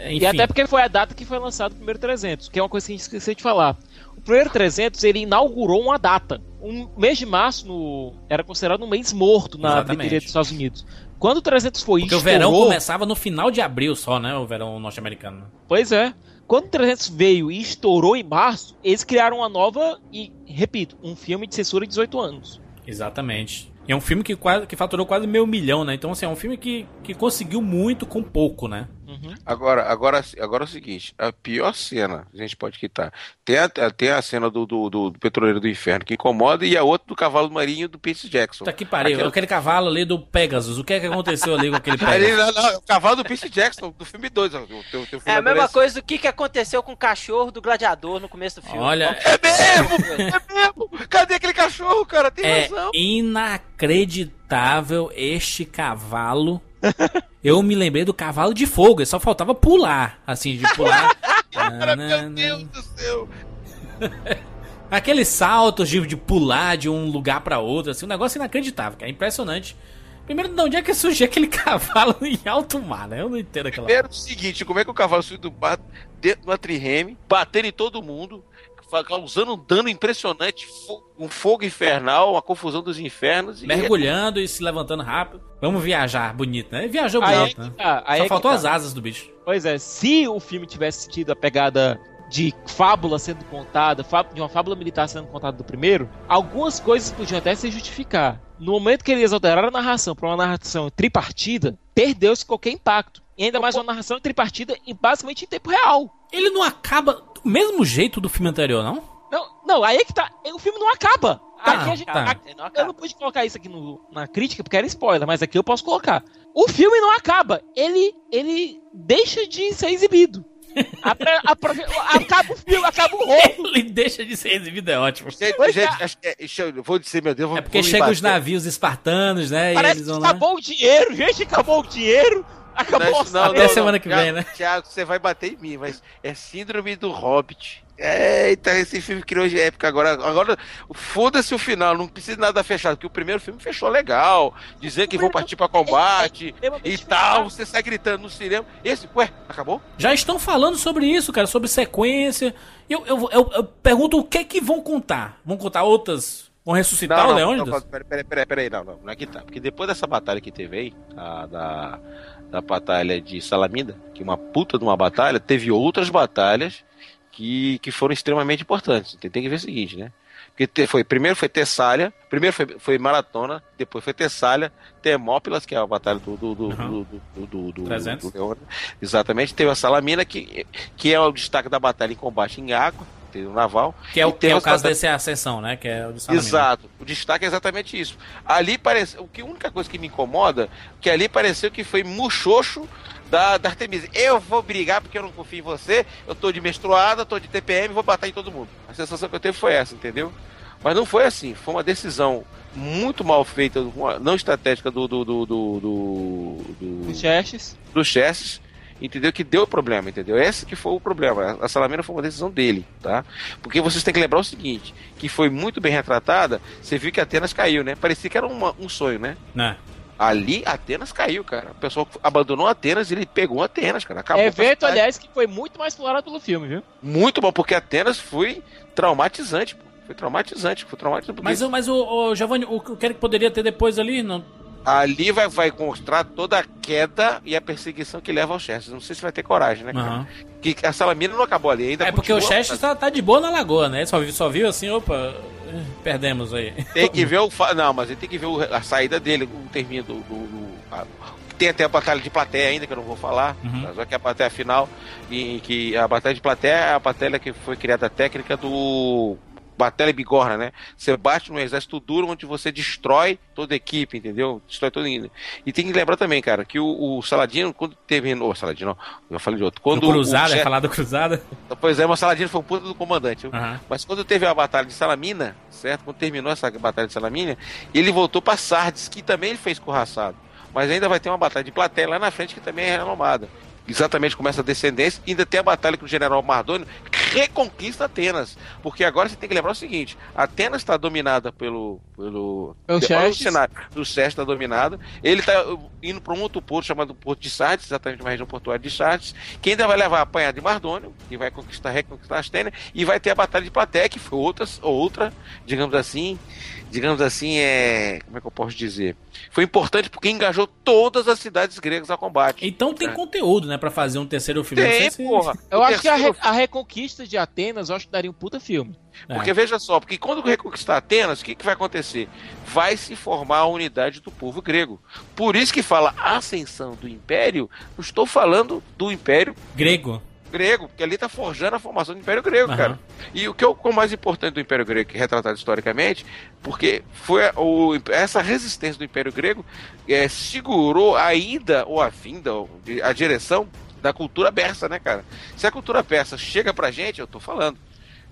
Enfim. E até porque foi a data que foi lançado o primeiro 300, que é uma coisa que a gente esqueceu de falar. O primeiro 300 ele inaugurou uma data. Um mês de março no, era considerado um mês morto na bilheteria dos Estados Unidos. Quando o 300 foi Porque o estourou, verão começava no final de abril só, né? O verão norte-americano. Pois é. Quando o 300 veio e estourou em março, eles criaram uma nova e, repito, um filme de censura de 18 anos. Exatamente. E é um filme que, quase, que faturou quase meio milhão, né? Então, assim, é um filme que, que conseguiu muito com pouco, né? Agora, agora, agora é o seguinte: a pior cena a gente pode quitar. Tem a, tem a cena do, do, do, do Petroleiro do Inferno que incomoda e a outra do Cavalo Marinho do Percy Jackson. Tá que pariu. Aquela- Aquele cavalo ali do Pegasus. O que é que aconteceu ali com aquele Pegasus? não, não, é o cavalo do Percy Jackson, do filme 2. O teu, teu filme É a mesma adolescente. coisa do que, que aconteceu com o cachorro do gladiador no começo do filme. Olha, É mesmo! É mesmo! Cadê aquele cachorro, cara? Tem é razão. inacreditável este cavalo. Eu me lembrei do cavalo de fogo, só faltava pular, assim, de pular. Cara, meu Deus do céu! Aqueles saltos de, de pular de um lugar pra outro, assim, um negócio inacreditável, cara, impressionante. Primeiro, de onde é que surgiu aquele cavalo em alto mar, né? Eu não entendo aquela. Primeiro, o seguinte: como é que o cavalo subiu do bar dentro do trireme, batendo em todo mundo, causando um dano impressionante, um fogo infernal, uma confusão dos infernos. e- Mergulhando e se levantando rápido. Vamos viajar bonito, né? Viajou Aí é bonito, que né? tá, aí Só é que faltou tá. as asas do bicho. Pois é, se o filme tivesse tido a pegada de fábula sendo contada, de uma fábula militar sendo contada do primeiro, algumas coisas podiam até se justificar. No momento que eles alteraram a narração para uma narração tripartida, perdeu-se qualquer impacto. E ainda mais uma narração tripartida em basicamente em tempo real. Ele não acaba do mesmo jeito do filme anterior, não? Não, não, aí é que tá. O filme não acaba. aqui a gente, tá. aqui- eu não pude colocar isso aqui no- na crítica porque era spoiler, mas aqui eu posso colocar. O filme não acaba, ele, ele deixa de ser exibido. A a acaba o filme, acaba o rolo. Ele deixa de ser exibido, é ótimo. Gente, gente, acho que é- deixa eu vou dizer, meu Deus, vou, É porque chegam os navios espartanos, né? e Parece eles que vão lá. acabou o dinheiro, gente, acabou o dinheiro. Acabou Não, não. Até não, semana não. que Thiago- vem, né? Thiago, você vai bater em mim, mas é síndrome do Hobbit. Eita, esse filme criou de época agora. Agora, foda-se o final, não precisa de nada fechado, porque o primeiro filme fechou legal, dizer que vão partir pra combate e tal, você sai gritando no cinema. Esse, ué, acabou? Já estão falando sobre isso, cara, sobre sequência. Eu, eu, eu, eu pergunto o que é que vão contar? Vão contar outras? Vão ressuscitar o Leônidas? Não, peraí, peraí, peraí, peraí, não, não, não é que tá. Porque depois dessa batalha que teve aí, a, da, da batalha de Salamina, que é uma puta de uma batalha, teve outras batalhas que, que foram extremamente importantes. Tem, tem que ver o seguinte, né? Porque te- foi, primeiro foi Tessália, primeiro foi, foi Maratona, depois foi Tessália, Termópilas, que é a batalha do. do, do, Uhum. do, do, do, do, 300. do Leônidas. Exatamente, teve a Salamina, que, que é o destaque da batalha em combate em água, o naval. Que é o, que é o as caso dessa ascensão, né? Que é o. Exato. O destaque é exatamente isso. Ali parece. O que a única coisa que me incomoda que ali pareceu que foi muxoxo da, da Artemisa. Eu vou brigar porque eu não confio em você. Eu tô de menstruada, tô de TPM, vou bater em todo mundo. A sensação que eu teve foi essa, entendeu? Mas não foi assim. Foi uma decisão muito mal feita, não estratégica do do do do, do, do, Chestes. do Chestes, entendeu? Que deu problema, entendeu? Esse que foi o problema. A Salamina foi uma decisão dele, tá? Porque vocês têm que lembrar o seguinte, que foi muito bem retratada, você viu que Atenas caiu, né? Parecia que era uma- um sonho, né? Né? Ali, Atenas caiu, cara. O pessoal abandonou Atenas e ele pegou Atenas, cara. Acabou Evento, aliás, que foi muito mais explorado pelo filme, viu? Muito bom, porque Atenas foi traumatizante, pô. Foi traumatizante, foi traumatizante. Mas, o- mas o, o Giovanni, o que poderia ter depois ali, não. Ali vai, vai mostrar toda a queda e a perseguição que leva ao Chestes. Não sei se vai ter coragem, né? Aham. Que a Salamina não acabou ali ainda. É porque o continua- Chester tá, tá de boa na lagoa, né? Só viu, só viu assim, opa, eh, perdemos aí. Tem que ver o. Não, mas ele tem que ver o- a saída dele, o termino do. do- do- a- tem até a batalha de plateia ainda, que eu não vou falar. Uhum. Só que a batalha final. E que a batalha de plateia é a batalha que foi criada a técnica do. Batalha bigorna, né? Você bate no exército duro onde você destrói toda a equipe, entendeu? Destrói toda a... E tem que lembrar também, cara, que o, o Saladino, quando terminou. O Saladino, não, eu falei de outro. Quando Do Cruzada, é falar do Cruzada? Pois é, mas Saladino foi um puto do comandante. Aham. Mas quando teve a batalha de Salamina, certo? Quando terminou essa batalha de Salamina, ele voltou para Sardes, que também ele fez corraçado. Mas ainda vai ter uma batalha de plateia lá na frente que também é renomada. Exatamente como essa descendência. Ainda tem a batalha que o general Mardônio reconquista Atenas. Porque agora você tem que lembrar o seguinte: Atenas está dominada pelo. Pelo o Xerxes. cenário. O Sérgio está dominado. Ele está indo para um outro porto chamado Porto de Sardes, exatamente uma região portuária de Sardes, que ainda vai levar a apanhada de Mardônio, que vai conquistar, reconquistar Astênia, e vai ter a batalha de Plateia, que foi outras, outra, digamos assim, digamos assim, é. Como é que eu posso dizer? Foi importante porque engajou todas as cidades gregas ao combate. Então tem É. conteúdo, né, pra fazer um terceiro filme. Tem, se- porra. Eu O acho que a, re- a reconquista de Atenas, eu acho que daria um puta filme. É. Porque veja só, porque quando reconquistar Atenas, o que, que vai acontecer? Vai se formar a unidade do povo grego. Por isso que fala ascensão do império, não estou falando do império Grego. grego, porque ali está forjando a formação do império grego, Aham. cara. E o que é o mais importante do império grego, que é retratado historicamente, porque foi o, essa resistência do império grego é, segurou a ida ou a vinda, ou a direção da cultura persa, né, cara? Se a cultura persa chega pra gente, eu tô falando.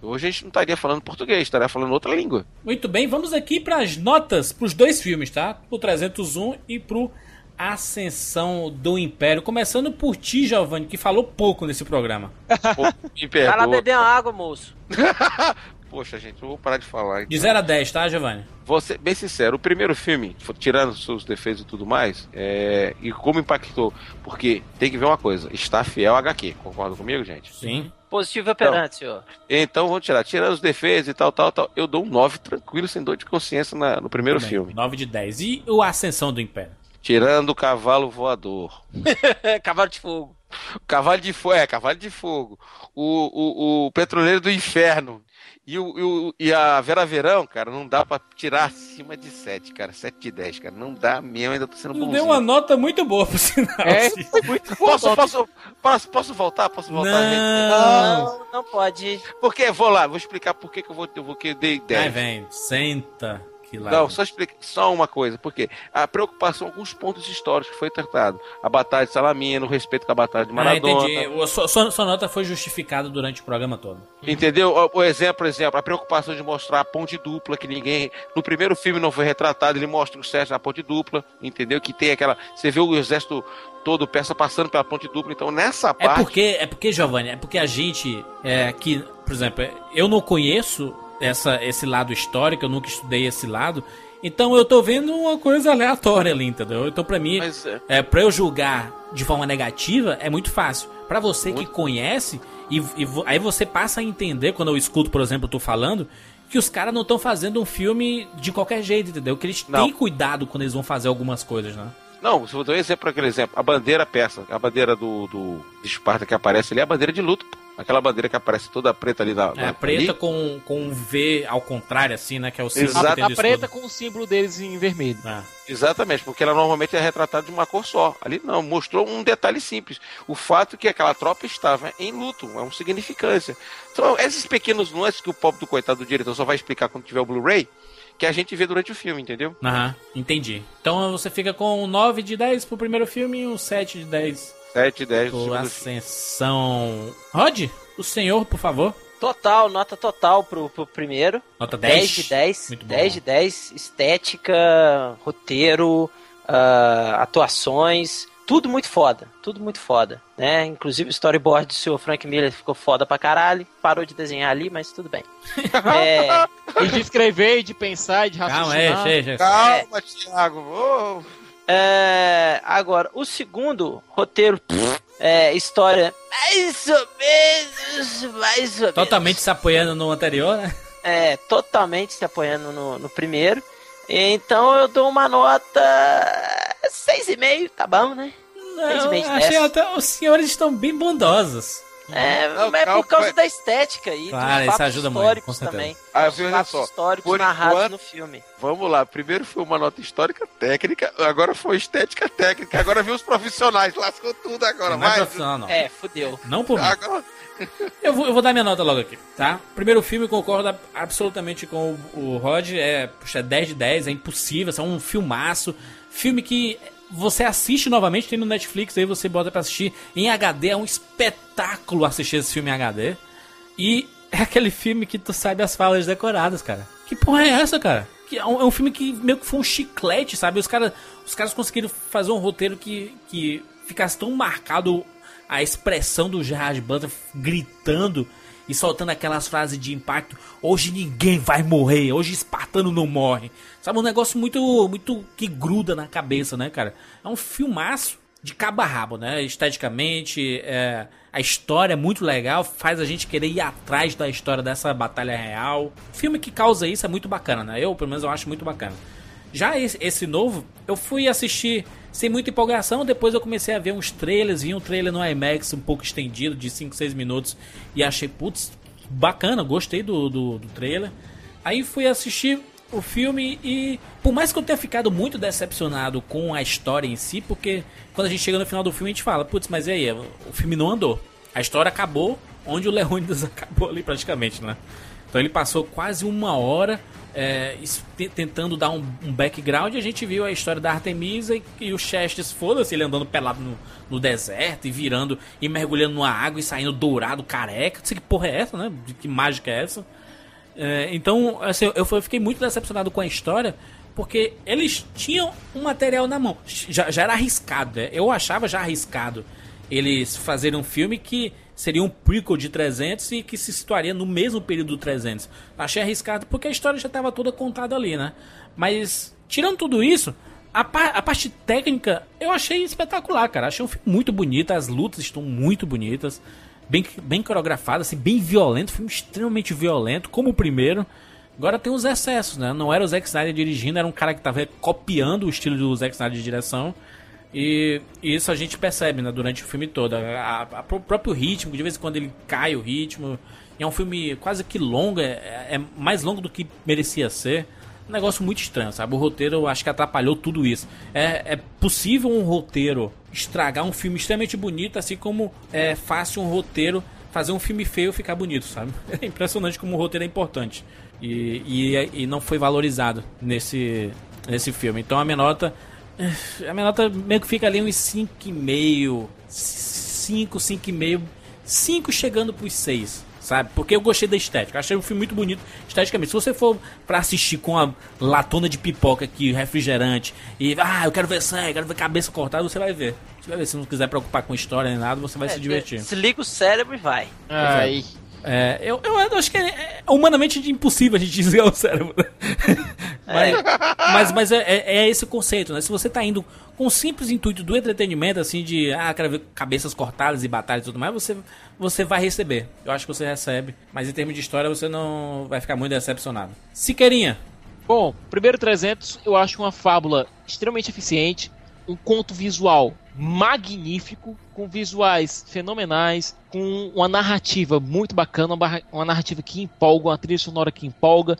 Hoje a gente não estaria falando português, estaria falando outra língua. Muito bem, vamos aqui pras notas pros dois filmes, tá? Pro 301 e pro Ascensão do Império. Começando por ti, Giovanni, que falou pouco nesse programa. Pô, me Vai lá perdoa. beber uma água, moço. Poxa, gente, eu vou parar de falar. De 0 a 10, tá, Giovanni? Vou ser bem sincero, o primeiro filme, tirando os seus defeitos e tudo mais, é... e como impactou, porque tem que ver uma coisa, está fiel ao HQ, concorda comigo, gente? Sim. Positivo operante, senhor. Então vamos tirar, tirando os defeitos e tal, tal, tal, eu dou um 9 tranquilo, sem dor de consciência na- no primeiro Bem, filme. 9 de 10. E o Ascensão do Império? Tirando o cavalo voador. Cavalo de fogo. Cavalo de fogo, é, cavalo de fogo. O, o, o petroleiro do inferno. E, o, e, o- e a Vera Verão, cara, não dá pra tirar acima de 7, cara. 7 de 10, cara. Não dá mesmo, ainda tô sendo bonzinho. deu uma nota muito boa pro sinal. É, Cid. muito Posso, posso, posso, posso voltar? Posso voltar? Não. Não, não pode. Porque, vou lá, vou explicar por que que eu vou, eu vou que eu dei 10. Vai, vem. Senta. Não, só explica só uma coisa, porque a preocupação com alguns pontos históricos que foi tratado. A Batalha de Salamina, o respeito com a Batalha de Ah, Maradona. entendi. O- Sua, sua- sua nota foi justificada durante o programa todo. Entendeu? O, o exemplo, por exemplo, a preocupação de mostrar a ponte dupla, que ninguém. No primeiro filme não foi retratado, ele mostra o Sérgio na ponte dupla, entendeu? Que tem aquela. Você vê o exército todo peça passando pela ponte dupla. Então, nessa É parte. porque, é porque, Giovanni, é porque a gente é, que, por exemplo, eu não conheço essa, esse lado histórico, eu nunca estudei esse lado, então eu tô vendo uma coisa aleatória ali, entendeu? Então pra mim, Mas, é, é, pra eu julgar de forma negativa é muito fácil. Pra você que conhece, e, e aí você passa a entender, quando eu escuto, por exemplo, tu falando, que os caras não estão fazendo um filme de qualquer jeito, entendeu? Que eles Não. têm cuidado quando eles vão fazer algumas coisas, né? Não, se eu dar um exemplo, aquele exemplo, a bandeira persa, a bandeira do, do de Esparta que aparece ali é a bandeira de luto. pô. Aquela bandeira que aparece toda preta ali na. É, na- preta ali. com, com um V ao contrário, assim, né? Que é o símbolo Exato. A do preta com o símbolo deles em vermelho. Ah. Exatamente, porque ela normalmente é retratada de uma cor só. Ali não, mostrou um detalhe simples. O fato que aquela tropa estava em luto, é uma significância. Então, esses pequenos nuances que o pobre do coitado do diretor só vai explicar quando tiver o Blu-ray, que a gente vê durante o filme, entendeu? Aham, entendi. Então você fica com um 9 de 10 pro primeiro filme e um 7 de 10 7, 10 do. Ascensão. Rod, o senhor, por favor. Total, nota total pro, pro primeiro. Nota 10. 10 de 10. Muito bom. 10 de 10. Estética, roteiro, ah, atuações. Tudo muito foda. Tudo muito foda. Né? Inclusive o storyboard do seu Frank Miller ficou foda pra caralho. Parou de desenhar ali, mas tudo bem. É, E de escrever, e de pensar, e de Calma, é, raciocinar. chega. Calma, Thiago. ô. É, agora, o segundo roteiro. É, história mais ou menos, mais ou menos. Totalmente se apoiando no anterior, né? É, totalmente se apoiando no, no primeiro. Então eu dou uma nota 6,5, tá bom, né? Meses achei até os senhores estão bem bondosos. É, Não, mas é por causa vai. da estética e Claro, dos isso ajuda muito, históricos certeza. também. Ah, Os fatos só, históricos por narrados enquanto- no filme. Vamos lá, primeiro foi uma nota histórica técnica, agora foi estética técnica, agora viu os profissionais, lascou tudo agora, Não é mas. profissional, não. É, fudeu. Não por mim. Agora, Eu vou, eu vou dar minha nota logo aqui, tá? Primeiro filme, concordo absolutamente com o, o Rod. É, puxa, 10 de 10, é impossível, é um filmaço. Filme que você assiste novamente, tem no Netflix, aí você bota pra assistir em HD. É um espetáculo assistir esse filme em HD. E é aquele filme que tu sabe as falas decoradas, cara. Que porra é essa, cara? Que é, um, é um filme que meio que foi um chiclete, sabe? Os, cara, os caras conseguiram fazer um roteiro que, que ficasse tão marcado a expressão do Gerard Butler gritando e soltando aquelas frases de impacto. Hoje ninguém vai morrer, hoje Espartano não morre. Sabe, um negócio muito, muito que gruda na cabeça, né, cara? É um filmaço de cabo a rabo, né? Esteticamente, é, a história é muito legal, faz a gente querer ir atrás da história dessa batalha real. Filme que causa isso é muito bacana, né? Eu, pelo menos, eu acho muito bacana. Já esse, esse novo, eu fui assistir sem muita empolgação, depois eu comecei a ver uns trailers, vi um trailer no IMAX um pouco estendido, de 5, 6 minutos, e achei, putz, bacana, gostei do, do, do trailer. Aí fui assistir o filme e, por mais que eu tenha ficado muito decepcionado com a história em si, porque quando a gente chega no final do filme a gente fala, putz, mas e aí, o filme não andou. A história acabou onde o Leônidas acabou ali praticamente, né? Então ele passou quase uma hora é, tentando dar um, um background a gente viu a história da Artemisa e, e o Chestes, foda-se, ele andando pelado no, no deserto e virando e mergulhando numa água e saindo dourado, careca. Não sei que porra é essa, né? Que mágica é essa? É, então, assim, eu, eu fiquei muito decepcionado com a história porque eles tinham um material na mão. Já, já era arriscado, né? Eu achava já arriscado eles fazerem um filme que seria um prequel de 300 e que se situaria no mesmo período do 300. Achei arriscado porque a história já estava toda contada ali, né? Mas, tirando tudo isso, a, a parte técnica eu achei espetacular, cara. Achei um filme muito bonito, as lutas estão muito bonitas, bem, bem coreografadas, assim, bem violento, filme extremamente violento, como o primeiro. Agora tem os excessos, né? Não era o Zack Snyder dirigindo, era um cara que tava copiando o estilo do Zack Snyder de direção. E isso a gente percebe né, durante o filme todo. A, a- o próprio ritmo, de vez em quando ele cai o ritmo. É um filme quase que longo, é, é mais longo do que merecia ser. Um negócio muito estranho, sabe? O roteiro eu acho que atrapalhou tudo isso. É, é possível um roteiro estragar um filme extremamente bonito, assim como é fácil um roteiro fazer um filme feio ficar bonito, sabe? É impressionante como o roteiro é importante. E, e, e não foi valorizado nesse, nesse filme. Então a minha nota. A minha nota meio que fica ali uns 5,5. 5, 5,5. 5 chegando pros 6. Sabe? Porque eu gostei da estética. Achei o filme muito bonito esteticamente. Se você for pra assistir com a latona de pipoca aqui, refrigerante, e ah, eu quero ver sangue, eu quero ver cabeça cortada, você vai ver. Você vai ver. Se não quiser preocupar com história nem nada, você vai É, se divertir. Desliga o cérebro e vai. Ai. É, eu, eu acho que é, é humanamente impossível a gente desligar o cérebro. mas mas, mas é, é- é esse o conceito, né? Se você tá indo com o simples intuito do entretenimento, assim, de, ah, quero ver cabeças cortadas e batalhas e tudo mais, você, você vai receber. Eu acho que você recebe. Mas em termos de história, você não vai ficar muito decepcionado. Siqueirinha. Bom, primeiro 300 eu acho uma fábula extremamente eficiente, um conto visual magnífico, com visuais fenomenais, com uma narrativa muito bacana, uma, narrativa que empolga, uma trilha sonora que empolga,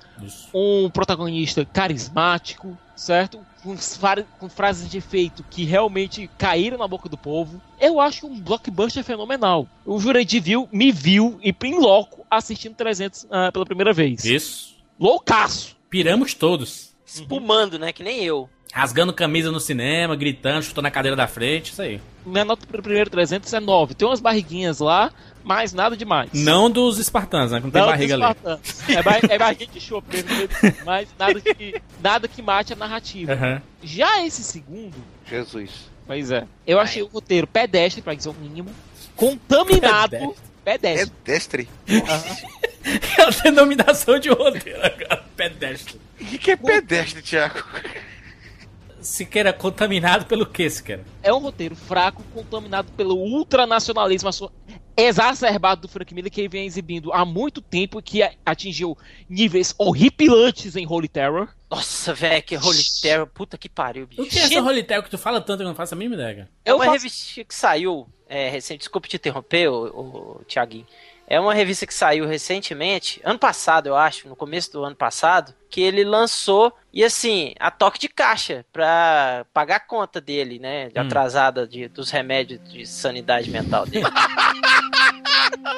um protagonista carismático, certo? Com, com frases de efeito que realmente caíram na boca do povo. Eu acho um blockbuster fenomenal. O Jurandir viu, me viu e em loco assistindo 300 ah, pela primeira vez. Isso. Loucaço! Piramos todos. Espumando, né? Que nem eu. Rasgando camisa no cinema, gritando, chutando a cadeira da frente, isso aí. Minha nota pro primeiro 300 é 9. Tem umas barriguinhas lá, mas nada demais. Não dos espartanos, né? Não tem Não, barriga ali. É, bar- é barriguinha de chope mesmo, mas nada que, nada que mate a narrativa. Aham. Já esse segundo, Jesus. pois é, eu achei o roteiro pedestre, pra dizer o mínimo, contaminado. Pedestre. Pedestre? É a denominação de roteiro agora. Pedestre. O que, que é pedestre, Thiago? Siqueira contaminado pelo que, Siqueira? É um roteiro fraco, contaminado pelo ultranacionalismo exacerbado do Frank Miller que ele vem exibindo há muito tempo e que atingiu níveis horripilantes em Holy Terror. Nossa, velho, que Holy Terror. Puta que pariu, bicho. O que é essa Holy Terror que tu fala tanto que eu não faço a mínima ideia? É uma faço- revista que saiu é, recente. Desculpe te interromper, ô, ô, Tiaguinho. É uma revista que saiu recentemente, ano passado, eu acho, no começo do ano passado, que ele lançou, e assim, a toque de caixa pra pagar a conta dele, né? De Hum. atrasada de, dos remédios de sanidade mental dele.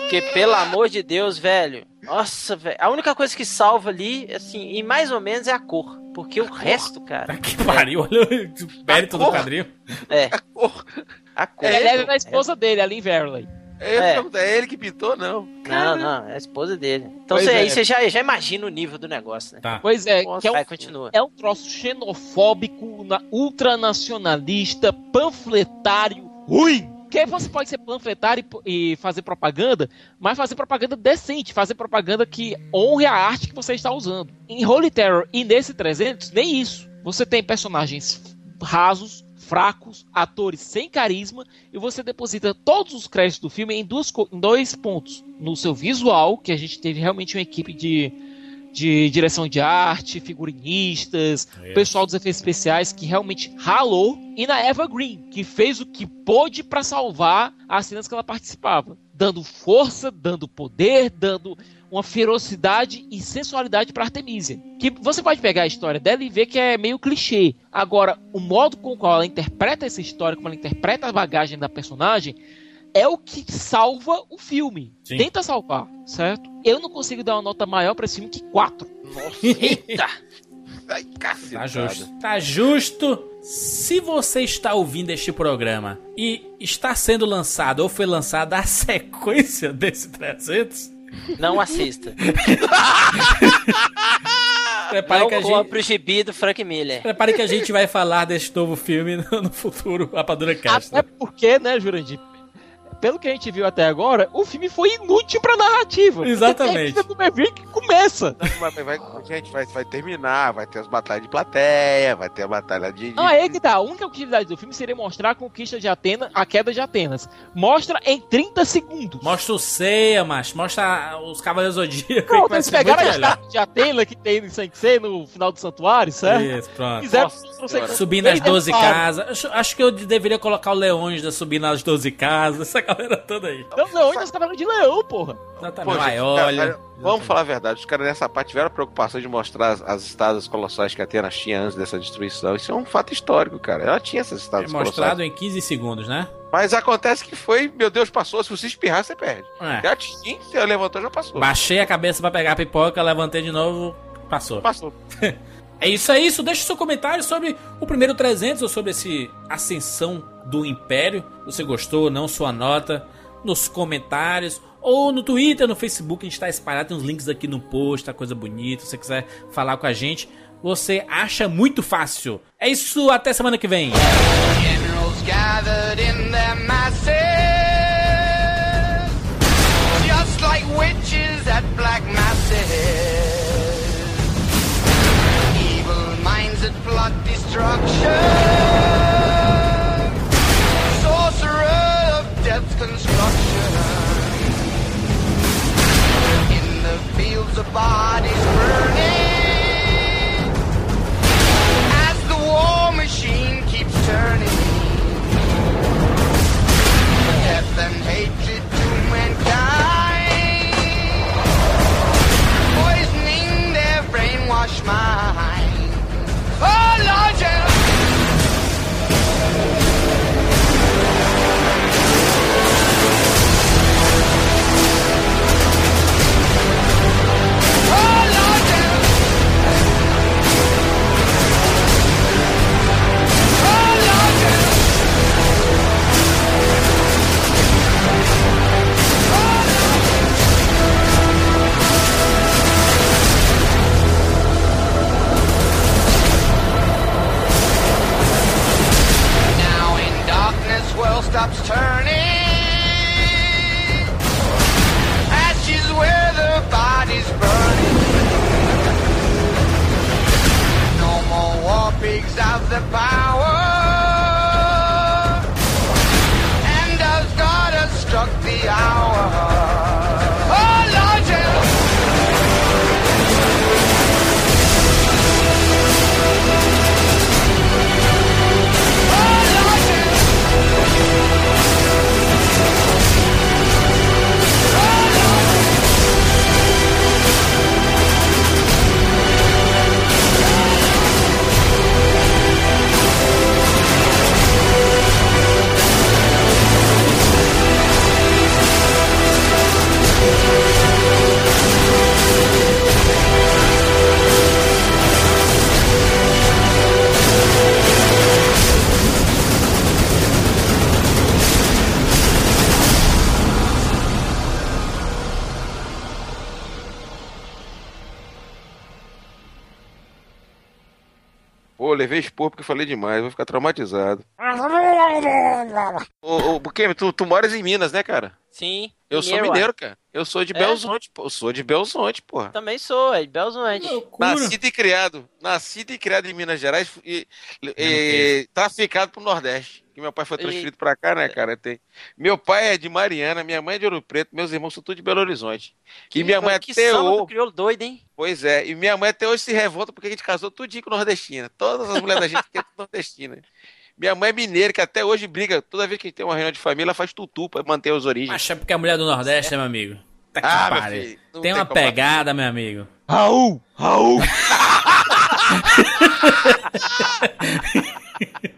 Porque, pelo amor de Deus, velho. Nossa, velho. A única coisa que salva ali, assim, e mais ou menos é a cor. Porque o resto, cara. Que pariu, olha o mérito do cor? quadril. É. Cor. A cor. Ele é a esposa dele, a Lynn Verley. É, É. é ele que pintou, não. Não, não, é a esposa dele. Então Pois você, é. aí você já, já imagina o nível do negócio, né? Tá. Pois é, Nossa, que é um, vai, continua. é um troço xenofóbico, na- ultranacionalista, panfletário, ruim. Que aí você pode ser panfletário e, e fazer propaganda, mas fazer propaganda decente, fazer propaganda que honre a arte que você está usando. Em Holy Terror e nesse 300, nem isso. Você tem personagens rasos, fracos, atores sem carisma, e você deposita todos os créditos do filme em, duas, em dois pontos. No seu visual, que a gente teve realmente uma equipe de, de direção de arte, figurinistas, É. pessoal dos efeitos especiais que realmente ralou, e na Eva Green, que fez o que pôde para salvar as cenas que ela participava, dando força, dando poder, dando uma ferocidade e sensualidade para Artemisia. Que você pode pegar a história dela e ver que é meio clichê. Agora, o modo com o qual ela interpreta essa história, como ela interpreta a bagagem da personagem, é o que salva o filme. Sim. Tenta salvar, certo? Eu não consigo dar uma nota maior para esse filme que 4. Eita! Ai. Tá justo. Tá justo. Se você está ouvindo este programa e está sendo lançado ou foi lançada a sequência desse 300, Não assista. prepare não que a gente... compre o gibi do Frank Miller. Prepare que a gente vai falar desse novo filme no, no futuro Rapadura Cast. Até porque, né, Jurandir? Pelo que a gente viu até agora, o filme foi inútil pra narrativa. Exatamente. Porque termina no Maverick começa. Mas vai, gente, vai, vai terminar, vai ter as batalhas de plateia, vai ter a batalha de. Ah, é que tá. A única utilidade do filme seria mostrar a conquista de Atenas, a queda de Atenas. Mostra em 30 segundos. Mostra o Ceia, macho. Mostra os Cavaleiros que vai eles pegaram a estátua de Atenas que tem em Sensei no final do santuário, certo? Isso, pronto. Fizeram Nossa não. Subindo as Eles 12 levaram. casas. Acho, acho que eu deveria colocar o Leões da subindo as 12 casas. Essa galera toda aí. Não, leões nós cavaleiros de leão, porra. Exatamente. Pô, gente, Vai, olha. cara, vamos falar a verdade, os caras nessa parte tiveram a preocupação de mostrar as, as estadas colossais que Atenas tinha antes dessa destruição. Isso é um fato histórico, cara. Ela tinha essas É estadas mostrado colossais. em 15 segundos, né? Mas acontece que foi, meu Deus, passou. Se você espirrar, você perde. É. Já tinha, você levantou, já passou. Baixei a cabeça pra pegar a pipoca, levantei de novo, passou. Passou. É isso, é isso. Deixe seu comentário sobre o primeiro 300 ou sobre esse ascensão do Império. Você gostou ou não? Sua nota nos comentários ou no Twitter, no Facebook. A gente está espalhado. Tem uns links aqui no post, tá coisa bonita. Se você quiser falar com a gente, você acha muito fácil. É isso. Até semana que vem. Generals goodbye. Stops turning. Ashes where the bodies burning. No more war pigs have the power. Levei expor porque falei demais, vou ficar traumatizado. Ô, ô Buquemi, tu, tu moras em Minas, né, cara? Sim. Eu sou ué. mineiro, cara. Eu sou de É? Belzonte, pô. Eu sou de Belzonte, porra. Também sou, é de Belzonte. Nascido e criado. Nascido e criado em Minas Gerais e, e traficado pro Nordeste. Que meu pai foi transferido pra cá, né, cara? Tem... Meu pai é de Mariana, minha mãe é de Ouro Preto, meus irmãos são tudo de Belo Horizonte. e minha mãe que até hoje. do crioulo doido, hein? Pois é, e minha mãe até hoje se revolta porque a gente casou tudinho com nordestina. Todas as mulheres da gente aqui é nordestina. Minha mãe é mineira, que até hoje briga. Toda vez que a tem uma reunião de família, ela faz tutu pra manter as origens. Mas é porque é mulher do Nordeste, né, meu amigo? Tá que Ah, meu filho, Tem tem uma pegada, meu amigo. Raul! Raul!